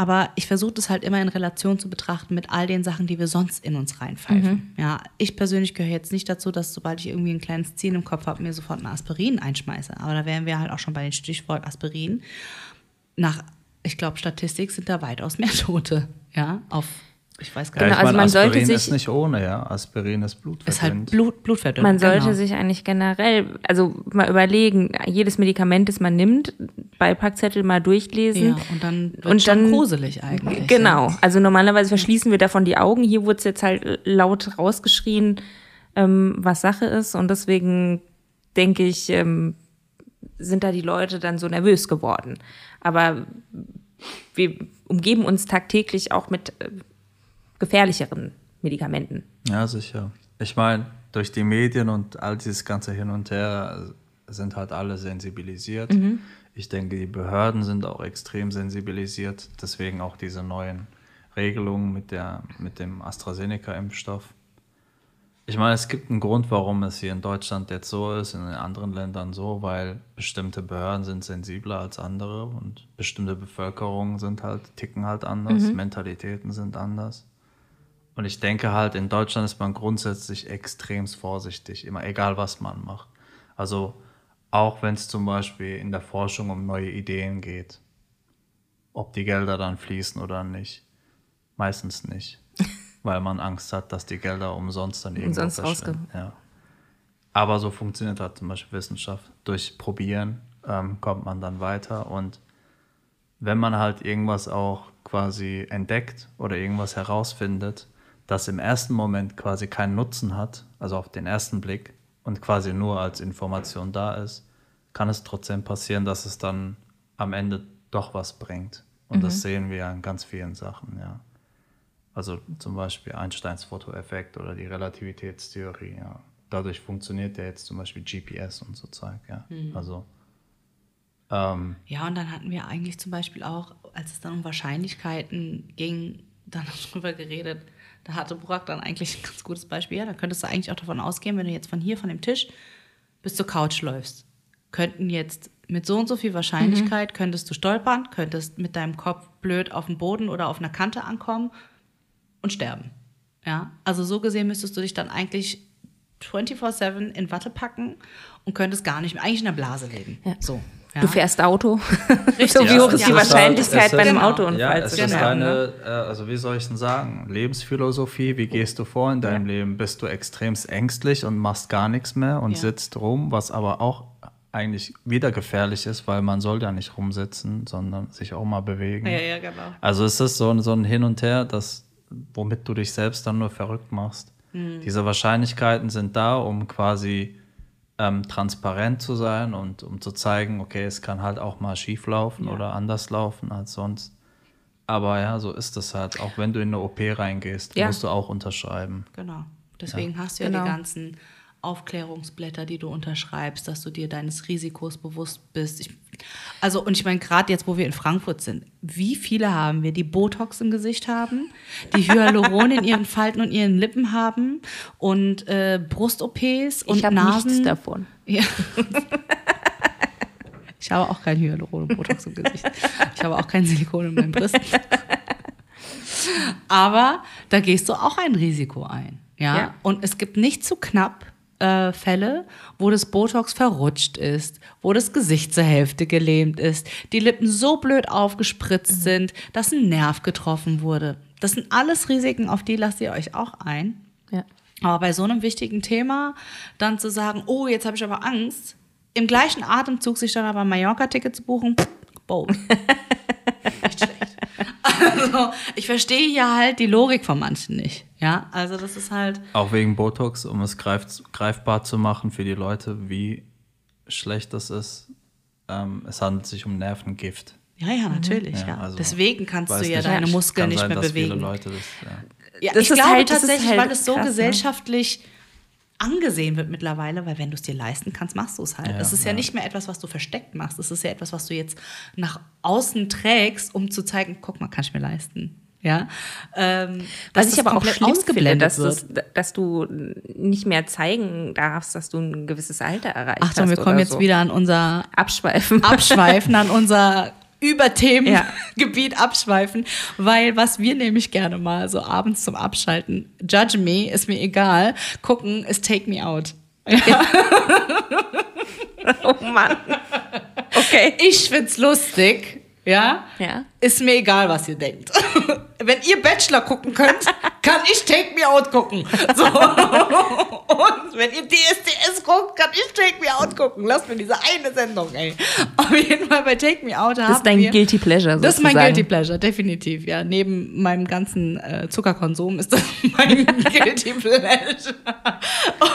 Aber ich versuche das halt immer in Relation zu betrachten mit all den Sachen, die wir sonst in uns reinpfeifen. Ja, ich persönlich gehöre jetzt nicht dazu, dass sobald ich irgendwie ein kleines Ziehen im Kopf habe, mir sofort eine Aspirin einschmeiße. Aber da wären wir halt auch schon bei den Stichwort Aspirin. Nach, ich glaube, Statistik sind da weitaus mehr <laughs> Tote. Ja, auf, ich weiß gar ja, nicht. ich Genau, also meine, man sollte Aspirin sich- ist nicht ohne, ja. Aspirin ist Blutverdienst. ist halt Blut, Blutverdünnung. Man sollte genau. sich eigentlich generell, also mal überlegen, jedes Medikament, das man nimmt, Beipackzettel mal durchlesen. Ja, und dann wird Und schon dann- gruselig eigentlich. Genau. Also normalerweise verschließen wir davon die Augen. Hier wurde es jetzt halt laut rausgeschrien, ähm, was Sache ist. Und deswegen denke ich, ähm, sind da die Leute dann so nervös geworden. Aber wir umgeben uns tagtäglich auch mit äh, gefährlicheren Medikamenten. Ja, sicher. Ich meine, durch die Medien und all dieses ganze Hin und Her sind halt alle sensibilisiert. Ich denke, die Behörden sind auch extrem sensibilisiert. Deswegen auch diese neuen Regelungen mit, der, mit dem AstraZeneca-Impfstoff. Ich meine, es gibt einen Grund, warum es hier in Deutschland jetzt so ist, in den anderen Ländern so, weil bestimmte Behörden sind sensibler als andere und bestimmte Bevölkerungen sind halt, ticken halt anders, Mentalitäten sind anders. Und ich denke halt, in Deutschland ist man grundsätzlich extremst vorsichtig, immer egal was man macht. Also auch wenn es zum Beispiel in der Forschung um neue Ideen geht, ob die Gelder dann fließen oder nicht. Meistens nicht, <laughs> weil man Angst hat, dass die Gelder umsonst dann irgendwo Umsonst verschwinden. Ja. Aber so funktioniert halt zum Beispiel Wissenschaft. Durch Probieren ähm, kommt man dann weiter und wenn man halt irgendwas auch quasi entdeckt oder irgendwas herausfindet, das im ersten Moment quasi keinen Nutzen hat, also auf den ersten Blick und quasi nur als Information da ist, kann es trotzdem passieren, dass es dann am Ende doch was bringt. Und das sehen wir ja in ganz vielen Sachen, ja. Also zum Beispiel Einsteins Fotoeffekt oder die Relativitätstheorie, ja. Dadurch funktioniert ja jetzt zum Beispiel GPS und so Zeug, ja. Also ähm, Ja, und dann hatten wir eigentlich zum Beispiel auch, als es dann um Wahrscheinlichkeiten ging, dann <laughs> noch drüber geredet. Da hatte Burak dann eigentlich ein ganz gutes Beispiel. Ja, da könntest du eigentlich auch davon ausgehen, wenn du jetzt von hier, von dem Tisch bis zur Couch läufst, könnten jetzt mit so und so viel Wahrscheinlichkeit, könntest du stolpern, könntest mit deinem Kopf blöd auf dem Boden oder auf einer Kante ankommen und sterben. Ja, also so gesehen müsstest du dich dann eigentlich 24-7 in Watte packen und könntest gar nicht mehr, eigentlich in der Blase leben. Ja. So. Ja. Du fährst Auto. Richtig. <laughs> so wie Ja, hoch ist die ist halt- Wahrscheinlichkeit ist- bei einem genau. Autounfall Ja, es zu ist sterben? ne? eine, äh, also wie soll ich denn sagen, Lebensphilosophie, wie gehst du vor in deinem Leben? Bist du extremst ängstlich und machst gar nichts mehr und Ja. sitzt rum, was aber auch eigentlich wieder gefährlich ist, weil man soll ja nicht rumsitzen, sondern sich auch mal bewegen. Ja, ja, genau. Also es ist so, ein- so ein Hin und Her, das, womit du dich selbst dann nur verrückt machst. Mhm. Diese Wahrscheinlichkeiten sind da, um quasi ähm, transparent zu sein und um zu zeigen, okay, es kann halt auch mal schief laufen Ja. oder anders laufen als sonst. Aber ja, so ist es halt. Auch wenn du in eine OP reingehst, Ja. musst du auch unterschreiben. Genau. Deswegen hast du ja Genau. die ganzen Aufklärungsblätter, die du unterschreibst, dass du dir deines Risikos bewusst bist. Ich, also, und ich meine, gerade jetzt, wo wir in Frankfurt sind, wie viele haben wir, die Botox im Gesicht haben, die Hyaluron in ihren Falten und ihren Lippen haben und äh, Brust-OPs und Ich Nasen. nichts davon. Ja. <laughs> Ich habe auch kein Hyaluron und Botox im Gesicht. Ich habe auch kein Silikon in meinen Brüsten. Aber da gehst du auch ein Risiko ein. Ja? Ja. Und es gibt nicht zu knapp äh, Fälle, wo das Botox verrutscht ist, wo das Gesicht zur Hälfte gelähmt ist, die Lippen so blöd aufgespritzt sind, dass ein Nerv getroffen wurde. Das sind alles Risiken, auf die lasst ihr euch auch ein. Ja. Aber bei so einem wichtigen Thema dann zu sagen, oh, jetzt habe ich aber Angst, im gleichen Atemzug sich dann aber ein Mallorca-Ticket zu buchen, bold. <laughs> nicht schlecht. <laughs> Also, ich verstehe hier halt die Logik von manchen nicht. Ja, also das ist halt, Auch wegen Botox, um es greif, greifbar zu machen für die Leute, wie schlecht das ist. Ähm, es handelt sich um Nervengift. ja, ja, natürlich, ja. also, Deswegen kannst du ja nicht, deine Muskeln nicht sein, mehr dass bewegen. Viele Leute das, ja. Ja, Das ich ist glaube halt- das ist tatsächlich, halt weil es so krass, ne? Angesehen wird mittlerweile, weil wenn du es dir leisten kannst, machst du es halt. Ja, es ist ja, ja. nicht mehr etwas, was du versteckt machst. Es ist ja etwas, was du jetzt nach außen trägst, um zu zeigen, guck mal, kann ich mir leisten. Ja, ähm, Was ich aber auch schlimm finde, dass, das, dass du nicht mehr zeigen darfst, dass du ein gewisses Alter erreicht hast. Achtung, wir kommen jetzt so. wieder an unser abschweifen. Abschweifen, an unser <laughs> Ja. <laughs> Überthemengebiet abschweifen, weil was wir nämlich gerne mal so abends zum Abschalten, judge me, ist mir egal, gucken, ist Take Me Out. <laughs> oh Mann. Okay. Ich find's lustig, ja? Ja. Ist mir egal, was ihr denkt. <laughs> Wenn ihr Bachelor gucken könnt, <laughs> kann ich Take Me Out gucken. So. <laughs> Und wenn ihr DSDS guckt, kann ich Take Me Out gucken. Lasst mir diese eine Sendung, ey. Auf jeden Fall bei Take Me Out Das ist dein wir, Guilty Pleasure Das ist mein sozusagen. Guilty Pleasure, definitiv. Ja, neben meinem ganzen äh, Zuckerkonsum ist das mein Guilty Pleasure.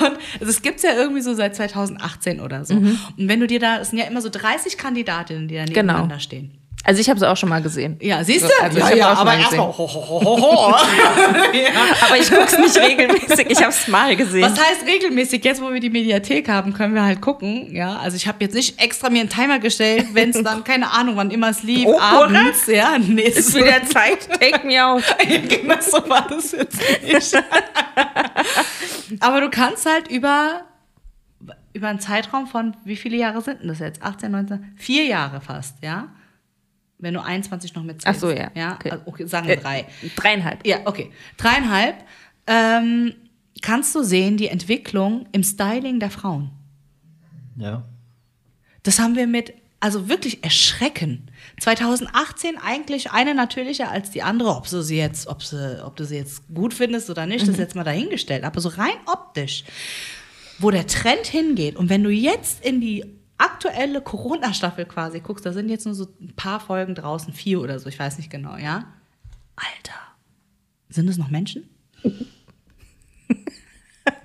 Und es gibt's ja irgendwie so seit 2018 oder so. Und wenn du dir da, es sind ja immer so 30 Kandidatinnen, die da Genau. nebeneinander stehen. Also ich habe es auch schon mal gesehen. Ja, siehst du? Also ja, ja, aber mal erstmal ho, ho, ho, ho, ho. <laughs> ja. Aber ich gucke es nicht regelmäßig. Ich habe es mal gesehen. Was heißt regelmäßig? Jetzt, wo wir die Mediathek haben, können wir halt gucken. Ja, also ich habe jetzt nicht extra mir einen Timer gestellt, wenn es dann, <laughs> keine Ahnung, wann immer es lief, Oh, abends. Ja, nee, es ist wieder Zeit. <laughs> Take me out. Ja, genau so war das jetzt nicht. Aber du kannst halt über, über einen Zeitraum von, wie viele Jahre sind denn das jetzt? 18, 19, vier Jahre fast, ja? Wenn du 21 noch mitzählst. Ach so, ja. Ja, Okay. also, okay sagen wir Äh, drei. Dreieinhalb. Ja, okay. Dreieinhalb. Ähm, kannst du sehen, die Entwicklung im Styling der Frauen. Ja. Das haben wir mit, also wirklich erschrecken. 2018 eigentlich eine natürlicher als die andere, ob du sie jetzt, ob, sie, ob du sie jetzt gut findest oder nicht, das ist jetzt mal dahingestellt. Aber so rein optisch, wo der Trend hingeht und wenn du jetzt in die aktuelle Corona-Staffel quasi guckst, da sind jetzt nur so ein paar Folgen draußen, vier oder so, ich weiß nicht genau, ja? Alter, sind es noch Menschen? <laughs>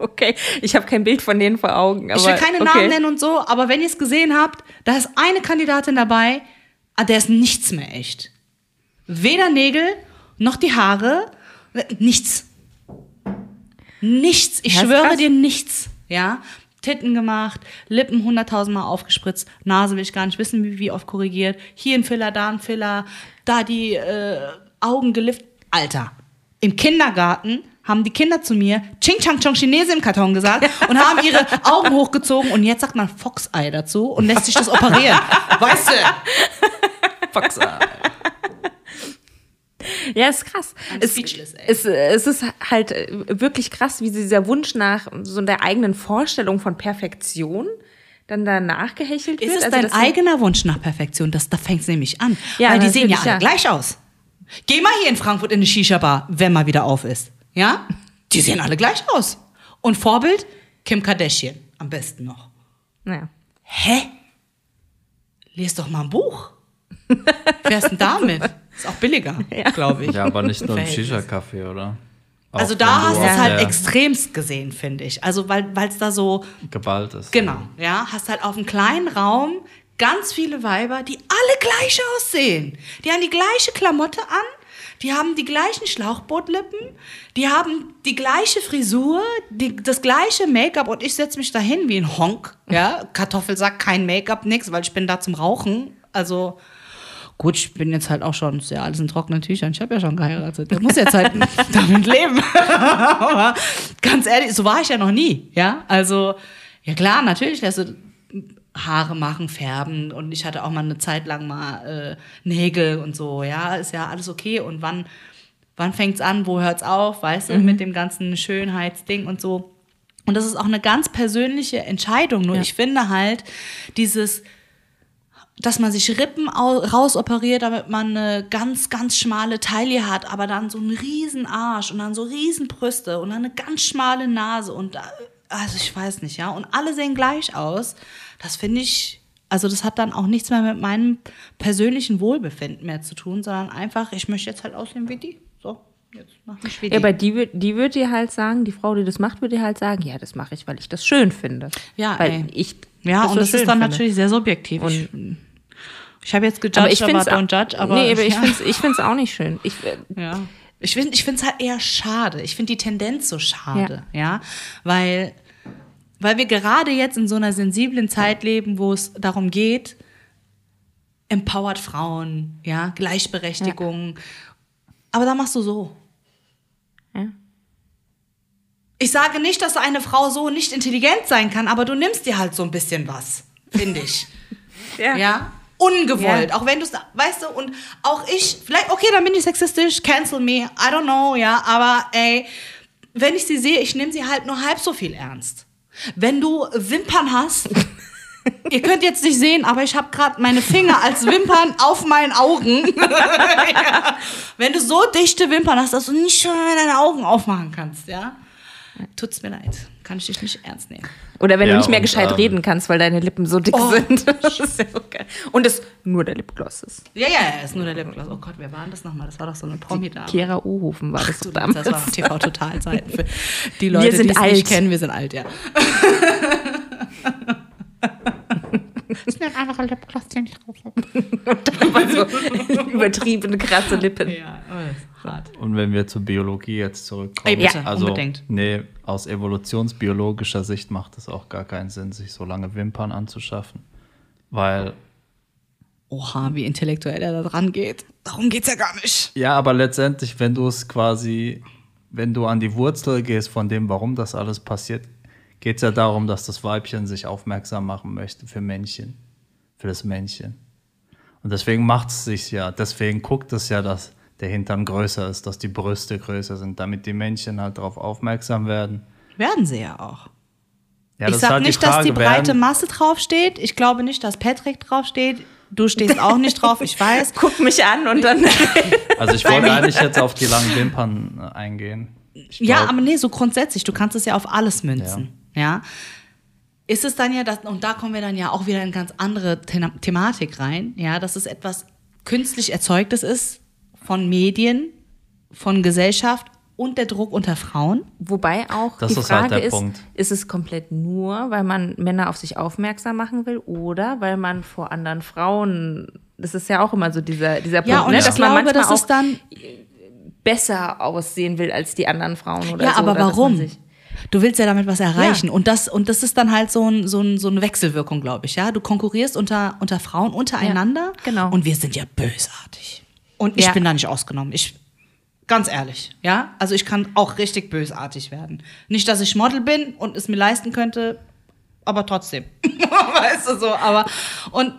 Okay, ich habe kein Bild von denen vor Augen. Aber ich will keine okay. Namen nennen und so, aber wenn ihr es gesehen habt, da ist eine Kandidatin dabei, an der ist nichts mehr echt. Weder Nägel noch die Haare, nichts. Nichts. Ich ist schwöre dir nichts. Ja. Titten gemacht, Lippen hunderttausendmal aufgespritzt, Nase will ich gar nicht wissen, wie, wie oft korrigiert. Hier ein Filler, da ein Filler, da die äh, Augen geliftet. Alter, im Kindergarten haben die Kinder zu mir Ching Chang Chong Chinese im Karton gesagt und haben ihre <laughs> Augen hochgezogen und jetzt sagt man Foxeye dazu und lässt sich das operieren. <laughs> Weißt du? Foxeye. Ja, ist krass. Es, speechless, ey. es, es ist halt äh, wirklich krass, wie dieser Wunsch nach so der eigenen Vorstellung von Perfektion dann danach gehechelt wird. Ist es Also dein eigener Wunsch nach Perfektion? Das, da fängt es nämlich an. Ja, Weil die sehen ja alle ja. gleich aus. Geh mal hier in Frankfurt in eine Shisha-Bar, wenn mal wieder auf ist. Ja? Die sehen alle gleich aus. Und Vorbild? Kim Kardashian. Am besten noch. Ja. Hä? Lies doch mal ein Buch. Fährst denn damit? <laughs> Ist auch billiger, <laughs> glaube ich. Ja, aber nicht nur im. Shisha-Café, oder? Auch Also da hast du es halt extremst gesehen, finde ich. Also weil es da so, Geballt ist. genau, ja, hast halt auf einem kleinen Raum ganz viele Weiber, die alle gleich aussehen. Die haben die gleiche Klamotte an, die haben die gleichen Schlauchbootlippen, die haben die gleiche Frisur, die, das gleiche Make-up und ich setze mich dahin wie ein Honk. Ja, Kartoffelsack, kein Make-up, nix, weil ich bin da zum Rauchen. Also Gut, ich bin jetzt halt auch schon, ist ja alles in trockenen Tüchern. Ich habe ja schon geheiratet. Der muss jetzt halt <laughs> damit leben. <laughs> Aber ganz ehrlich, so war ich ja noch nie. Ja, also, ja klar, natürlich lässt du Haare machen, färben und ich hatte auch mal eine Zeit lang mal äh, Nägel und so. Ja, ist ja alles okay. Und wann, wann fängt's an, wo hört's auf, weißt du, mit dem ganzen Schönheitsding und so. Und das ist auch eine ganz persönliche Entscheidung. Nur Ja. ich finde halt, dieses dass man sich Rippen au- rausoperiert, damit man eine ganz, ganz schmale Taille hat, aber dann so einen riesen Arsch und dann so riesen Brüste und dann eine ganz schmale Nase und da- also ich weiß nicht, ja. Und alle sehen gleich aus. Das finde ich, also das hat dann auch nichts mehr mit meinem persönlichen Wohlbefinden mehr zu tun, sondern einfach, ich möchte jetzt halt aussehen wie die. So, jetzt mach mich wie die. Ja, aber die, die wird dir halt sagen, die Frau, die das macht, wird dir halt sagen, ja, das mache ich, weil ich das schön finde. Ja, weil ey. ich ja, das und das ist dann finde. natürlich sehr subjektiv. ich ich habe jetzt gejudged, aber ich finde don't judge, aber nee, aber ich ja. finde es ich find's auch nicht schön. Ich, äh, Ja. Ich finde ich es halt eher schade. Ich finde die Tendenz so schade, ja. Weil Weil wir gerade jetzt in so einer sensiblen Zeit leben, wo es darum geht, empowered Frauen, ja, Gleichberechtigung. Aber da machst du so. Ja. Ich sage nicht, dass eine Frau so nicht intelligent sein kann, aber du nimmst dir halt so ein bisschen was, finde ich. <laughs> Ja. Ja? Ungewollt, Ja. auch wenn du es, weißt du, und auch ich, vielleicht, okay, dann bin ich sexistisch, cancel me, I don't know, ja, aber ey, wenn ich sie sehe, ich nehme sie halt nur halb so viel ernst. Wenn du Wimpern hast, <laughs> ihr könnt jetzt nicht sehen, aber ich habe gerade meine Finger als Wimpern auf meinen Augen. <laughs> ja. Wenn du so dichte Wimpern hast, dass du nicht schon deine Augen aufmachen kannst, ja, tut's mir leid, kann ich dich nicht ernst nehmen. Oder wenn Ja, du nicht mehr und, gescheit ähm, reden kannst, weil deine Lippen so dick Oh. sind. <laughs> Das ist ja so geil. Und es nur der Lipgloss ist. Ja, ja, ja, ist nur der Lipgloss. Oh Gott, wer war denn das nochmal? Das war doch so eine Promi-Dame. Kera Ohofen war das Du, damals. Das war <laughs> TV-Total-Seiten für die Leute, sind die es alt. nicht kennen. Wir sind alt, ja. ist mir ein anderer Lipgloss, den ich drauf Aber <laughs> so übertriebene, krasse Lippen. Ja, oh, hart. Und wenn wir zur Biologie jetzt zurückkommen, Ey, bitte, also unbedingt. nee, aus evolutionsbiologischer Sicht macht es auch gar keinen Sinn, sich so lange Wimpern anzuschaffen, weil Oha, wie intellektuell er da dran geht. Darum geht's ja gar nicht. ja, aber letztendlich, wenn du es quasi, wenn du an die Wurzel gehst von dem, warum das alles passiert, geht es ja darum, dass das Weibchen sich aufmerksam machen möchte für Männchen, für das Männchen. Und deswegen macht es sich ja, deswegen guckt es ja, dass der Hintern größer ist, dass die Brüste größer sind, damit die Männchen halt darauf aufmerksam werden. Werden sie ja auch. Ja, ich das ist sag halt nicht, dass die Frage, breite Masse draufsteht. Ich glaube nicht, dass Patrick draufsteht. Du stehst auch nicht drauf, ich weiß. <laughs> Guck mich an und dann. <laughs> Also ich wollte eigentlich jetzt auf die langen Wimpern äh, eingehen. Ich Ja, glaub- aber nee, so grundsätzlich, du kannst es ja auf alles münzen. Ja. Ist es dann ja, das, und da kommen wir dann ja auch wieder in ganz andere The Thematik rein, ja, dass es etwas künstlich Erzeugtes ist von Medien, von Gesellschaft und der Druck unter Frauen. Wobei auch Das die ist halt Frage der ist, Punkt. ist es komplett nur, weil man Männer auf sich aufmerksam machen will oder weil man vor anderen Frauen, das ist ja auch immer so dieser, dieser Punkt, Ja, und ne, ich dass man glaube, manchmal das auch dann, besser aussehen will als die anderen Frauen oder ja, so. aber oder dass man warum? Du willst ja damit was erreichen. Und, das, und das ist dann halt so, ein, so, ein, so eine Wechselwirkung, glaube ich. Ja? Du konkurrierst unter, unter Frauen untereinander. genau. Und wir sind ja bösartig. Und ich Ja. bin da nicht ausgenommen. Ich, ganz ehrlich, ja. Also ich kann auch richtig bösartig werden. Nicht, dass ich Model bin und es mir leisten könnte, aber trotzdem. <laughs> weißt du so, aber. Und,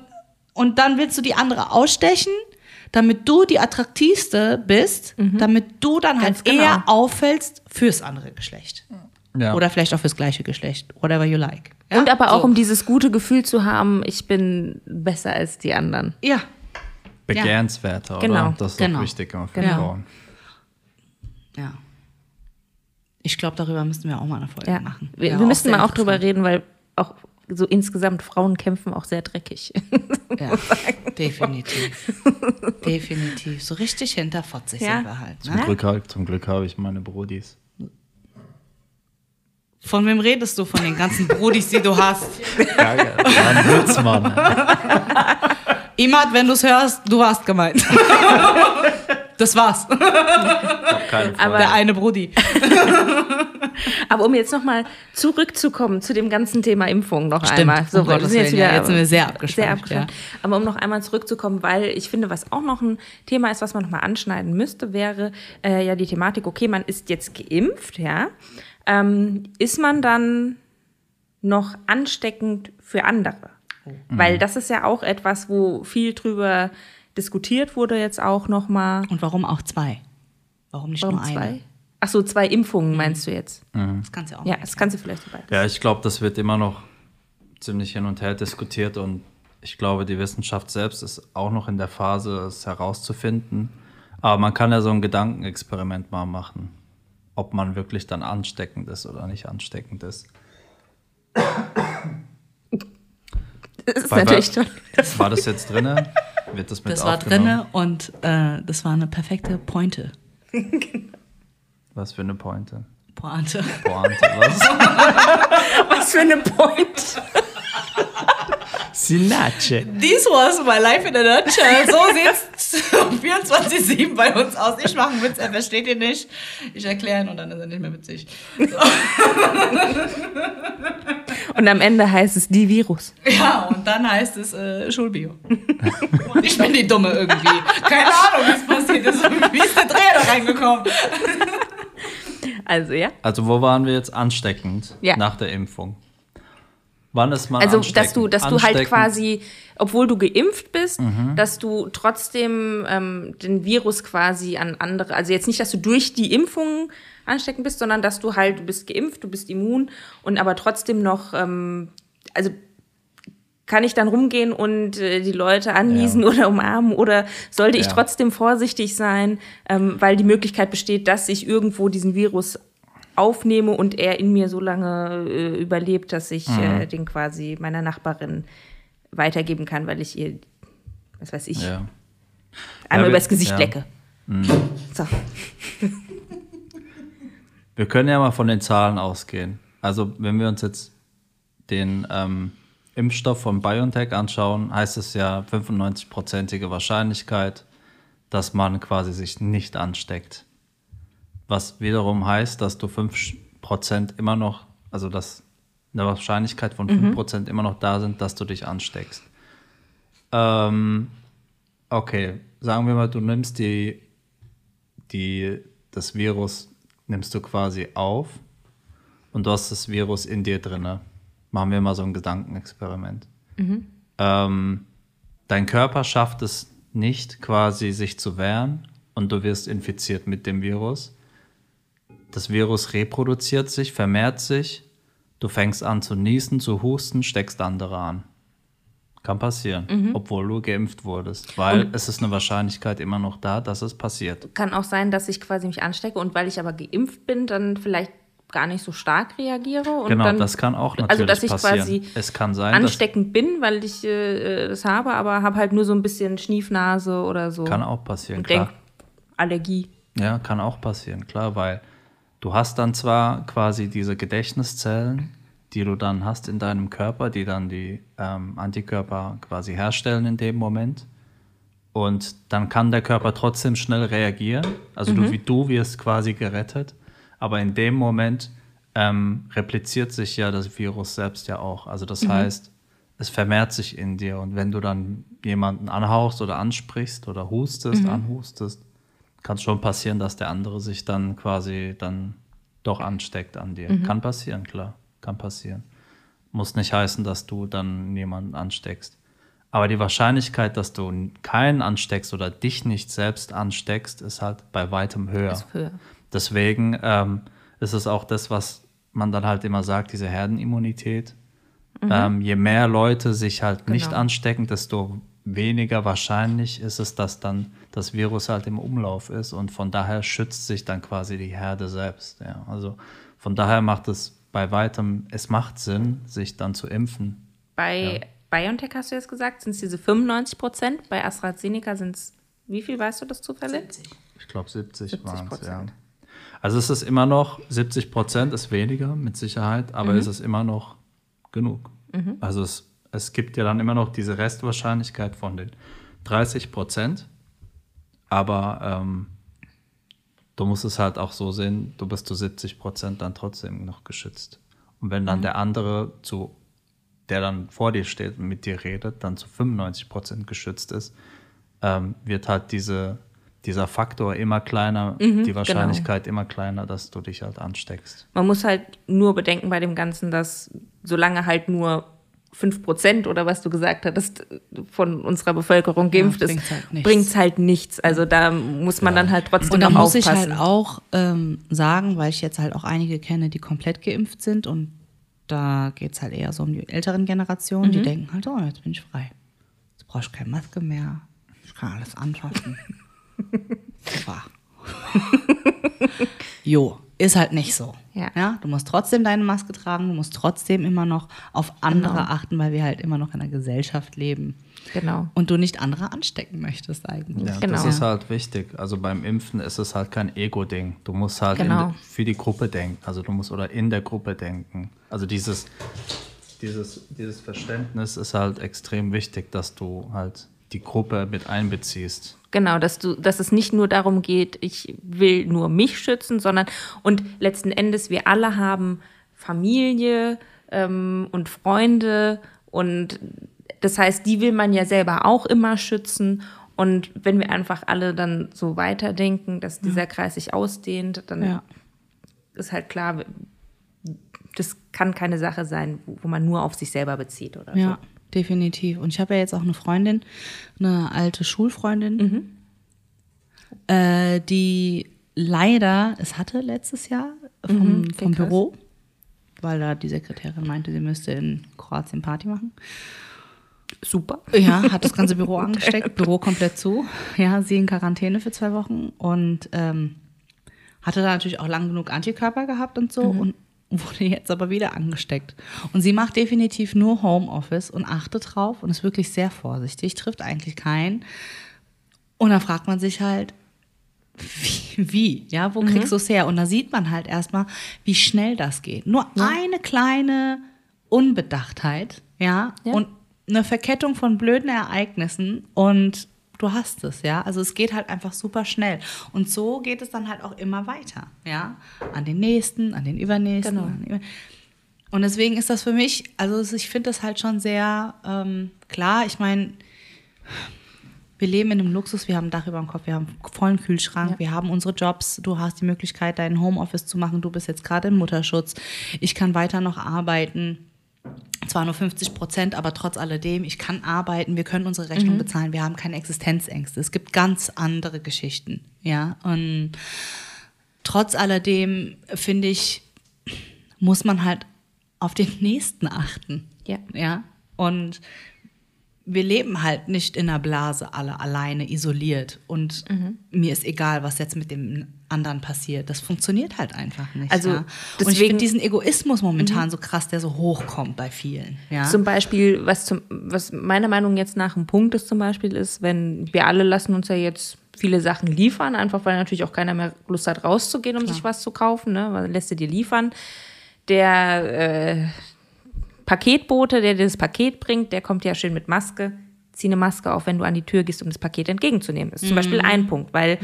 und dann willst du die andere ausstechen, damit du die attraktivste bist, damit du dann halt Ganz genau. eher auffällst fürs andere Geschlecht. ja. Oder vielleicht auch fürs gleiche Geschlecht. Whatever you like. Ja? Und aber auch so. um dieses gute Gefühl zu haben, ich bin besser als die anderen. Ja, begehrenswerter, Genau, oder? Das ist genau. auch wichtig immer für Genau. Frauen. ja. Ich glaube, darüber müssten wir auch mal eine Folge Ja. machen. Wir, Ja, wir müssen sehr mal auch drüber reden, weil auch so insgesamt Frauen kämpfen auch sehr dreckig. <laughs> Ja, definitiv. <laughs> definitiv. So richtig hinterfotzig Ja. sind wir halt. Zum Ne? Glück, hab- zum Glück habe ich meine Brodis. Von wem redest du? Von den ganzen Brudis, die du hast. Geil, ein Witz, Mann. <laughs> Imad, wenn du es hörst, du warst gemeint. <laughs> das war's. Ich hab keine Freunde. Der eine Brudi. <laughs> Aber um jetzt nochmal zurückzukommen zu dem ganzen Thema Impfung noch Stimmt, einmal. um wir sind Willen, ja, jetzt sind wir sehr abgeschweift, Sehr abgeschweift. Aber um noch einmal zurückzukommen, weil ich finde, was auch noch ein Thema ist, was man nochmal anschneiden müsste, wäre äh, ja die Thematik, okay, man ist jetzt geimpft, ja. Ähm, ist man dann noch ansteckend für andere? Weil das ist ja auch etwas, wo viel drüber diskutiert wurde jetzt auch nochmal. Und warum auch zwei? Warum nicht Warum nur eine? zwei? Ach so, zwei Impfungen meinst du jetzt? Das kannst du ja auch Ja, machen. das kannst du vielleicht so beides. Ja, ich glaube, das wird immer noch ziemlich hin und her diskutiert und ich glaube, die Wissenschaft selbst ist auch noch in der Phase, es herauszufinden. Aber man kann ja so ein Gedankenexperiment mal machen, ob man wirklich dann ansteckend ist oder nicht ansteckend ist. Das ist Weil- natürlich toll. War das jetzt drinne? Wird das mit Das war drinne und äh, das war eine perfekte Pointe. <laughs> Was für eine Pointe? Pointe. Pointe, was? <laughs> Was für eine Point. <laughs> Sinace. This was my life in a nutshell. So sieht's <laughs> 24-7 bei uns aus. Ich mache einen Witz, er versteht ihn nicht. Ich erkläre ihn und dann ist er nicht mehr witzig. <laughs> Und am Ende heißt es die Virus. Ja, und dann heißt es äh, Schulbio. und ich bin die Dumme irgendwie. Keine Ahnung, wie es passiert ist. Wie ist der Dreher da reingekommen? Also ja. Also wo waren wir jetzt ansteckend Ja. nach der Impfung? Wann ist man Also, ansteckend? dass du, dass du halt quasi, obwohl du geimpft bist, dass du trotzdem ähm, den Virus quasi an andere, also jetzt nicht, dass du durch die Impfung ansteckend bist, sondern dass du halt, du bist geimpft, du bist immun und aber trotzdem noch, ähm, also kann ich dann rumgehen und äh, die Leute anniesen Ja. oder umarmen oder sollte ich Ja. trotzdem vorsichtig sein, ähm, weil die Möglichkeit besteht, dass ich irgendwo diesen Virus aufnehme und er in mir so lange äh, überlebt, dass ich Mhm. äh, den quasi meiner Nachbarin weitergeben kann, weil ich ihr, was weiß ich, Ja. einmal wir- übers Gesicht ja. Mhm. lecke. So. <laughs> Wir können ja mal von den Zahlen ausgehen. Also wenn wir uns jetzt den ähm, Impfstoff von BioNTech anschauen, heißt es ja 95-prozentige Wahrscheinlichkeit, dass man quasi sich nicht ansteckt. Was wiederum heißt, dass du 5% immer noch, also dass eine Wahrscheinlichkeit von 5% immer noch da sind, dass du dich ansteckst. Ähm, okay, sagen wir mal, du nimmst die, die, das Virus, nimmst du quasi auf und du hast das Virus in dir drinne. Machen wir mal so ein Gedankenexperiment. Ähm, dein Körper schafft es nicht, quasi sich zu wehren und du wirst infiziert mit dem Virus. Das Virus reproduziert sich, vermehrt sich, du fängst an zu niesen, zu husten, steckst andere an. Kann passieren, obwohl du geimpft wurdest, weil es ist eine Wahrscheinlichkeit immer noch da, dass es passiert. Kann auch sein, dass ich quasi mich anstecke und weil ich aber geimpft bin, dann vielleicht gar nicht so stark reagiere. Und Genau, dann, das kann auch natürlich Also, dass ich passieren. quasi es kann sein, ansteckend bin, weil ich äh, das habe, aber habe halt nur so ein bisschen Schniefnase oder so. kann auch passieren, und klar. denk, Allergie. Ja, kann auch passieren, klar, weil du hast dann zwar quasi diese Gedächtniszellen, die du dann hast in deinem Körper, die dann die ähm, Antikörper quasi herstellen in dem Moment. Und dann kann der Körper trotzdem schnell reagieren. Also du, wie du wirst quasi gerettet. Aber in dem Moment ähm, repliziert sich ja das Virus selbst ja auch. Also das heißt, es vermehrt sich in dir. Und wenn du dann jemanden anhauchst oder ansprichst oder hustest, anhustest, kann es schon passieren, dass der andere sich dann quasi dann doch ansteckt an dir. Kann passieren, klar. Kann passieren. Muss nicht heißen, dass du dann jemanden ansteckst. Aber die Wahrscheinlichkeit, dass du keinen ansteckst oder dich nicht selbst ansteckst, ist halt bei weitem höher. Ist höher. Deswegen ähm, ist es auch das, was man dann halt immer sagt, diese Herdenimmunität. Ähm, je mehr Leute sich halt nicht Genau. anstecken, desto weniger wahrscheinlich ist es, dass dann das Virus halt im Umlauf ist und von daher schützt sich dann quasi die Herde selbst. Ja. Also von daher macht es bei weitem, es macht Sinn, sich dann zu impfen. Bei BioNTech hast du jetzt gesagt, sind es diese 95 Prozent. Bei AstraZeneca sind es, wie viel weißt du das zufällig? Ich glaube 70, 70 waren es, ja. Also es ist immer noch, 70 Prozent ist weniger mit Sicherheit, aber Mhm. es ist immer noch genug. Also es, es gibt ja dann immer noch diese Restwahrscheinlichkeit von den 30 Prozent, aber ähm, du musst es halt auch so sehen, du bist zu 70 Prozent dann trotzdem noch geschützt. Und wenn Mhm. dann der andere zu der dann vor dir steht und mit dir redet, dann zu 95 Prozent geschützt ist, ähm, wird halt diese, dieser Faktor immer kleiner, Mhm, die genau. Wahrscheinlichkeit immer kleiner, dass du dich halt ansteckst. Man muss halt nur bedenken bei dem Ganzen, dass solange halt nur 5 Prozent oder was du gesagt hattest, von unserer Bevölkerung geimpft bringt's ist, halt bringt es halt nichts. Also da muss man dann halt trotzdem Und da noch muss ich aufpassen. halt auch ähm, sagen, weil ich jetzt halt auch einige kenne, die komplett geimpft sind und da geht es halt eher so um die älteren Generationen, Mhm. die denken halt, oh, jetzt bin ich frei. Jetzt brauche ich keine Maske mehr. Ich kann alles anfassen. <laughs> Super. jo, ist halt nicht so. Ja. du musst trotzdem deine Maske tragen, du musst trotzdem immer noch auf andere Genau. achten, weil wir halt immer noch in einer Gesellschaft leben Genau. und du nicht andere anstecken möchtest eigentlich. Ja, Genau. das ist halt wichtig. Also beim Impfen ist es halt kein Ego-Ding. Du musst halt in Genau. de, für die Gruppe denken. Also du musst oder in der Gruppe denken. Also dieses, dieses, dieses Verständnis ist halt extrem wichtig, dass du halt die Gruppe mit einbeziehst. Genau, dass du, dass es nicht nur darum geht, ich will nur mich schützen, sondern und letzten Endes wir alle haben Familie, ähm, und Freunde und das heißt, die will man ja selber auch immer schützen. Und wenn wir einfach alle dann so weiterdenken, dass dieser Kreis sich ausdehnt, dann Ja. ist halt klar, das kann keine Sache sein, wo man nur auf sich selber bezieht oder Ja, definitiv. Und ich habe ja jetzt auch eine Freundin, eine alte Schulfreundin, äh, die leider es hatte letztes Jahr vom, okay, vom. Büro, weil da die Sekretärin meinte, sie müsste in Kroatien Party machen. Super. Ja, hat das ganze Büro <laughs> angesteckt, Büro komplett zu. Ja, sie in Quarantäne für zwei Wochen und ähm, hatte da natürlich auch lang genug Antikörper gehabt und so und wurde jetzt aber wieder angesteckt. Und sie macht definitiv nur Homeoffice und achtet drauf und ist wirklich sehr vorsichtig, trifft eigentlich keinen. Und da fragt man sich halt, wie, wie ja, wo kriegst du es her? Und da sieht man halt erstmal, wie schnell das geht. Nur eine kleine Unbedachtheit, ja, Ja. und eine Verkettung von blöden Ereignissen und du hast es, ja. Also es geht halt einfach super schnell. Und so geht es dann halt auch immer weiter, ja. An den nächsten, an den übernächsten. Genau. Den und deswegen ist das für mich, also ich finde das halt schon sehr ähm, klar. Ich meine, wir leben in einem Luxus, wir haben ein Dach über dem Kopf, wir haben einen vollen Kühlschrank, Ja. wir haben unsere Jobs, du hast die Möglichkeit, deinen Homeoffice zu machen, du bist jetzt gerade im Mutterschutz, ich kann weiter noch arbeiten. Zwar nur 50 Prozent, aber trotz alledem, ich kann arbeiten, wir können unsere Rechnung bezahlen, wir haben keine Existenzängste. Es gibt ganz andere Geschichten, ja. Und trotz alledem, finde ich, muss man halt auf den <laughs> Nächsten achten. Ja. Ja. Und wir leben halt nicht in einer Blase alle alleine isoliert und Mhm. mir ist egal, was jetzt mit dem anderen passiert. Das funktioniert halt einfach nicht. Also ja. und ich deswegen- Mhm. finde diesen Egoismus momentan so krass, der so hochkommt bei vielen. Ja. Zum Beispiel, was, zum, was meiner Meinung jetzt nach ein Punkt ist zum Beispiel, ist, wenn wir alle lassen uns ja jetzt viele Sachen liefern, einfach weil natürlich auch keiner mehr Lust hat, rauszugehen, um sich was zu kaufen, ne? lässt du dir liefern. Der äh, Paketbote, der dir das Paket bringt, der kommt ja schön mit Maske. Zieh eine Maske auf, wenn du an die Tür gehst, um das Paket entgegenzunehmen. Das ist zum Beispiel ein Punkt, weil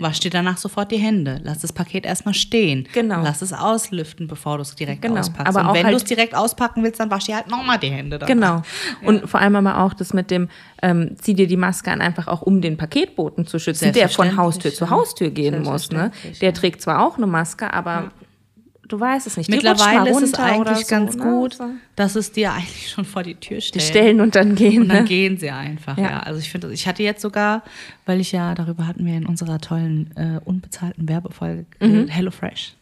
Wasch dir danach sofort die Hände. Lass das Paket erstmal stehen. Genau. Lass es auslüften, bevor du es direkt Genau. auspackst. Aber und wenn halt- du es direkt auspacken willst, dann wasch dir halt nochmal die Hände. danach. Genau. Und vor allem aber auch das mit dem, ähm, zieh dir die Maske an, einfach auch um den Paketboten zu schützen, der von Haustür zu ja. Haustür gehen muss. Ne? Der ja. trägt zwar auch eine Maske, aber du weißt es nicht. Die Mittlerweile ist es eigentlich ganz ne? gut, So. dass es dir <laughs> eigentlich schon vor die Tür Die stellt. stellen und dann gehen. Und dann ne? gehen sie einfach, ja. Ja. Also ich finde, ich hatte jetzt sogar, weil ich ja, darüber hatten wir in unserer tollen, äh, unbezahlten Werbefolge Mhm. geredet, HelloFresh.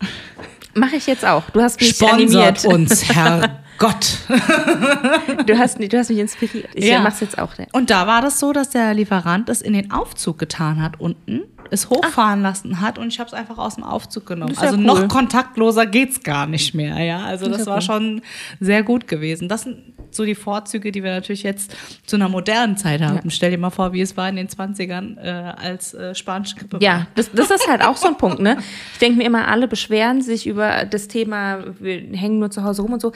Mache ich jetzt auch. Du hast mich Sponsert animiert. uns, <laughs> Herrgott. <laughs> Du hast, du hast mich inspiriert. Ich Ja. ja. mach's jetzt auch. Und da war das so, dass der Lieferant es in den Aufzug getan hat unten, es hochfahren lassen hat und ich habe es einfach aus dem Aufzug genommen. Ja also cool. noch kontaktloser geht's gar nicht mehr, ja. Also Das das, war cool. schon sehr gut gewesen. Das sind so die Vorzüge, die wir natürlich jetzt zu einer modernen Zeit haben. Ja. Stell dir mal vor, wie es war in den 20ern äh, als äh, spanische Grippe. Ja, das, das ist halt auch so ein Punkt, ne? Ich denke mir immer, alle beschweren sich über das Thema, wir hängen nur zu Hause rum und so.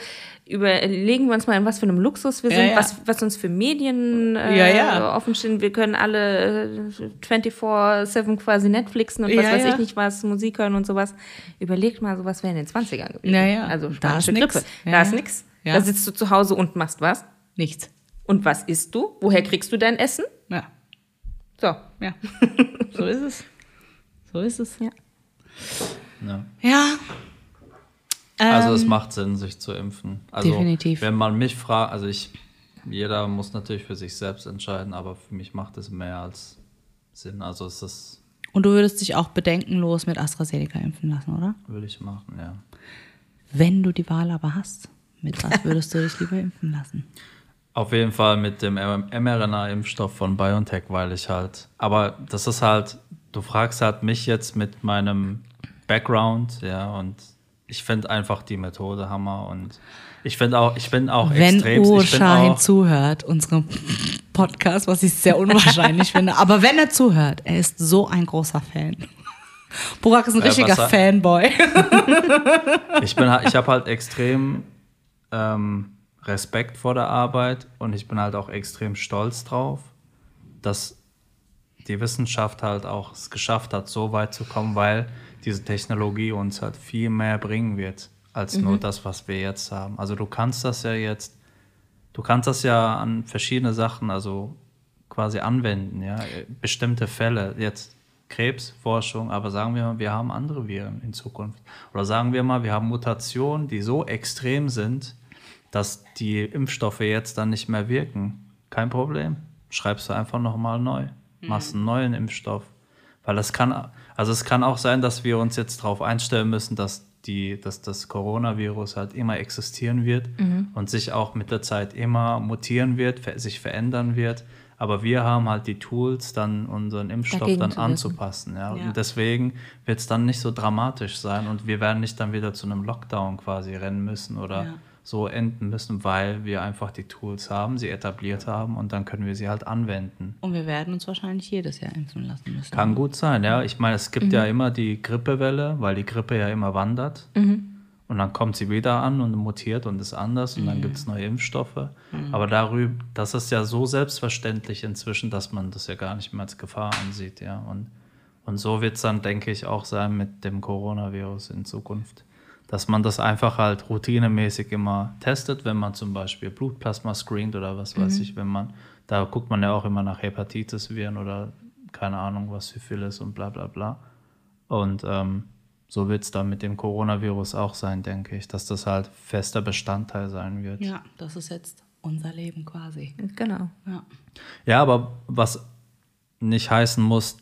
Überlegen wir uns mal, in was für einem Luxus wir Ja, sind, ja. Was, was uns für Medien äh, Ja, ja. offen stehen. Wir können alle äh, 24-7 quasi Netflixen und was weiß ja. ich nicht was, Musik hören und sowas. Überlegt mal, sowas wäre in den 20ern gewesen. Ja, ja. Also Da spanische ist nix. Grippe. Ja, da ist. Ja. Da sitzt du zu Hause und machst was. Nichts. Und was isst du? Woher kriegst du dein Essen? Ja. So. Ja. so ist es. So ist es. Ja. Ja. Also es Ähm, macht Sinn, sich zu impfen. Also definitiv. wenn man mich fragt, also ich, jeder muss natürlich für sich selbst entscheiden, aber für mich macht es mehr als Sinn. Also es ist, Und du würdest dich auch bedenkenlos mit AstraZeneca impfen lassen, oder? würde ich machen, ja. Wenn du die Wahl aber hast, mit was würdest du dich lieber impfen lassen? <laughs> Auf jeden Fall mit dem mRNA-Impfstoff von BioNTech, weil ich halt, aber das ist halt, du fragst halt mich jetzt mit meinem Background, ja, und ich finde einfach die Methode Hammer und ich finde auch, ich bin auch Wenn extrem, bin Shahin zuhört, unserem Podcast, was ich sehr unwahrscheinlich finde, aber wenn er zuhört, er ist so ein großer Fan. Burak ist ein Äh, richtiger er- Fanboy. <laughs> ich bin ich habe halt extrem ähm, Respekt vor der Arbeit und ich bin halt auch extrem stolz drauf, dass die Wissenschaft halt auch es geschafft hat, so weit zu kommen, weil diese Technologie uns halt viel mehr bringen wird, als nur das, was wir jetzt haben. Also du kannst das ja jetzt, du kannst das ja an verschiedene Sachen, also quasi anwenden, ja, bestimmte Fälle, jetzt Krebsforschung, aber sagen wir mal, wir haben andere Viren in Zukunft. Oder sagen wir mal, wir haben Mutationen, die so extrem sind, dass die Impfstoffe jetzt dann nicht mehr wirken. Kein Problem. Schreibst du einfach nochmal neu. Machst einen neuen Impfstoff. Weil das kann, also es kann auch sein, dass wir uns jetzt darauf einstellen müssen, dass die, dass das Coronavirus halt immer existieren wird und sich auch mit der Zeit immer mutieren wird, ver- sich verändern wird. Aber wir haben halt die Tools, dann unseren Impfstoff Dagegen dann anzupassen. Ja? Ja. Und deswegen wird es dann nicht so dramatisch sein und wir werden nicht dann wieder zu einem Lockdown quasi rennen müssen oder Ja. So enden müssen, weil wir einfach die Tools haben, sie etabliert haben und dann können wir sie halt anwenden. Und wir werden uns wahrscheinlich jedes Jahr impfen lassen müssen. Kann gut sein, ja. Ich meine, es gibt ja immer die Grippewelle, weil die Grippe ja immer wandert. Und dann kommt sie wieder an und mutiert und ist anders und dann gibt es neue Impfstoffe. Aber darüber, das ist ja so selbstverständlich inzwischen, dass man das ja gar nicht mehr als Gefahr ansieht, ja. Und, und so wird es dann, denke ich, auch sein mit dem Coronavirus in Zukunft. Dass man das einfach halt routinemäßig immer testet, wenn man zum Beispiel Blutplasma screent oder was weiß ich, wenn man, da guckt man ja auch immer nach Hepatitis-Viren oder keine Ahnung, was Syphilis und bla bla bla. Und ähm, so wird es dann mit dem Coronavirus auch sein, denke ich, dass das halt fester Bestandteil sein wird. Ja, das ist jetzt unser Leben quasi. Genau. Ja. Ja, aber was nicht heißen muss,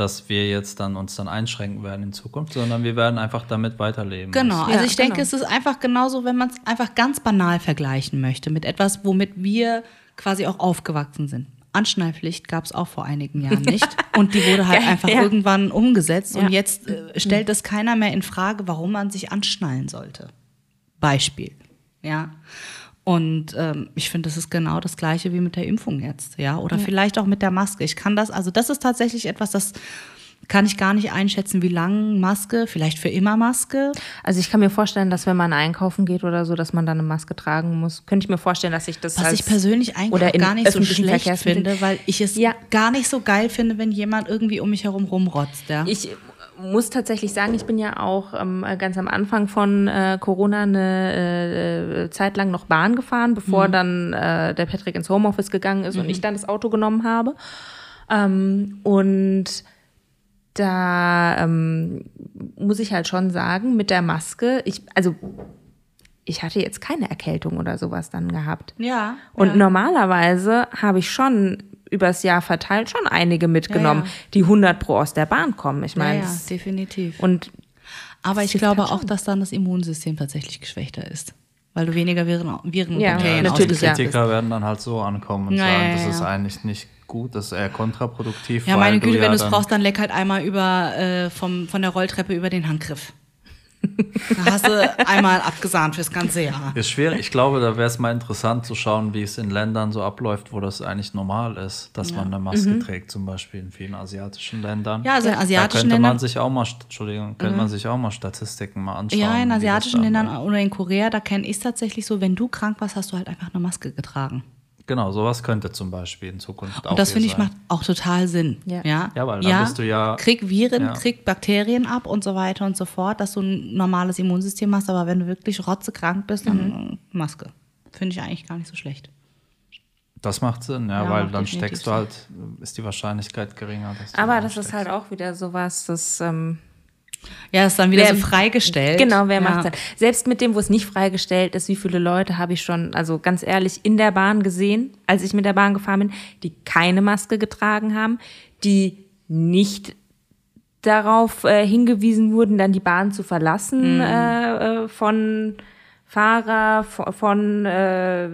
dass wir jetzt dann uns dann einschränken werden in Zukunft, sondern wir werden einfach damit weiterleben. Genau, Ja, also ich denke, genau. es ist einfach genauso, wenn man es einfach ganz banal vergleichen möchte mit etwas, womit wir quasi auch aufgewachsen sind. Anschnallpflicht gab es auch vor einigen Jahren <laughs> nicht. Und die wurde halt Geil, einfach ja. irgendwann umgesetzt. Ja. Und jetzt äh, stellt es keiner mehr in Frage, warum man sich anschnallen sollte. Beispiel. Ja. Und ähm, ich finde, das ist genau das Gleiche wie mit der Impfung jetzt, ja. Oder vielleicht auch mit der Maske. Ich kann das, also das ist tatsächlich etwas, das kann ich gar nicht einschätzen, wie lang Maske, vielleicht für immer Maske. Also ich kann mir vorstellen, dass wenn man einkaufen geht oder so, dass man dann eine Maske tragen muss. Könnte ich mir vorstellen, dass ich das Was ich persönlich eigentlich gar nicht so schlecht finde, weil ich es Ja. gar nicht so geil finde, wenn jemand irgendwie um mich herum rumrotzt. Ja? Ich muss tatsächlich sagen, ich bin ja auch ähm, ganz am Anfang von äh, Corona eine äh, Zeit lang noch Bahn gefahren, bevor dann äh, der Patrick ins Homeoffice gegangen ist und ich dann das Auto genommen habe. Ähm, und da ähm, muss ich halt schon sagen, mit der Maske, ich, also ich hatte jetzt keine Erkältung oder sowas dann gehabt. ja. Und ja. normalerweise habe ich schon übers Jahr verteilt schon einige mitgenommen, Ja, ja. die 100 pro aus der Bahn kommen. Ich ja, meine, ja, das- definitiv. und Aber ich glaube auch, dass dann das Immunsystem tatsächlich geschwächter ist. Weil du weniger Viren, Viren und Ja, Bakterien natürlich, ausgesetzt ja. bist. Kritiker werden dann halt so ankommen und Ja, sagen, ja, das ja. ist eigentlich nicht gut, das ist eher kontraproduktiv. Ja, meine Güte, ja wenn du es dann- brauchst, dann leck halt einmal über äh, vom, von der Rolltreppe über den Handgriff. Da hast du einmal abgesahnt fürs ganze Jahr. Ist schwierig. Ich glaube, da wäre es mal interessant zu schauen, wie es in Ländern so abläuft, wo das eigentlich normal ist, dass man eine Maske trägt, zum Beispiel in vielen asiatischen Ländern. Mhm. Ja, also in da asiatischen könnte man Ländern. sich auch mal, Entschuldigung, könnte man sich auch mal Statistiken mal anschauen. Ja, in asiatischen Ländern oder in Korea, da kenne ich es tatsächlich so, wenn du krank warst, hast du halt einfach eine Maske getragen. Genau, sowas könnte zum Beispiel in Zukunft auch Und das finde ich sein. macht auch total Sinn. Ja. Ja, Ja, weil dann bist du ja- Krieg Viren, Ja. krieg Bakterien ab und so weiter und so fort, dass du ein normales Immunsystem hast, aber wenn du wirklich rotzekrank bist, dann äh, Maske. Finde ich eigentlich gar nicht so schlecht. Das macht Sinn, ja, Ja, weil dann steckst du halt, ist die Wahrscheinlichkeit geringer. Dass du aber das ist steckst. halt auch wieder sowas, das ähm, Ja, ist dann wieder Wer- so freigestellt. Genau, wer ja. macht das? Selbst mit dem, wo es nicht freigestellt ist, wie viele Leute habe ich schon, also ganz ehrlich, in der Bahn gesehen, als ich mit der Bahn gefahren bin, die keine Maske getragen haben, die nicht darauf äh, hingewiesen wurden, dann die Bahn zu verlassen Mhm. äh, äh, von Fahrer, von, von äh,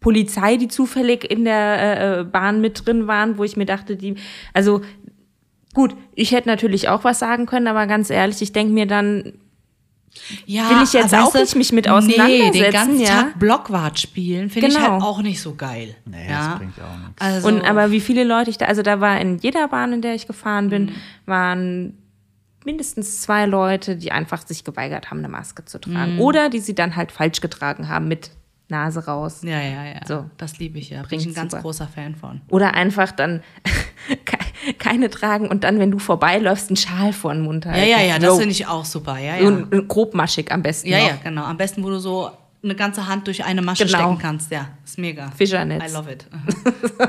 Polizei, die zufällig in der äh, Bahn mit drin waren, wo ich mir dachte, die, also gut, ich hätte natürlich auch was sagen können, aber ganz ehrlich, ich denke mir dann, Ja, Will ich jetzt auch nicht mich mit Nee, auseinandersetzen, den ganzen ja? Tag Blockwart spielen, finde ich Genau. halt auch nicht so geil. Nee, ja? das bringt auch nichts. Also, Und aber wie viele Leute ich da, also da war in jeder Bahn, in der ich gefahren bin, waren mindestens zwei Leute, die einfach sich geweigert haben, eine Maske zu tragen. Oder die sie dann halt falsch getragen haben mit Nase raus. ja, ja, ja. So. Das liebe ich ja. Bin ich ein ganz super. großer Fan von. Oder einfach dann, <laughs> <laughs> keine tragen und dann, wenn du vorbeiläufst, einen Schal vor den Mund Ja, halten. ja, ja, das Jo. finde ich auch super. Ja, So ja. ein grobmaschig am besten. Ja, noch. ja, genau. Am besten, wo du so eine ganze Hand durch eine Masche Genau. stecken kannst. Ja, ist mega. Fischernetz. I love it.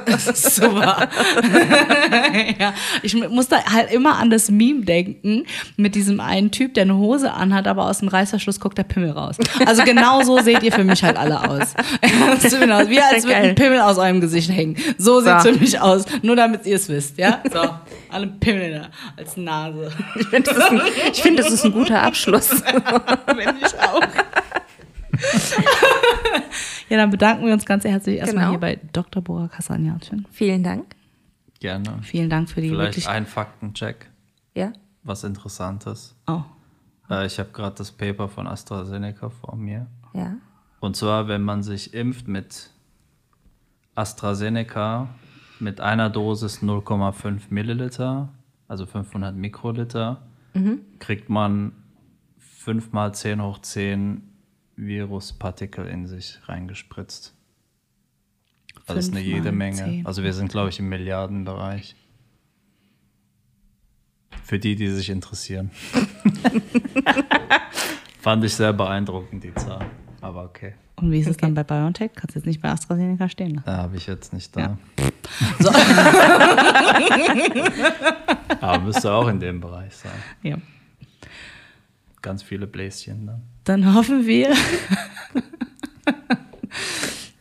Das <laughs> ist super. <laughs> ja, ich muss da halt immer an das Meme denken mit diesem einen Typ, der eine Hose anhat, aber aus dem Reißverschluss guckt der Pimmel raus. Also genau so seht ihr für mich halt alle aus. <laughs> Aus, Wie als würde ein Pimmel aus eurem Gesicht hängen. So sieht es So. für mich aus. Nur damit ihr es wisst, ja? So, alle Pimmel da als Nase. Ich finde, das, ist ein- ich find, das ist ein guter Abschluss. Wenn ich auch. Ja, dann bedanken wir uns ganz herzlich erstmal Genau. hier bei Dr. Bora Kassanjatschen. Vielen Dank. Gerne. Vielen Dank für die Vielleicht wirklich. ein Faktencheck, Ja. was Interessantes. Oh. Äh, ich habe gerade das Paper von AstraZeneca vor mir. Ja. Und zwar, wenn man sich impft mit AstraZeneca mit einer Dosis 0,5 Milliliter, also 500 Mikroliter, kriegt man 5 mal 10 hoch 10 Viruspartikel in sich reingespritzt. Das ist eine jede Menge. 10. Also wir sind, glaube ich, im Milliardenbereich. Für die, die sich interessieren. <laughs> Fand ich sehr beeindruckend, die Zahl. Aber okay. Und wie ist es dann bei BioNTech? Kannst du jetzt nicht bei AstraZeneca stehen lassen. Da habe ich jetzt nicht da. Ja. <laughs> So. <laughs> Aber müsste auch in dem Bereich sein. Ja. Ganz viele Bläschen dann. Dann hoffen wir. <laughs>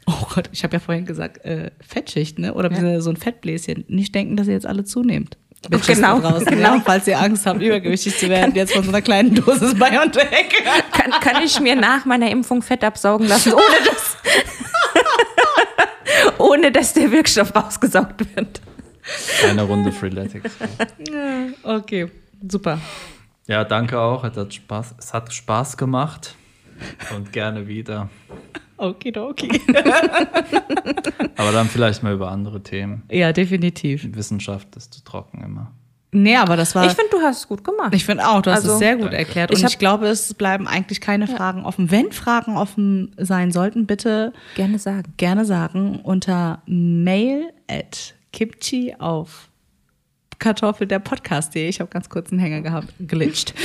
oh Gott, ich habe ja vorhin gesagt, äh, Fettschicht, ne? Oder beziehungsweise so ein Fettbläschen. Nicht denken, dass ihr jetzt alle zunehmt. Bitches Genau, da draußen, genau. ja? Falls ihr Angst habt, übergewichtig zu werden, jetzt von so einer kleinen Dosis <laughs> BioNTech. Kann, kann ich mir nach meiner Impfung Fett absaugen lassen, ohne dass, <laughs> ohne dass der Wirkstoff rausgesaugt wird? Eine Runde Freeletics. Okay, super. Ja, danke auch. Es hat Spaß, es hat Spaß gemacht. Und gerne wieder. Okidoki. <laughs> Aber dann vielleicht mal über andere Themen. Ja, definitiv. Wissenschaft ist zu trocken immer. Nee, aber das war. Ich finde, du hast es gut gemacht. Ich finde auch, du hast Also, es sehr gut Danke. erklärt. Ich Und hab- ich glaube, es bleiben eigentlich keine Fragen offen. Wenn Fragen offen sein sollten, bitte Gerne sagen. gerne sagen unter mail at kimchi auf Kartoffel der Podcast.de. Ich habe ganz kurz einen Hänger gehabt, glitscht. <laughs>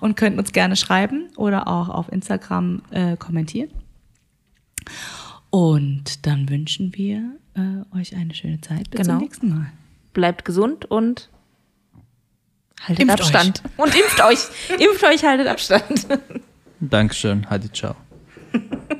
Und könnt uns gerne schreiben oder auch auf Instagram äh, kommentieren. Und dann wünschen wir äh, euch eine schöne Zeit. Bis Genau. zum nächsten Mal. Bleibt gesund und haltet Impft Abstand. Und impft euch. <laughs> Impft euch, haltet Abstand. Dankeschön. Hadi, ciao. <laughs>